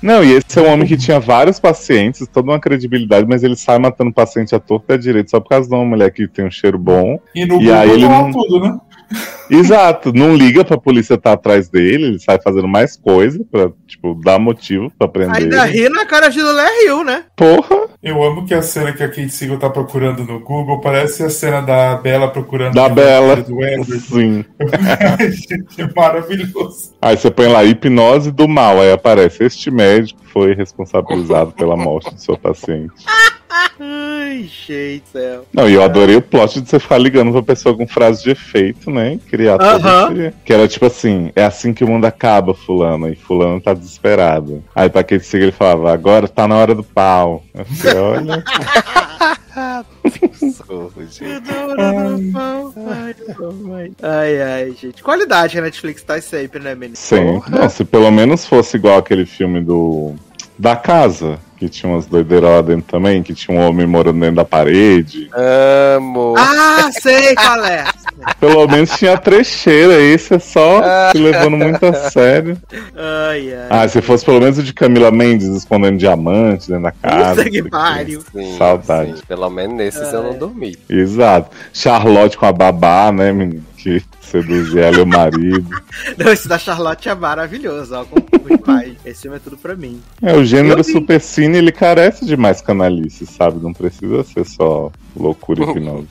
Não, e esse é um homem que tinha vários pacientes, toda uma credibilidade, mas ele sai matando paciente à torta e à direita só por causa de uma mulher que tem um cheiro bom. E no E aí ele tá não- tudo, né? Exato, não liga pra polícia estar atrás dele, ele sai fazendo mais coisa pra, tipo, dar motivo pra prender Ainda ele. ri na cara de Lulé Rio, né? Porra, Eu amo que a cena que a Kate Siegel tá procurando no Google parece a cena da Bela procurando da Bela. Do Edward. Sim. Gente, é maravilhoso. Aí você põe lá hipnose do mal, aí aparece este médico foi responsabilizado pela morte do seu paciente. Ai, gente céu. Não, e eu adorei o plot de você ficar ligando pra pessoa com frase de efeito, né? Criar todo Aham. esse... Que era tipo assim, é assim que o mundo acaba, fulano. E fulano tá desesperado. Aí pra que ele falava, agora tá na hora do pau. Eu falei, olha... Ai, ai, gente. Qualidade a Netflix tá sempre, né, menino? Sim. Não, se pelo menos fosse igual aquele filme do... Da Casa, que tinha umas doideiras lá dentro também, que tinha um homem morando dentro da parede. Amo. Ah, sei qual é. Pelo menos tinha trecheira, esse é só se levando muito a sério. Ai, ai. Ah, se fosse pelo menos o de Camila Mendes escondendo diamantes dentro da casa. Puta que pariu. Sim, Saudade. sim. Pelo menos nesses eu não dormi. Exato. Charlotte com a babá, né, menino? Que seduzia ela e o marido. Não, esse da Charlotte é maravilhoso, ó. Como demais. Esse filme é tudo pra mim. É, o gênero Eu vi. super cine, ele carece de mais canalice, sabe? Não precisa ser só loucura e hipnose.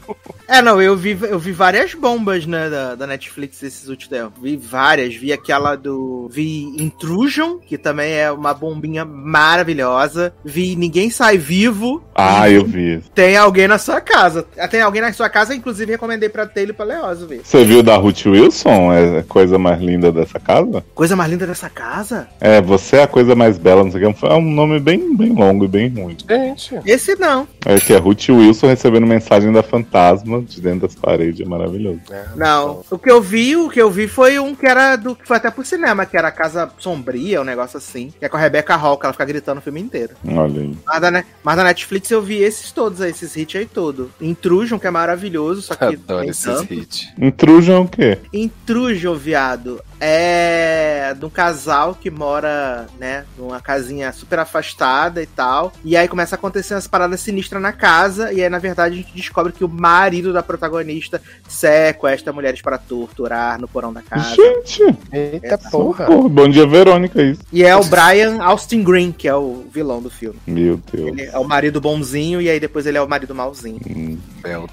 É, não, eu vi, eu vi várias bombas, né, da, da Netflix esses últimos tempos. Vi várias. Vi aquela do. Vi Intrusion, que também é uma bombinha maravilhosa. Vi Ninguém Sai Vivo. Ah, eu vi. Tem alguém na sua casa. Tem alguém na sua casa, inclusive recomendei pra Taylor e pra Leoso ver. Você viu da Ruth Wilson? É a coisa mais linda dessa casa? Coisa mais linda dessa casa? É, você é a coisa mais bela, não sei o que. É um nome bem, bem longo e bem ruim. Gente, Esse não. É que a Ruth Wilson recebeu recebendo mensagem da fantasma de dentro das paredes, é maravilhoso. Não. O que eu vi, o que eu vi foi um que era do que foi até pro cinema, que era a Casa Sombria, um negócio assim. Que é com a Rebecca Hall, que ela fica gritando o filme inteiro. Olha aí. Mas da, mas da Netflix eu vi esses todos aí, esses hits aí tudo. Intrusion, que é maravilhoso, só que Adoro nem esses tanto. hits. Intrusion o quê? Intrusion, viado, é de um casal que mora, né, numa casinha super afastada e tal. E aí começa a acontecer umas paradas sinistras na casa. E aí, na verdade, a gente descobre que o marido da protagonista sequestra mulheres para torturar no porão da casa. Gente, Eita porra. porra, bom dia, Verônica, isso. E é o Brian Austin Green, que é o vilão do filme. Meu Deus. Ele é o marido bonzinho e aí depois ele é o marido malzinho. Hum.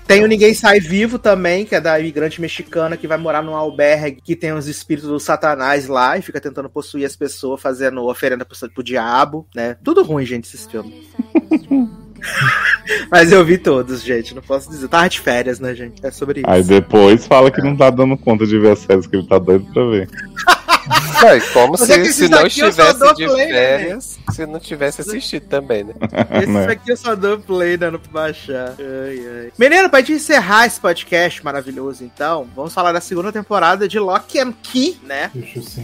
Tem o Ninguém Sai Vivo também, que é da imigrante mexicana que vai morar num albergue que tem os espíritos do satanás lá e fica tentando possuir as pessoas, fazendo oferenda pro, pro diabo, né? Tudo ruim, gente, esses filmes. Mas eu vi todos, gente, não posso dizer. Tava de férias, né, gente? É sobre isso. Aí depois fala que não tá dando conta de ver as séries que ele tá doido pra ver. Não, e como Mas se, é que se não daqui eu só estivesse dou de play, né, férias, se não tivesse assistido também, né? Esse né? aqui eu só dou play, né? Não pra baixar. Ai, ai. Menino, pra gente encerrar esse podcast maravilhoso, então, vamos falar da segunda temporada de Lock and Key, né?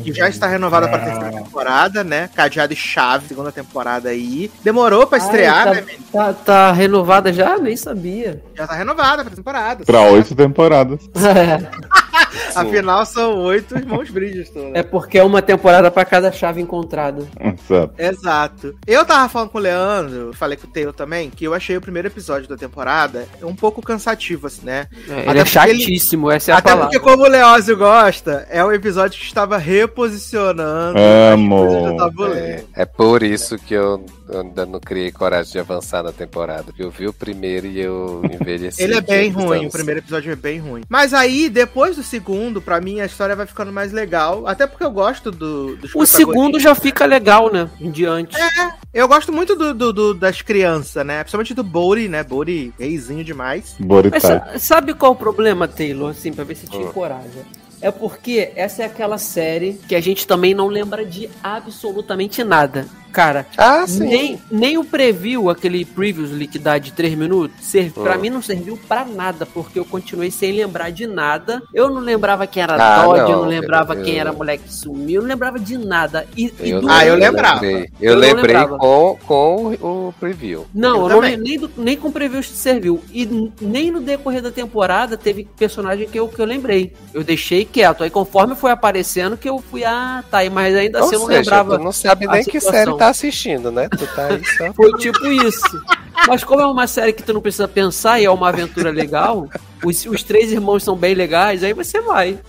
Que já está renovada pra terceira temporada, né? Cadeado e chave, segunda temporada aí. Demorou pra estrear, Ai, né, tá, menino? tá, tá renovada já? Nem sabia. Já tá renovada pra temporada. Pra oito temporadas. Afinal, são oito irmãos Bridgestone. É porque é uma temporada pra cada chave encontrada. Exato. Exato. Eu tava falando com o Leandro, falei com o Taylor também, que eu achei o primeiro episódio da temporada um pouco cansativo, assim, né? É, Até ele é porque ele- chatíssimo, essa é a Até palavra. porque, como o Leózio gosta, é um episódio que estava reposicionando Amo. as coisas do tabuleiro. É, é por isso que eu ainda não criei coragem de avançar na temporada. Eu vi o primeiro e eu envelheci. Ele é bem ruim, o primeiro episódio é bem ruim. Mas aí, depois do segundo, pra mim a história vai ficando mais legal. Até porque eu gosto do, dos O segundo já fica legal, né? Em diante. Eu gosto muito do, do- do- das crianças, né? Principalmente do Bori, né? Bori, reizinho demais. Mas Boritai. sa- sabe qual o problema, Taylor? Assim, pra ver se te Ah. encoraja. É porque essa é aquela série que a gente também não lembra de absolutamente nada. Cara, Ah, sim. nem, nem o preview, aquele previously que dá de 3 minutos, serve, pra Ah. mim não serviu pra nada, porque eu continuei sem lembrar de nada. Eu não lembrava quem era Ah, Dodge, não, eu não lembrava eu- quem era a mulher que sumiu, eu não lembrava de nada. E, e Eu do- Ah, eu lembrava. lembrei. Eu Eu, lembrei lembrava. com, com o preview. Não, Eu eu não nem, do- nem com preview serviu. E nem no decorrer da temporada teve personagem que eu, que eu lembrei. Eu deixei quieto. Aí conforme foi aparecendo que eu fui, ah, tá aí, mas ainda assim eu não seja, lembrava. tu não sabe nem que série tá assistindo, né? Tu tá aí só. Foi tipo isso. Mas como é uma série que tu não precisa pensar e é uma aventura legal, os, os três irmãos são bem legais, aí você vai.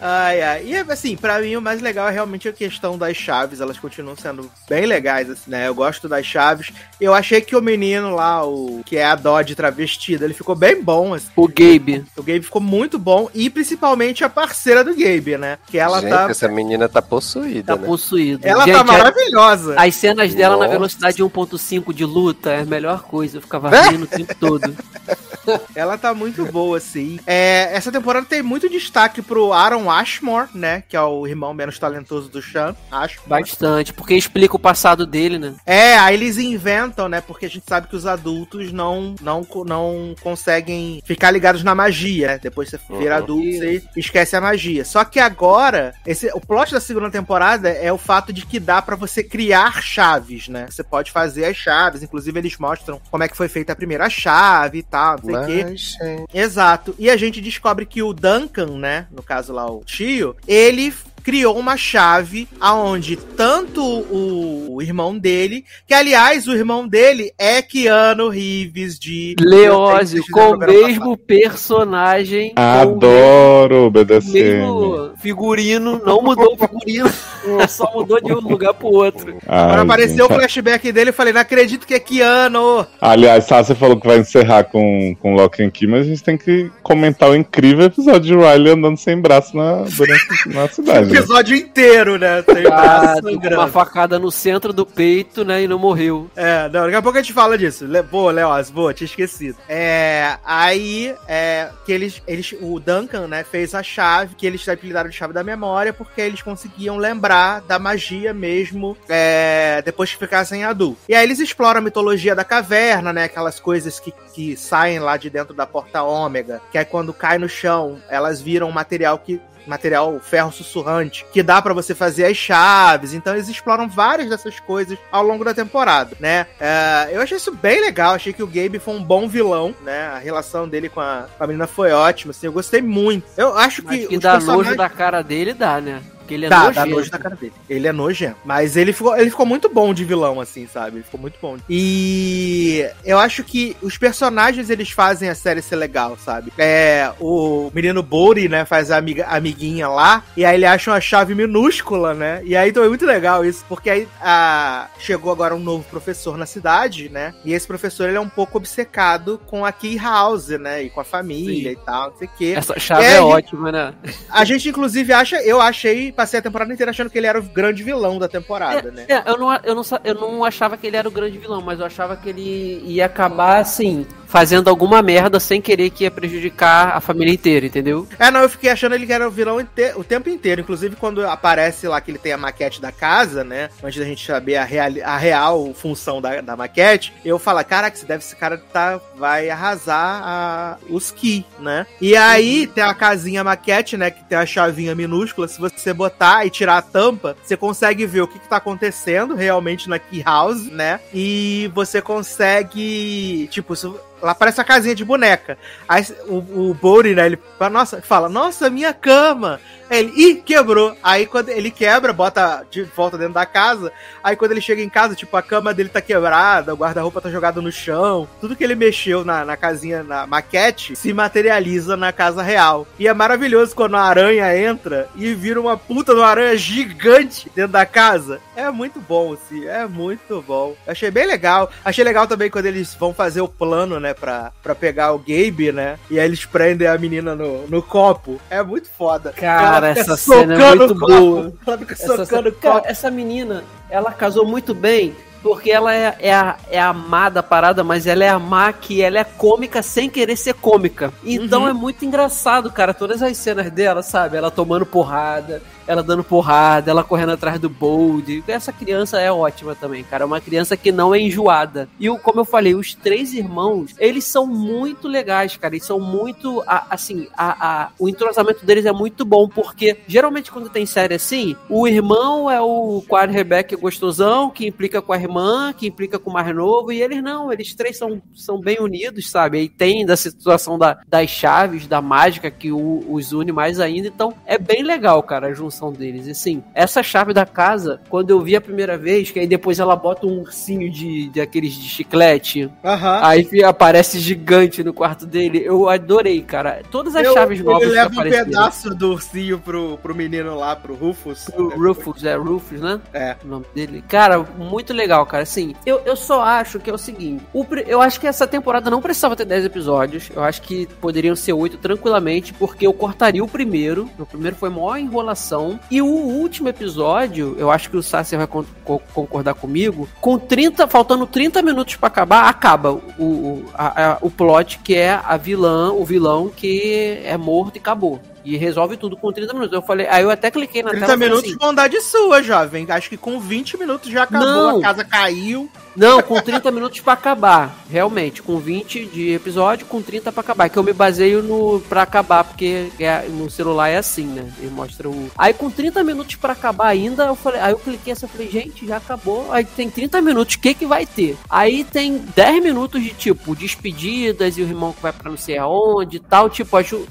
Ai, ai. E assim, pra mim o mais legal é realmente a questão das chaves. Elas continuam sendo bem legais, assim, né? Eu gosto das chaves. Eu achei que o menino lá, o que é a Dodge travestida, ele ficou bem bom, assim. O Gabe. O Gabe ficou muito bom. E principalmente a parceira do Gabe, né? Que ela gente, tá. essa menina tá possuída, Tá né? possuído. Ela Gente, tá maravilhosa. As cenas dela na Nossa. velocidade 1.5 de luta é a melhor coisa. Eu ficava rindo o tempo todo. Ela tá muito boa, assim. É, essa temporada tem muito destaque pro Aaron Ashmore, né? Que é o irmão menos talentoso do Sean. Ashmore. Bastante, porque explica o passado dele, né? É, aí eles inventam, né? Porque a gente sabe que os adultos não, não, não conseguem ficar ligados na magia. né? Depois você vira Uhum. adulto e esquece a magia. Só que agora, esse, o plot da segunda temporada é o fato de que dá pra você criar chaves, né? Você pode fazer as chaves, inclusive eles mostram como é que foi feita a primeira chave e tal, não sei o quê. Exato. E a gente descobre que o Duncan, né, no caso lá o tio, ele criou uma chave aonde tanto o, o irmão dele, que aliás o irmão dele é Keanu Reeves de Leózio, com o mesmo personagem. Adoro mesmo- BDC. mesmo figurino, não mudou o figurino, só mudou de um lugar pro outro. Agora apareceu o flashback dele e falei, não acredito que é Keanu. Aliás, você falou que vai encerrar com, com and Key, mas a gente tem que comentar o incrível episódio de Riley andando sem braço na, durante, na cidade. Episódio inteiro, né? Tem Ah, uma facada no centro do peito, né? E não morreu. É, não, daqui a pouco a gente fala disso. Boa, Leoz, boa, tinha esquecido. É, aí, é, que eles, eles, o Duncan, né, fez a chave, que eles apelidaram de chave da memória, porque eles conseguiam lembrar da magia mesmo, é, depois que ficassem adultos. E aí eles exploram a mitologia da caverna, né, aquelas coisas que, que saem lá de dentro da porta ômega, que é quando cai no chão, elas viram um material que material ferro sussurrante que dá pra você fazer as chaves. Então eles exploram várias dessas coisas ao longo da temporada, né? É, eu achei isso bem legal. Achei que o Gabe foi um bom vilão, né? A relação dele com a, com a menina foi ótima. Assim, eu gostei muito. Eu acho Mas que, que os dá personagens- nojo da cara dele, dá, né? Porque ele é Dá, dá nojo da cara dele. Ele é nojento. Mas ele ficou, ele ficou muito bom de vilão, assim, sabe? Ele ficou muito bom. E eu acho que os personagens, eles fazem a série ser legal, sabe? É, o menino Bori, né, faz a amiga, amiguinha lá, e aí ele acha uma chave minúscula, né? E aí então é muito legal isso, porque aí a, chegou agora um novo professor na cidade, né? E esse professor, ele é um pouco obcecado com a Key House, né? E com a família Sim. e tal, não sei o quê. Essa chave É, é, ótima, né? A gente, inclusive, acha. Eu achei, passei a temporada inteira achando que ele era o grande vilão da temporada, né? É, eu não, eu, não, eu não achava que ele era o grande vilão, mas eu achava que ele ia acabar, assim, fazendo alguma merda sem querer que ia prejudicar a família inteira, entendeu? É, não, eu fiquei achando ele que era o vilão o tempo inteiro. Inclusive, quando aparece lá que ele tem a maquete da casa, né? Antes da gente saber a real, a real função da, da maquete, eu falo, caraca, esse deve esse cara tá, vai arrasar a- os Ki, né? E aí tem a casinha maquete, né? Que tem a chavinha minúscula. Se você botar e tirar a tampa, você consegue ver o que, que tá acontecendo realmente na Key House, né? E você consegue, tipo, se- Lá parece a casinha de boneca. Aí o, o né, ele nossa, fala, nossa, minha cama. Aí ele, ih, quebrou. Aí quando ele quebra, bota de volta dentro da casa. Aí quando ele chega em casa, tipo, a cama dele tá quebrada, o guarda-roupa tá jogado no chão. Tudo que ele mexeu na, na casinha, na maquete, se materializa na casa real. E é maravilhoso quando a aranha entra e vira uma puta de uma aranha gigante dentro da casa. É muito bom, assim, é muito bom. Achei bem legal. Achei legal também quando eles vão fazer o plano, né, pra, pra pegar o Gabe, né? E aí eles prendem a menina no, no copo. É muito foda. Cara, essa cena é muito boa. Ela fica Essa, socando o cara, copo. essa menina, ela casou muito bem. Porque ela é, é, a, é a má da parada, mas ela é a má que ela é cômica sem querer ser cômica. Então Uhum. é muito engraçado, cara. Todas as cenas dela, sabe? Ela tomando porrada, ela dando porrada, ela correndo atrás do Bold. Essa criança é ótima também, cara. É uma criança que não é enjoada. E como eu falei, os três irmãos, eles são muito legais, cara. Eles são muito. assim, a, a- o entrosamento deles é muito bom, porque geralmente quando tem série assim, o irmão é o quarterback gostosão, que implica com a irmã, que implica com o mais novo, e eles não, eles três são, são bem unidos, sabe? E tem da situação da, das chaves, da mágica que o- os une mais ainda, então é bem legal, cara, a junção deles. E assim, essa chave da casa, quando eu vi a primeira vez, que aí depois ela bota um ursinho de, de aqueles de chiclete, Aham. aí aparece gigante no quarto dele, eu adorei, cara. Todas as Eu- chaves novas Ele que leva um apareceram. pedaço do ursinho pro, pro menino lá, pro Rufus. O Rufus, é Rufus, né? É. O nome dele. Cara, muito legal, cara. Assim, eu, eu só acho que é o seguinte: o eu acho que essa temporada não precisava ter 10 episódios. Eu acho que poderiam ser 8 tranquilamente, porque eu cortaria o primeiro. O primeiro foi maior enrolação. E o último episódio, eu acho que o Sassi vai con- co- concordar comigo. Com 30, faltando 30 minutos pra acabar, acaba o, o, a- a- o plot que é a vilã, o vilão que é morto e acabou. E resolve tudo com 30 minutos. Eu falei, aí eu até cliquei na 30 tela e falei minutos assim, bondade sua, jovem. Acho que com 20 minutos já acabou, Não. a casa caiu. Não, com 30 minutos pra acabar. Realmente, com 20 de episódio, com 30 pra acabar. Que eu me baseio no pra acabar, porque é- no celular é assim, né? Ele mostra o. Aí com 30 minutos pra acabar ainda, eu falei, aí eu cliquei assim, eu falei, gente, já acabou. Aí tem 30 minutos, o que que vai ter? Aí tem 10 minutos de tipo, despedidas e o irmão que vai pra não sei aonde e tal, tipo, aju-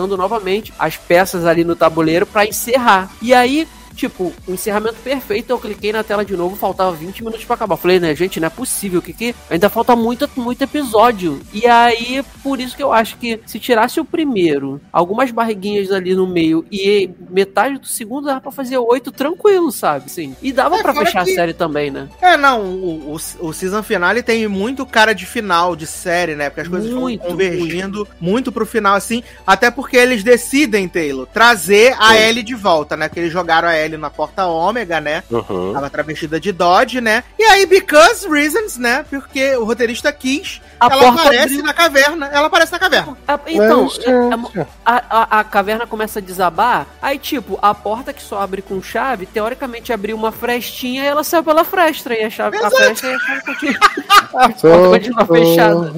ajustando novamente as peças ali no tabuleiro pra encerrar. E aí tipo, o encerramento perfeito, eu cliquei na tela de novo, faltava 20 minutos pra acabar. Eu falei, né, gente, não é possível, que, que ainda falta muito, muito episódio. E aí, por isso que eu acho que se tirasse o primeiro, algumas barriguinhas ali no meio e metade do segundo, dava pra fazer oito tranquilo, sabe? Sim. E dava É, pra fora fechar que- a série também, né? É, não, o, o, o season finale tem muito cara de final de série, né? Porque as coisas Muito, vão convergindo muito. pro final, assim. Até porque eles decidem, Taylor, trazer a Ellie de volta, né? Que eles jogaram a Ellie na porta ômega, né? Uhum. Tava travestida de Dodge, né? E aí, because reasons, né? Porque o roteirista quis, A ela porta aparece abriu. na caverna. Ela aparece na caverna. Então, é- é- a, a, a caverna começa a desabar, aí, tipo, a porta que só abre com chave, teoricamente abriu uma frestinha e ela saiu pela fresta, e a chave, a fresta e a chave continua. A porta continua fechada.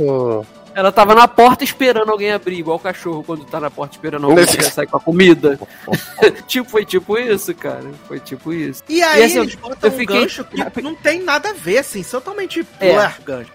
Ela tava na porta esperando alguém abrir, igual o cachorro quando tá na porta esperando alguém sair com a comida. tipo, foi tipo isso, cara. Foi tipo isso. E aí, assim, eles botam eu um fiquei- gancho que não tem nada a ver, assim. Totalmente É.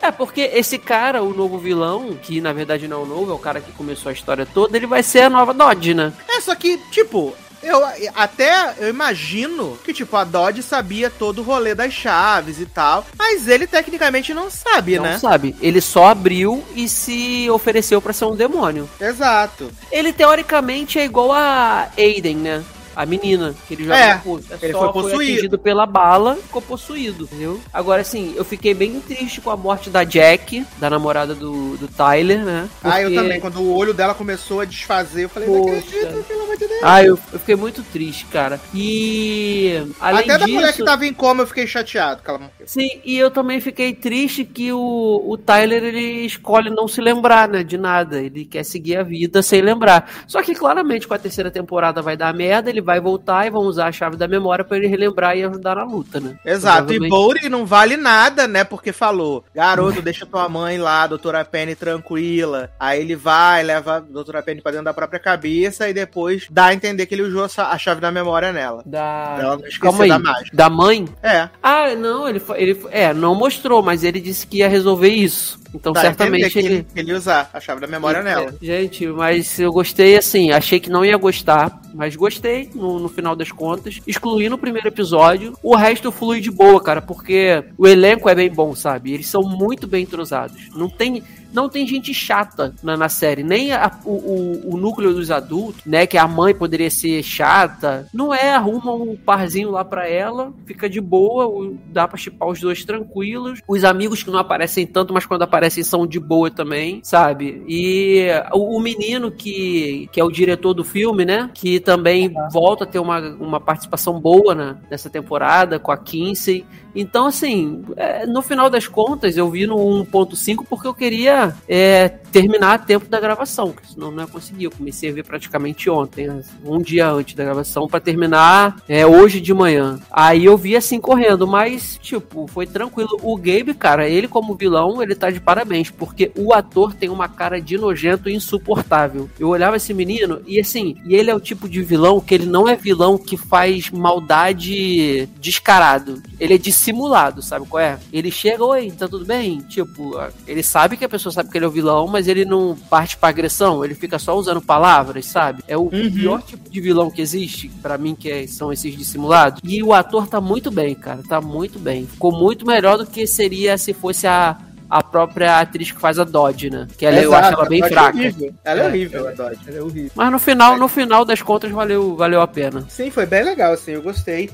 É, porque esse cara, o novo vilão, que na verdade não é o novo, é o cara que começou a história toda, ele vai ser a nova Dodge, né? É, só que, tipo, eu até eu imagino que, tipo, a Dodge sabia todo o rolê das chaves e tal, mas ele tecnicamente não sabe, Não né? sabe. Ele só abriu e se ofereceu pra ser um demônio. Exato. Ele teoricamente é igual a Aiden, né? A menina, que ele já É, é ele foi possuído. atingido pela bala ficou possuído, entendeu? Agora, assim, eu fiquei bem triste com a morte da Jack, da namorada do, do Tyler, né? Ah, eu Porque- também. Quando o olho dela começou a desfazer, eu falei, não Poxa. acredito, pelo amor de Deus. Ah, eu, eu fiquei muito triste, cara. E além Até da disso, mulher que tava em coma eu fiquei chateado morreu. Sim, e eu também fiquei triste que o, o Tyler ele escolhe não se lembrar, né, de nada. Ele quer seguir a vida sem lembrar. Só que claramente com a terceira temporada vai dar merda, ele vai voltar e vão usar a chave da memória pra ele relembrar e ajudar na luta, né? Exato, e Bouri não vale nada, né? Porque falou, garoto, deixa tua mãe lá, doutora Penny tranquila. Aí ele vai, leva a doutora Penny pra dentro da própria cabeça e depois dá a entender que ele usou a chave da memória nela. Da... Ela não esqueceu Calma aí. da mágica. Da mãe? É, Ah, não, ele, foi- ele é, não mostrou, mas ele disse que ia resolver isso. Então entender certamente ele, ele, que ele ia usar a chave da memória nela. É, Gente, mas eu gostei assim, achei que não ia gostar, mas gostei no, no final das contas, excluindo o primeiro episódio. O resto flui de boa, cara, porque o elenco é bem bom, sabe? Eles são muito bem entrosados. Não tem. Não tem gente chata na, na série, nem a- o, o, núcleo dos adultos, né? Que a mãe poderia ser chata. Não é, arruma um parzinho lá pra ela, fica de boa, dá pra chipar os dois tranquilos. Os amigos que não aparecem tanto, mas quando aparecem são de boa também, sabe? E o, o menino que, que é o diretor do filme, né? Que também volta a ter uma, uma participação boa na, nessa temporada com a Kinsey. Então, assim, é, no final das contas, eu vi no 1.5 porque eu queria é, terminar a tempo da gravação, senão não ia conseguir. Eu comecei a ver praticamente ontem, né, um dia antes da gravação, pra terminar é, hoje de manhã. Aí eu vi assim correndo, mas, tipo, foi tranquilo. O Gabe, cara, ele como vilão, ele tá de parabéns, porque o ator tem uma cara de nojento insuportável. Eu olhava esse menino e assim, e ele é o tipo de vilão que ele não é vilão que faz maldade descarado. Ele é dissimulado, sabe qual é? Ele chega, oi, tá tudo bem? Tipo, ele sabe que a pessoa sabe que ele é o vilão, mas ele não parte pra agressão, ele fica só usando palavras, sabe? É o pior tipo de vilão que existe, pra mim, que é- são esses dissimulados. E o ator tá muito bem, cara, tá muito bem. Ficou muito melhor do que seria se fosse a, a própria atriz que faz a Dodge, né? Que ela, eu Exato, acho ela bem é fraca. horrível. Ela é, É, horrível, a Dodge. Ela é horrível. Mas no final, no final das contas, valeu, valeu a pena. Sim, foi bem legal, assim, eu gostei.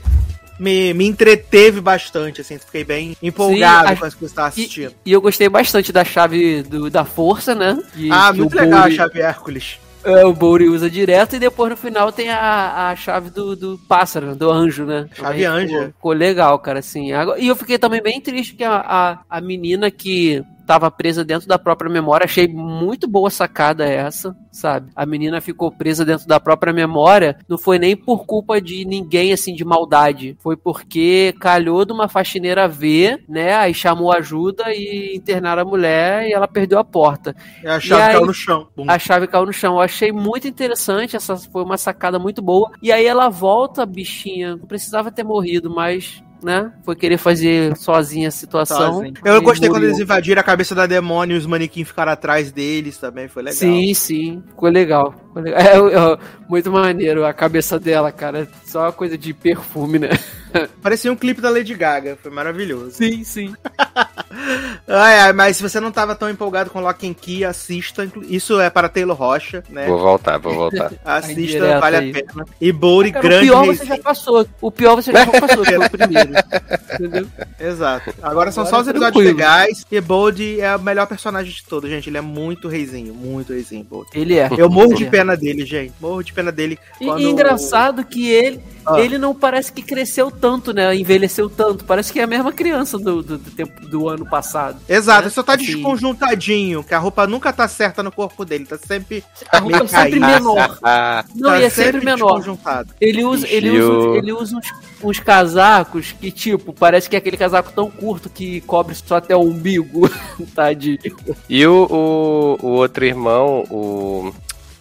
Me, me entreteve bastante, assim, fiquei bem empolgado Sim, a- com as coisas que eu estava assistindo. E eu gostei bastante da chave do- da força, né? De- ah, que muito legal Bouri- a chave Hércules. É, o Bouri usa direto e depois no final tem a, a chave do, do pássaro, né, do anjo, né? Chave anjo, Ficou, ficou legal, cara, assim. E eu fiquei também bem triste que a, a, a menina que tava presa dentro da própria memória, achei muito boa sacada essa, sabe? A menina ficou presa dentro da própria memória, não foi nem por culpa de ninguém, assim, de maldade. Foi porque calhou de uma faxineira ver, né? Aí chamou ajuda e internaram a mulher e ela perdeu a porta. E a chave aí- caiu no chão. A chave caiu no chão. Eu achei muito interessante. Essa foi uma sacada muito boa. E aí ela volta, bichinha. Não precisava ter morrido, mas né? Foi querer fazer sozinha a situação. Sozinho. Eu gostei quando morreu. eles invadiram a cabeça da demônio e os manequins ficaram atrás deles também, foi legal. Sim, sim. Ficou legal. Ficou legal. É, é, muito maneiro a cabeça dela, cara. Só uma coisa de perfume, né? Parecia um clipe da Lady Gaga, foi maravilhoso. Sim, sim. Ai, ai, mas se você não tava tão empolgado com Lock and Key, assista. Isso é para Taylor Rocha, né? Vou voltar, vou voltar. Assista, indireta vale aí. a pena. E Bouri, Cara, o grande pior você já passou. O pior você já passou, que foi o primeiro. Entendeu? Exato. Agora são Agora só os episódios tranquilo. legais. E Bold é o melhor personagem de todos, gente. Ele é muito reizinho, muito reizinho, Bold. Ele é. Eu morro de é. pena dele, gente. Morro de pena dele. E, quando- e engraçado que ele, Ah. ele não parece que cresceu tanto, né? Envelheceu tanto. Parece que é a mesma criança do, do, do tempo do ano passado. Exato, né? ele só tá Assim, desconjuntadinho, que a roupa nunca tá certa no corpo dele, tá sempre. A roupa meio é sempre caída. menor. Ah, Não, tá e é sempre menor. desconjuntado. Ele usa, ele usa, ele usa uns, uns casacos que, tipo, parece que é aquele casaco tão curto que cobre só até o umbigo. Tadinho. E o, o, o outro irmão, o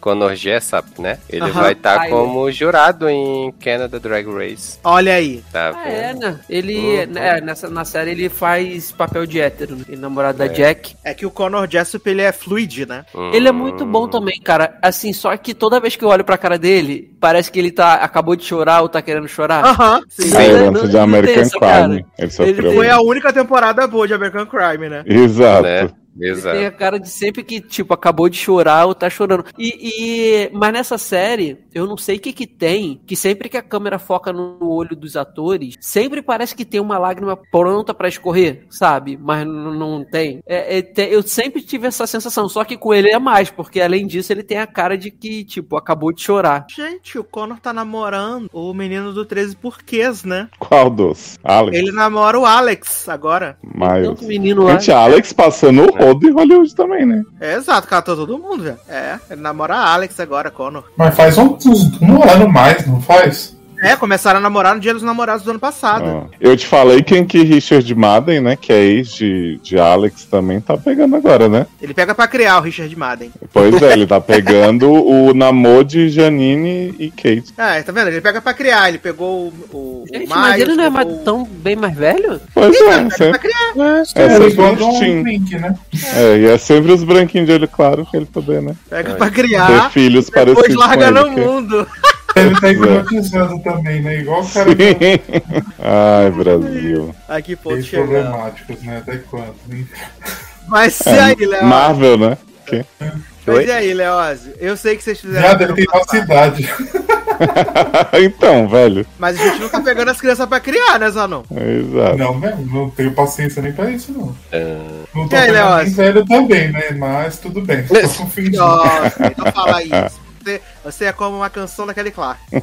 Conor Jessup, né? Ele Aham. vai estar Ai, como jurado em Canada Drag Race. Olha aí. Tá Ah, é, né? Ele, Uhum. né, nessa, na série, ele faz papel de hétero, né? Ele é namorado É. da Jack. É que o Conor Jessup, ele é fluid, né? Ele é muito bom também, cara. Assim, só que toda vez que eu olho pra cara dele, parece que ele tá acabou de chorar ou tá querendo chorar. Aham. sim. Não, A não, herança de não American. Crime. Ele sofreu. Foi a única temporada boa de American Crime, né? Exato. Né? Ele Exato. tem a cara de sempre que, tipo, acabou de chorar ou tá chorando. E, e- mas nessa série, eu não sei o que que tem, que sempre que a câmera foca no olho dos atores, sempre parece que tem uma lágrima pronta pra escorrer, sabe? Mas não tem. É- é, te- eu sempre tive essa sensação, só que com ele é mais, porque além disso ele tem a cara de que, tipo, acabou de chorar. Gente, o Conor tá namorando o menino do 13 porquês, né? Qual dos? Alex. Ele namora o Alex agora. Mas. Tanto menino lá. Gente, Alex passando o rodo em Hollywood também, né? É exato, catou todo mundo, velho. É, ele namora a Alex agora, Conor. Mas faz um, uns- um ano mais, não faz? É, começaram a namorar no dia dos namorados do ano passado. Ó, Eu te falei quem que Richard Madden, né? Que é ex de, de Alex também, tá pegando agora, né? Ele pega pra criar o Richard Madden. Pois é, ele tá pegando o namoro de Janine e Kate. É, tá vendo? Ele pega pra criar. Ele pegou o, o, Gente, o mas ele não é mais, o- tão bem mais velho? Pois é, Pega pra sempre, criar. é É, sempre igual um. Link, né? É, e é sempre os branquinhos de olho claro pra ele poder, né? Pega pra Ter criar. filhos Depois parecidos larga com no que- mundo. Ele tá hipnotizando também, né? Igual o cara Sim. Ai, Brasil. Ai, que ponto chegamos. problemáticos, né? Até quando? hein? Mas e É, aí, Léo? Marvel, né? Mas e aí, Leózio? Eu sei que vocês fizeram. Viado, ele tem nossa idade. então, velho. Mas a gente tá pegando as crianças pra criar, né, Zanon? Exato. Não mesmo, não tenho paciência nem pra isso, não. Não tô E aí, pegando Leózio? nem velho também, né? Mas tudo bem. Tô confundindo. Nossa, não fala isso. Você, você é como uma canção da Kelly Clark.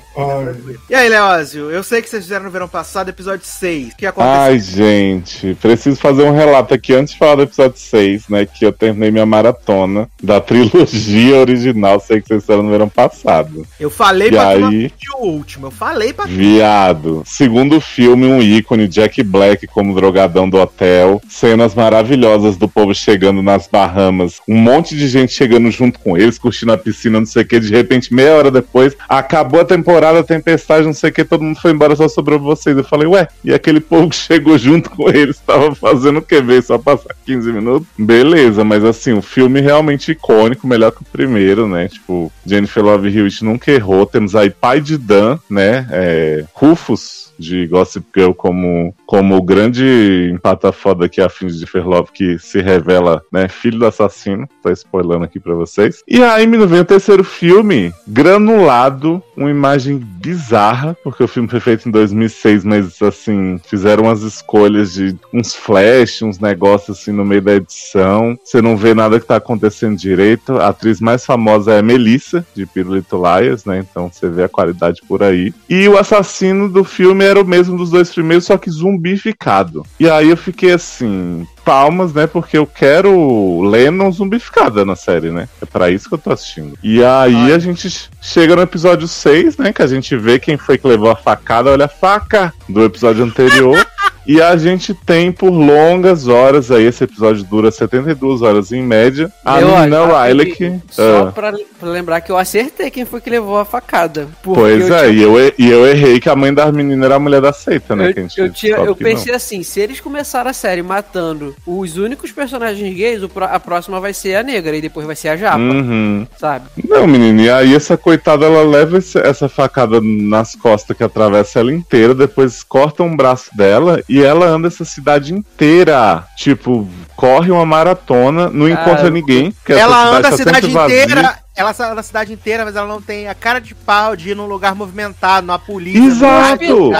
E aí, Leózio? Eu sei que vocês fizeram no verão passado, episódio 6. O que aconteceu? Ai, gente, preciso fazer um relato aqui antes de falar do episódio 6, né? Que eu terminei minha maratona da trilogia original, sei que vocês fizeram no verão passado. Eu falei E pra tu aí? assistir o último. Eu falei pra tu. Viado. Segundo filme, um ícone, Jack Black como drogadão do hotel. Cenas maravilhosas do povo chegando nas Bahamas. Um monte de gente chegando junto com eles, curtindo a piscina, não sei o que. De repente, meia hora depois, acabou a temporada, a tempestade, não sei o que, todo mundo foi embora, só sobrou vocês. Eu falei, ué, e aquele povo que chegou junto com eles tava fazendo o que? Veio só passar 15 minutos? Beleza, mas assim, o filme realmente icônico, melhor que o primeiro, né? Tipo, Jennifer Love Hewitt nunca errou. Temos aí pai de Dan, né? É, Rufus de Gossip Girl como, como o grande empata foda que é a fim de Jennifer Love, que se revela, né, filho do assassino. Tô spoilando aqui pra vocês. E aí, menino, vem o terceiro filme, granulado, uma imagem bizarra, porque o filme foi feito em 2006, mas assim, fizeram umas escolhas de uns flash, uns negócios assim no meio da edição. Você não vê nada que tá acontecendo direito. A atriz mais famosa é Melissa, de Pirulito Liars, né? Então você vê a qualidade por aí. E o assassino do filme era o mesmo dos dois primeiros, só que zumbificado. E aí eu fiquei assim, palmas, né? Porque eu quero Lennon zumbificada na série, né? É pra isso que eu tô assistindo. E aí a gente chega no episódio 6, né? Que a gente vê quem foi que levou a facada. Olha a faca do episódio anterior. E a gente tem por longas horas aí, esse episódio dura 72 horas em média. A Eu, menina ó, Riley que. Só Ah, pra, pra lembrar que eu acertei quem foi que levou a facada. Pois eu é, tinha- e, eu, e eu errei que a mãe das meninas era a mulher da seita, né? Eu, eu, tinha, eu que não. pensei assim, se eles começaram a série matando os únicos personagens gays, a próxima vai ser a negra e depois vai ser a japa, Uhum. sabe? Não, menino, e aí essa coitada ela leva esse- essa facada nas costas que atravessa ela inteira, depois corta um braço dela e ela anda essa cidade inteira. Tipo, corre uma maratona, não encontra ninguém. essa Ela anda a tá cidade vazia. inteira. Ela anda a cidade inteira, mas ela não tem a cara de pau de ir num lugar movimentado, numa polícia. Exato.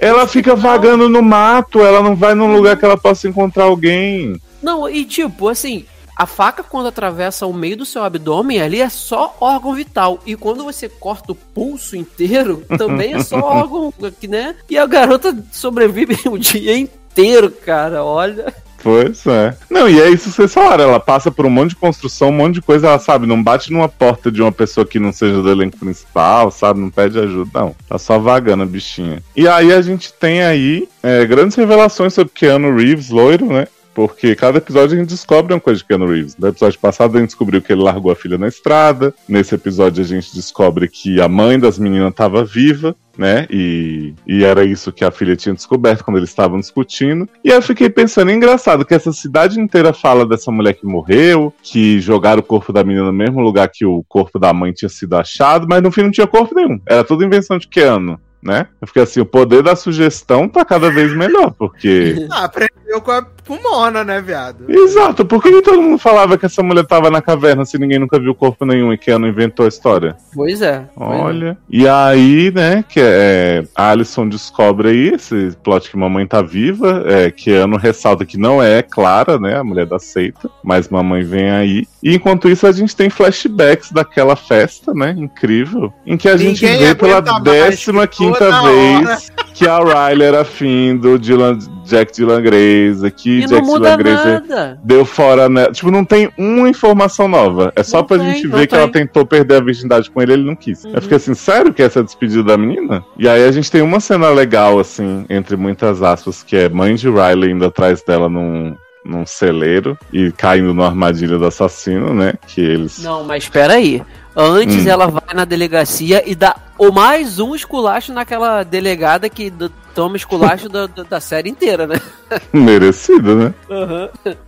Ela fica vagando no mato, ela não vai num lugar que ela possa encontrar alguém. não, e tipo, assim, a faca quando atravessa o meio do seu abdômen ali é só órgão vital. E quando você corta o pulso inteiro, também é só órgão, né? E a garota sobrevive o dia inteiro, cara, olha. Pois é. Não, e é isso que vocês falaram. Ela passa por um monte de construção, um monte de coisa, ela sabe, não bate numa porta de uma pessoa que não seja do elenco principal, sabe? Não pede ajuda, não. Tá só vagando a bichinha. E aí a gente tem aí é, grandes revelações sobre Keanu Reeves, loiro, né? Porque cada episódio a gente descobre uma coisa de Keanu Reeves. No episódio passado a gente descobriu que ele largou a filha na estrada. Nesse episódio a gente descobre que a mãe das meninas estava viva, né? E, e era isso que a filha tinha descoberto quando eles estavam discutindo. E eu fiquei pensando, é engraçado que essa cidade inteira fala dessa mulher que morreu, que jogaram o corpo da menina no mesmo lugar que o corpo da mãe tinha sido achado, mas no fim não tinha corpo nenhum. Era tudo invenção de Keanu. Né? Eu fiquei assim, o poder da sugestão tá cada vez melhor, porque. Ah, aprendeu com a pulmona, né, viado? Exato, por que, que todo mundo falava que essa mulher tava na caverna se ninguém nunca viu corpo nenhum e Keanu inventou a história? Pois é. pois é. Olha. E aí, né, que é, a Alison descobre aí esse plot que mamãe tá viva. É, Keanu ressalta que não é Clara, né, a mulher da seita, mas mamãe vem aí. E enquanto isso, a gente tem flashbacks daquela festa, né, incrível, em que a gente Ninguém vê pela aguenta mais, décima quinta toda vez que a Riley era afim do Dylan, Jack Dylan Grace, que E não Jack muda Dylan Grace nada. deu fora, né? Tipo, não tem uma informação nova. É só Não pra tem, gente ver que ela tentou perder a virgindade com ele, ele não quis. Uhum. Eu fiquei assim, sério que essa é a despedida da menina? E aí a gente tem uma cena legal, assim, entre muitas aspas, que é mãe de Riley indo atrás dela num, num celeiro e caindo numa armadilha do assassino, né? Que eles. Não, mas espera aí. Antes Hum. ela vai na delegacia e dá o mais um esculacho naquela delegada que toma esculacho da, da, série inteira, né? Merecido, né?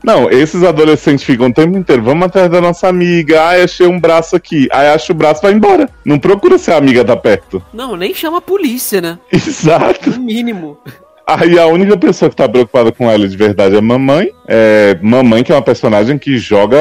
Não, esses adolescentes ficam o tempo inteiro. Vamos atrás da nossa amiga. Ai, achei um braço aqui. Aí acha o braço e vai embora. Não procura se a amiga tá perto. Não, nem chama a polícia, né? Exato. No mínimo. Aí a única pessoa que tá preocupada com ela de verdade é a mamãe. É, mamãe, que é uma personagem que joga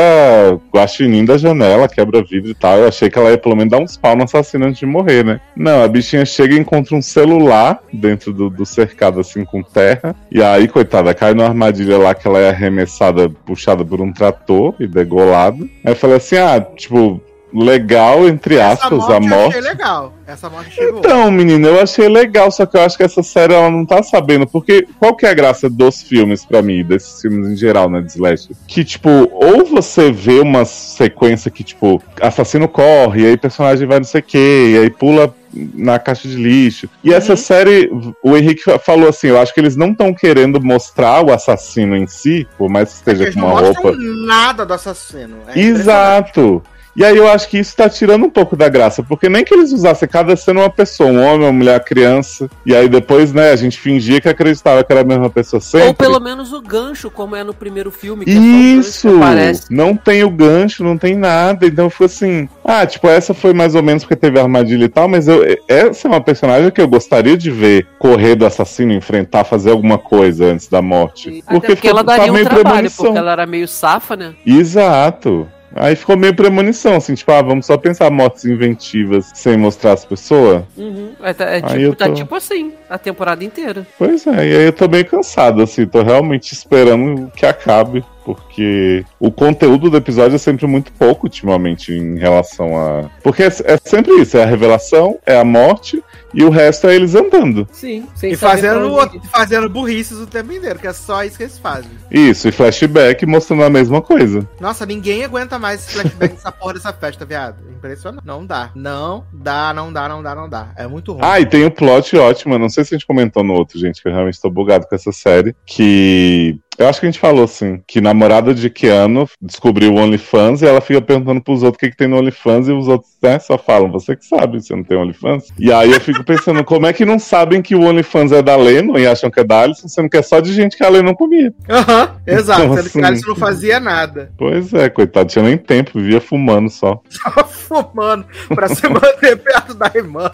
guaxinim da janela, quebra vidro e tal. Eu achei que ela ia pelo menos dar uns pau no assassino antes de morrer, né? Não, a bichinha chega e encontra um celular dentro do, do cercado, assim, com terra. E aí, coitada, cai numa armadilha lá que ela é arremessada, puxada por um trator e degolada. Aí eu falei assim, ah, tipo, legal, entre aspas, morte a eu morte. achei legal. Essa morte chegou. Então, menino, eu achei legal, só que eu acho que essa série ela não tá sabendo, porque qual que é a graça dos filmes pra mim, desses filmes em geral, né, de Slash? Que, tipo, ou você vê uma sequência que, tipo, assassino corre, e aí personagem vai não sei o quê, e aí pula na caixa de lixo. E essa série, o Henrique fa- falou assim, eu acho que eles não estão querendo mostrar o assassino em si, por mais que esteja Eles com não uma roupa. nada do assassino. É Exato. E aí eu acho que isso tá tirando um pouco da graça, porque nem que eles usassem cada cena uma pessoa, um homem, uma mulher, uma criança, e aí depois, né, a gente fingia que acreditava que era a mesma pessoa sempre. Ou pelo menos o gancho, como é no primeiro filme, que é gancho Isso! aparece. Não tem o gancho, não tem nada. Então foi assim. Ah, tipo, essa foi mais ou menos porque teve armadilha e tal, mas eu, essa é uma personagem que eu gostaria de ver correr do assassino, enfrentar, fazer alguma coisa antes da morte. Até porque ficou- ela daria um meio trabalho, premonição. porque ela era meio safa, né? Exato. Aí ficou meio premonição, assim, tipo, ah, vamos só pensar mortes inventivas sem mostrar as pessoas. Uhum. É, tá, é tipo, tá tô- tipo assim, a temporada inteira. Pois é, e aí eu tô meio cansado, assim, tô realmente esperando que acabe. porque o conteúdo do episódio é sempre muito pouco ultimamente em relação a. Porque é, é sempre isso: é a revelação, é a morte e o resto é eles andando. Sim, sem E saber fazendo, o- fazendo burrices o tempo inteiro, que é só isso que eles fazem. Isso, e flashback mostrando a mesma coisa. Nossa, ninguém aguenta mais esse flashback dessa porra dessa festa, viado. Impressionante. Não dá. Não dá, não dá, não dá, não dá. É muito ruim. Ah, e tem o plot ótimo, eu não sei se a gente comentou no outro, gente, que eu realmente tô bugado com essa série, que eu acho que a gente falou assim, que namorada de Keanu descobriu o OnlyFans e ela fica perguntando pros outros o que, que tem no OnlyFans e os outros né, só falam, você que sabe, você não tem OnlyFans. E aí eu fico pensando, como é que não sabem que o OnlyFans é da Lennon e acham que é da Alison, sendo que é só de gente que a Lennon comia. Aham, exato. Então, Sendo que assim, a Alice não fazia nada. Pois é, coitado, tinha nem tempo, vivia fumando só. Só fumando pra se manter perto da irmã.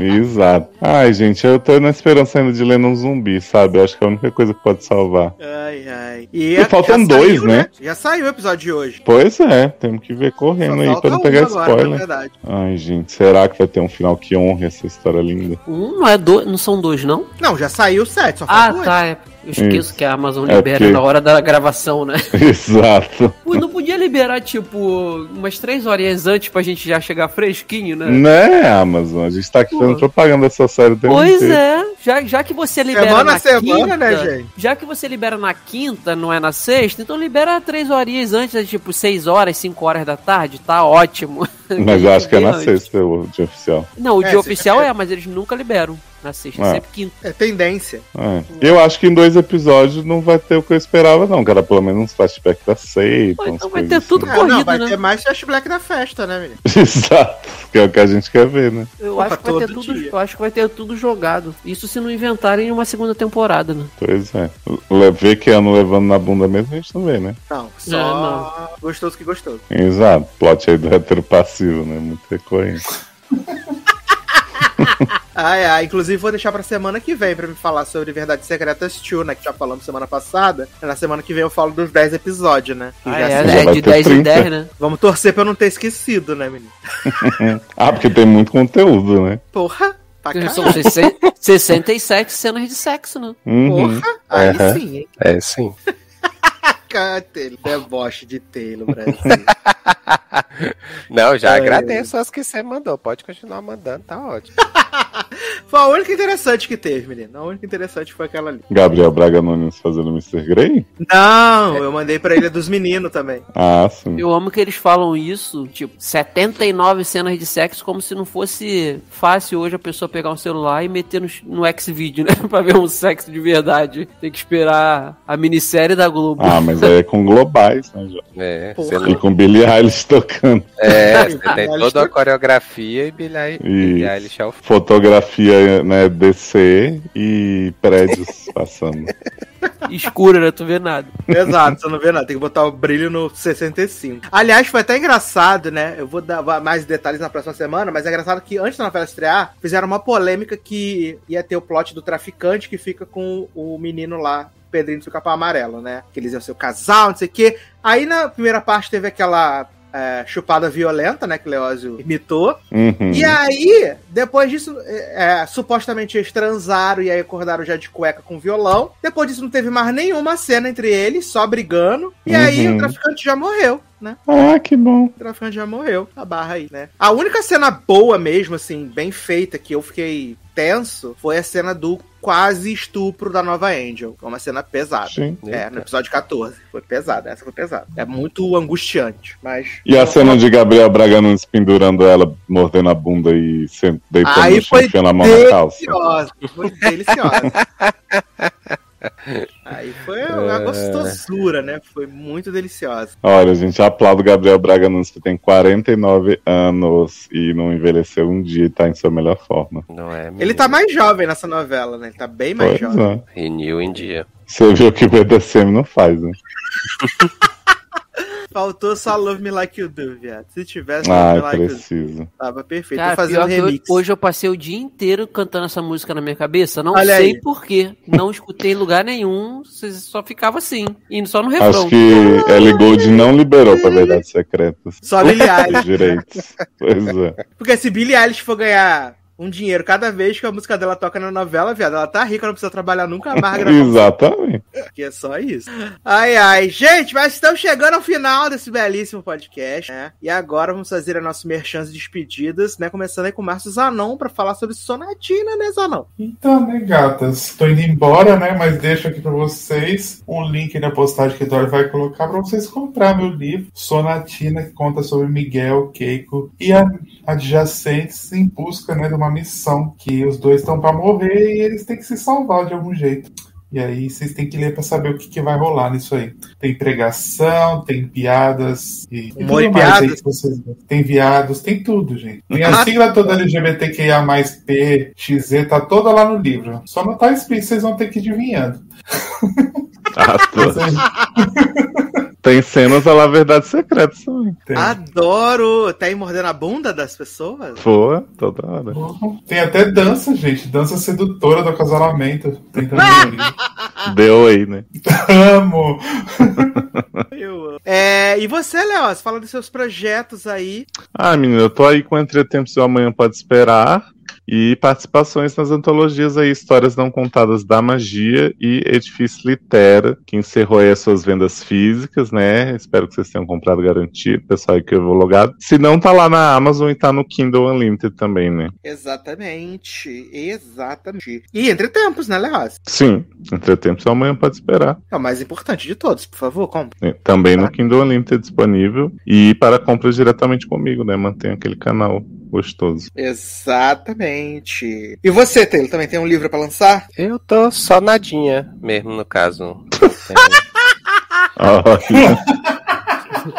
Exato. Ai, gente, eu tô na esperança ainda de Lennon zumbi, sabe? Eu acho que é a única coisa que pode salvar. Ai, ai. E, E faltam já dois, saiu, né? Já saiu o episódio de hoje. Pois é, temos que ver correndo aí falta pra não pegar agora, spoiler. Ai, gente, será que vai ter um final que honre essa história linda? Um não é dois, não são dois, não? Não, já saiu o 7, só Ah, um. tá. é. Eu esqueço Isso. que a Amazon É libera porque- na hora da gravação, né? Exato. Pô, não podia liberar, tipo, umas três horinhas antes pra gente já chegar fresquinho, né? Né, Amazon? A gente tá aqui Pô. fazendo propaganda dessa série tempo Pois inteiro. é, já, já que você libera Semana na semana, quinta, né, gente? já que você libera na quinta, não é na sexta, então libera três horinhas antes, é tipo seis horas, cinco horas da tarde, tá ótimo. Mas eu acho que é na Antes. sexta o dia oficial. Não, o É, dia oficial é, mas eles nunca liberam na sexta, É. sempre quinta. É tendência. É. Eu acho que em dois episódios não vai ter o que eu esperava, não. Cara, pelo menos uns flashbacks da seita. Então vai ter tudo É, corrido, não, vai né? ter mais flashback da festa, né, menino? Exato. Que é o que a gente quer ver, né? Eu Opa, acho, que vai ter tudo, dia. eu acho que vai ter tudo jogado. Isso se não inventarem uma segunda temporada, né? Pois é. Le- Ver que ano levando na bunda mesmo, a gente não vê, né? Não, só não. gostoso que gostoso. Exato. Plot aí do hétero passivo, né? Muito recorrente. Ai, ai, inclusive vou deixar pra semana que vem pra me falar sobre Verdades Secretas 2, né? Que já falamos semana passada. Na semana que vem eu falo dos 10 episódios, né? Ah, já é, é vai de ter 10 em 30. 10, né? Vamos torcer pra eu não ter esquecido, né, menino? Ah, porque tem muito conteúdo, né? Porra! São caralho. 60 67 cenas de sexo, né? Uhum. Porra! Aí Aham. sim, hein? É sim. Cara, Taylor, deboche de Taylor, Brasil. Não, já Ai, agradeço as que você mandou. Pode continuar mandando, tá ótimo. Foi a única interessante que teve, menino. A única interessante foi aquela ali. Gabriel Braga Nunes fazendo Mr. Grey? Não, eu mandei pra Ilha dos Meninos também. Ah, sim. Eu amo que eles falam isso, tipo, 79 cenas de sexo, como se não fosse fácil hoje a pessoa pegar um celular e meter no, no X-Video, né? pra ver um sexo de verdade. Tem que esperar a minissérie da Globo. Ah, mas aí é com globais, né, Jó? É, Porra. E com Billie Eilish tocando. é, você tem toda a coreografia e Isso. Eilish é o Fotografia, né, DC e prédios passando. Escura, né? Tu vê nada. Exato, você não vê nada, tem que botar o brilho no 65. Aliás, foi até engraçado, né? Eu vou dar mais detalhes na próxima semana, mas é engraçado que antes da novela estrear, fizeram uma polêmica que ia ter o plot do traficante que fica com o menino lá, Pedrinho do seu capão amarelo, né? Que eles iam ser o casal, não sei o quê. Aí na primeira parte teve aquela é, chupada violenta, né? Que Leózio imitou. Uhum. E aí, depois disso, é, é, supostamente eles transaram e aí acordaram já de cueca com violão. Depois disso, não teve mais nenhuma cena entre eles, só brigando. E aí Uhum. o traficante já morreu, né? Ah, que bom. O traficante já morreu. A barra aí, né? A única cena boa mesmo, assim, bem feita, que eu fiquei tenso, foi a cena do quase estupro da nova Angel. Foi uma cena pesada. Sim. É, no episódio 14. Foi pesada, essa foi pesada. É muito angustiante, mas... E a cena de Gabriel Braga Nunes pendurando ela, mordendo a bunda e deitando Aí no chão, foi enfiando a mão na calça. Deliciosa, foi deliciosa. Aí foi uma gostosura, né? Foi muito deliciosa. Olha, gente, aplaudo o Gabriel Braga Nunes, que tem 49 anos e não envelheceu um dia e tá em sua melhor forma. Não é? Ele tá mais jovem nessa novela, né? Ele tá bem mais Pois jovem. é. Renew em dia. Você viu que o BDSM não faz, né? Faltou só Love Me Like You Do, viado. Se tivesse Love Ai, Me Like You Do, preciso. tava perfeito. Cara, fazer um que eu- remix. hoje eu passei o dia inteiro cantando essa música na minha cabeça. Não Olha sei porquê. Não escutei em lugar nenhum. Só ficava assim. Indo só no refrão. Acho que Ellie Gold não liberou pra Verdades Secretas. Só Billie Eilish. direitos. Pois é. Porque se Billie Eilish for ganhar um dinheiro cada vez que a música dela toca na novela, viado. Ela tá rica, não precisa trabalhar nunca mais. Exatamente. Que é só isso. Ai, ai. Gente, mas estamos chegando ao final desse belíssimo podcast, né? E agora vamos fazer a nossa merchan de despedidas, né? Começando aí com o Márcio Zanon pra falar sobre Sonatina, né, Zanon? Então, né, gatas? Tô indo embora, né? Mas deixo aqui pra vocês um link na postagem que o Dória vai colocar pra vocês comprar meu livro, Sonatina, que conta sobre Miguel, Keiko e a adjacentes em busca né, de uma missão que os dois estão pra morrer e eles têm que se salvar de algum jeito. E aí vocês têm que ler pra saber o que, que vai rolar nisso aí. Tem pregação, tem piadas e, e Humor e tudo mais aí piadas? que vocês tem viados, tem tudo, gente. Tem a sigla toda LGBTQIA mais P, XZ, tá toda lá no livro. Só não tá explícito, vocês vão ter que ir adivinhando. Ah, Vocês- Tem cenas lá, verdade secreta também. tem. Adoro! Tá aí mordendo a bunda das pessoas? Pô, toda hora. Tem até dança, gente. Dança sedutora do acasalamento. Tem também ali. Deu aí, né? Amo! Eu amo. É, e você, Léo? Fala dos seus projetos aí. Ah, menina, eu tô aí com Entretempos e o Amanhã Pode Esperar. E participações nas antologias aí, Histórias Não Contadas da Magia e Edifício Litera, que encerrou aí as suas vendas físicas, né? Espero que vocês tenham comprado garantido, pessoal aí que eu vou logado. Se não, tá lá na Amazon e tá no Kindle Unlimited também, né? Exatamente. Exatamente. E entre tempos, né, Léo? Sim, Entretempos e o Amanhã Pode Esperar. É o mais importante de todos, por favor, compre. né? Também no Kindle Unlimited disponível. E para compras diretamente comigo, né? Mantenha aquele canal gostoso. Exatamente. E você, Taylor, também tem um livro pra lançar? Eu tô só nadinha mesmo, no caso. Olha.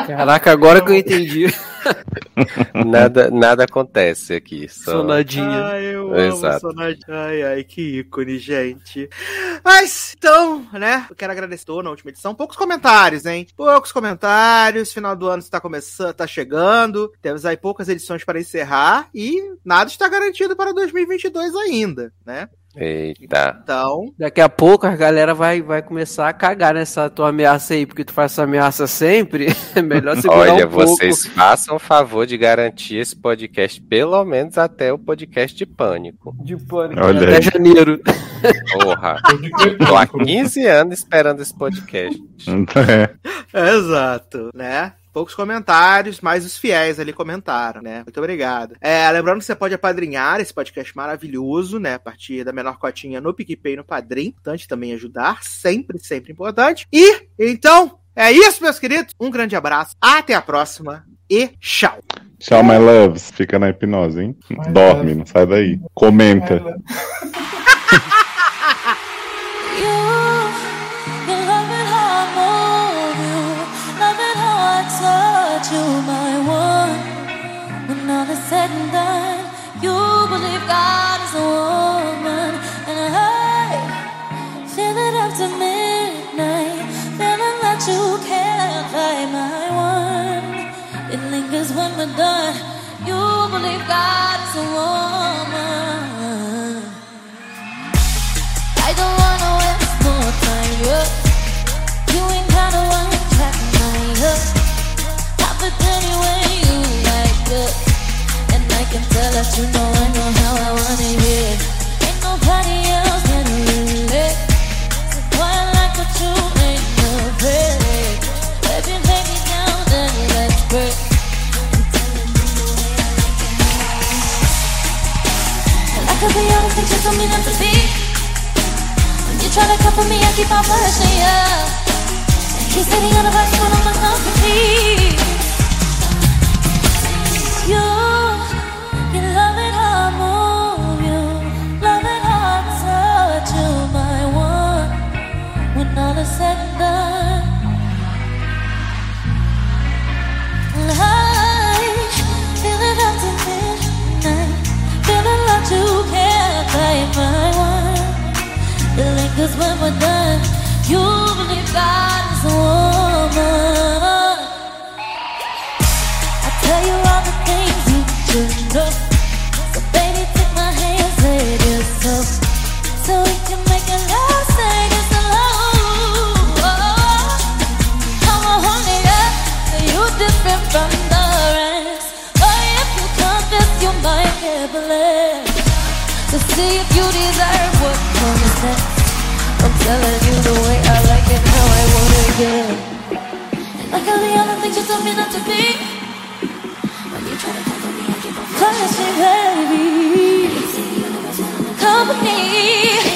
Caraca, agora que eu entendi. nada, nada acontece aqui. Só... Sonadinha. Ai, eu amo Exato. Sonadinha. Ai, ai, que ícone, gente. Mas, então, né? Eu quero agradecer na última edição. Poucos comentários, hein? Poucos comentários. Final do ano está começando, tá chegando. Temos aí poucas edições para encerrar. E nada está garantido para 2022 ainda, né? Eita. Então, Daqui a pouco a galera vai, vai começar a cagar nessa tua ameaça aí, porque tu faz essa ameaça sempre. É melhor segurar Olha, um pouco. vocês façam o favor de garantir esse podcast pelo menos até o podcast de pânico. De pânico. Olha Até aí. janeiro. Porra. Tô há público. 15 anos esperando esse podcast. É. Exato, né? Poucos comentários, mas os fiéis ali comentaram, né? Muito obrigado. É, lembrando que você pode apadrinhar esse podcast maravilhoso, né? A partir da menor cotinha no PicPay e no Padrim. Importante também ajudar, sempre, sempre importante. E, então, é isso, meus queridos. Um grande abraço, até a próxima e tchau. Tchau, my loves. Fica na hipnose, hein? My Dorme, love. não sai daí. Comenta. said and done, you believe God is a woman, and I feel it after midnight, feeling that you can't fight my one. It lingers when we're done. You believe God is a woman. I don't wanna waste more time, yeah. That you know I know how I wanna hear. Ain't nobody else can relate. So boy, I like what you ain't afraid. Baby, lay me down and let's break. I it. And could be honest, but you told me not to be. When you try to cover me, I keep on pushing you. He said he got a vice on my company. You, Lingers when we're done. You believe God is a woman. I tell you all the things you should know. So baby, take my hand, say it yourself. So we can make a love, say this alone. I'm a honey, yeah. So you different from the rest. Oh, if you confess, you might get blessed. if you deserve what comes next. Telling you the way I like it, how I want it. Like all the other things you told me not to be. Baby. Company.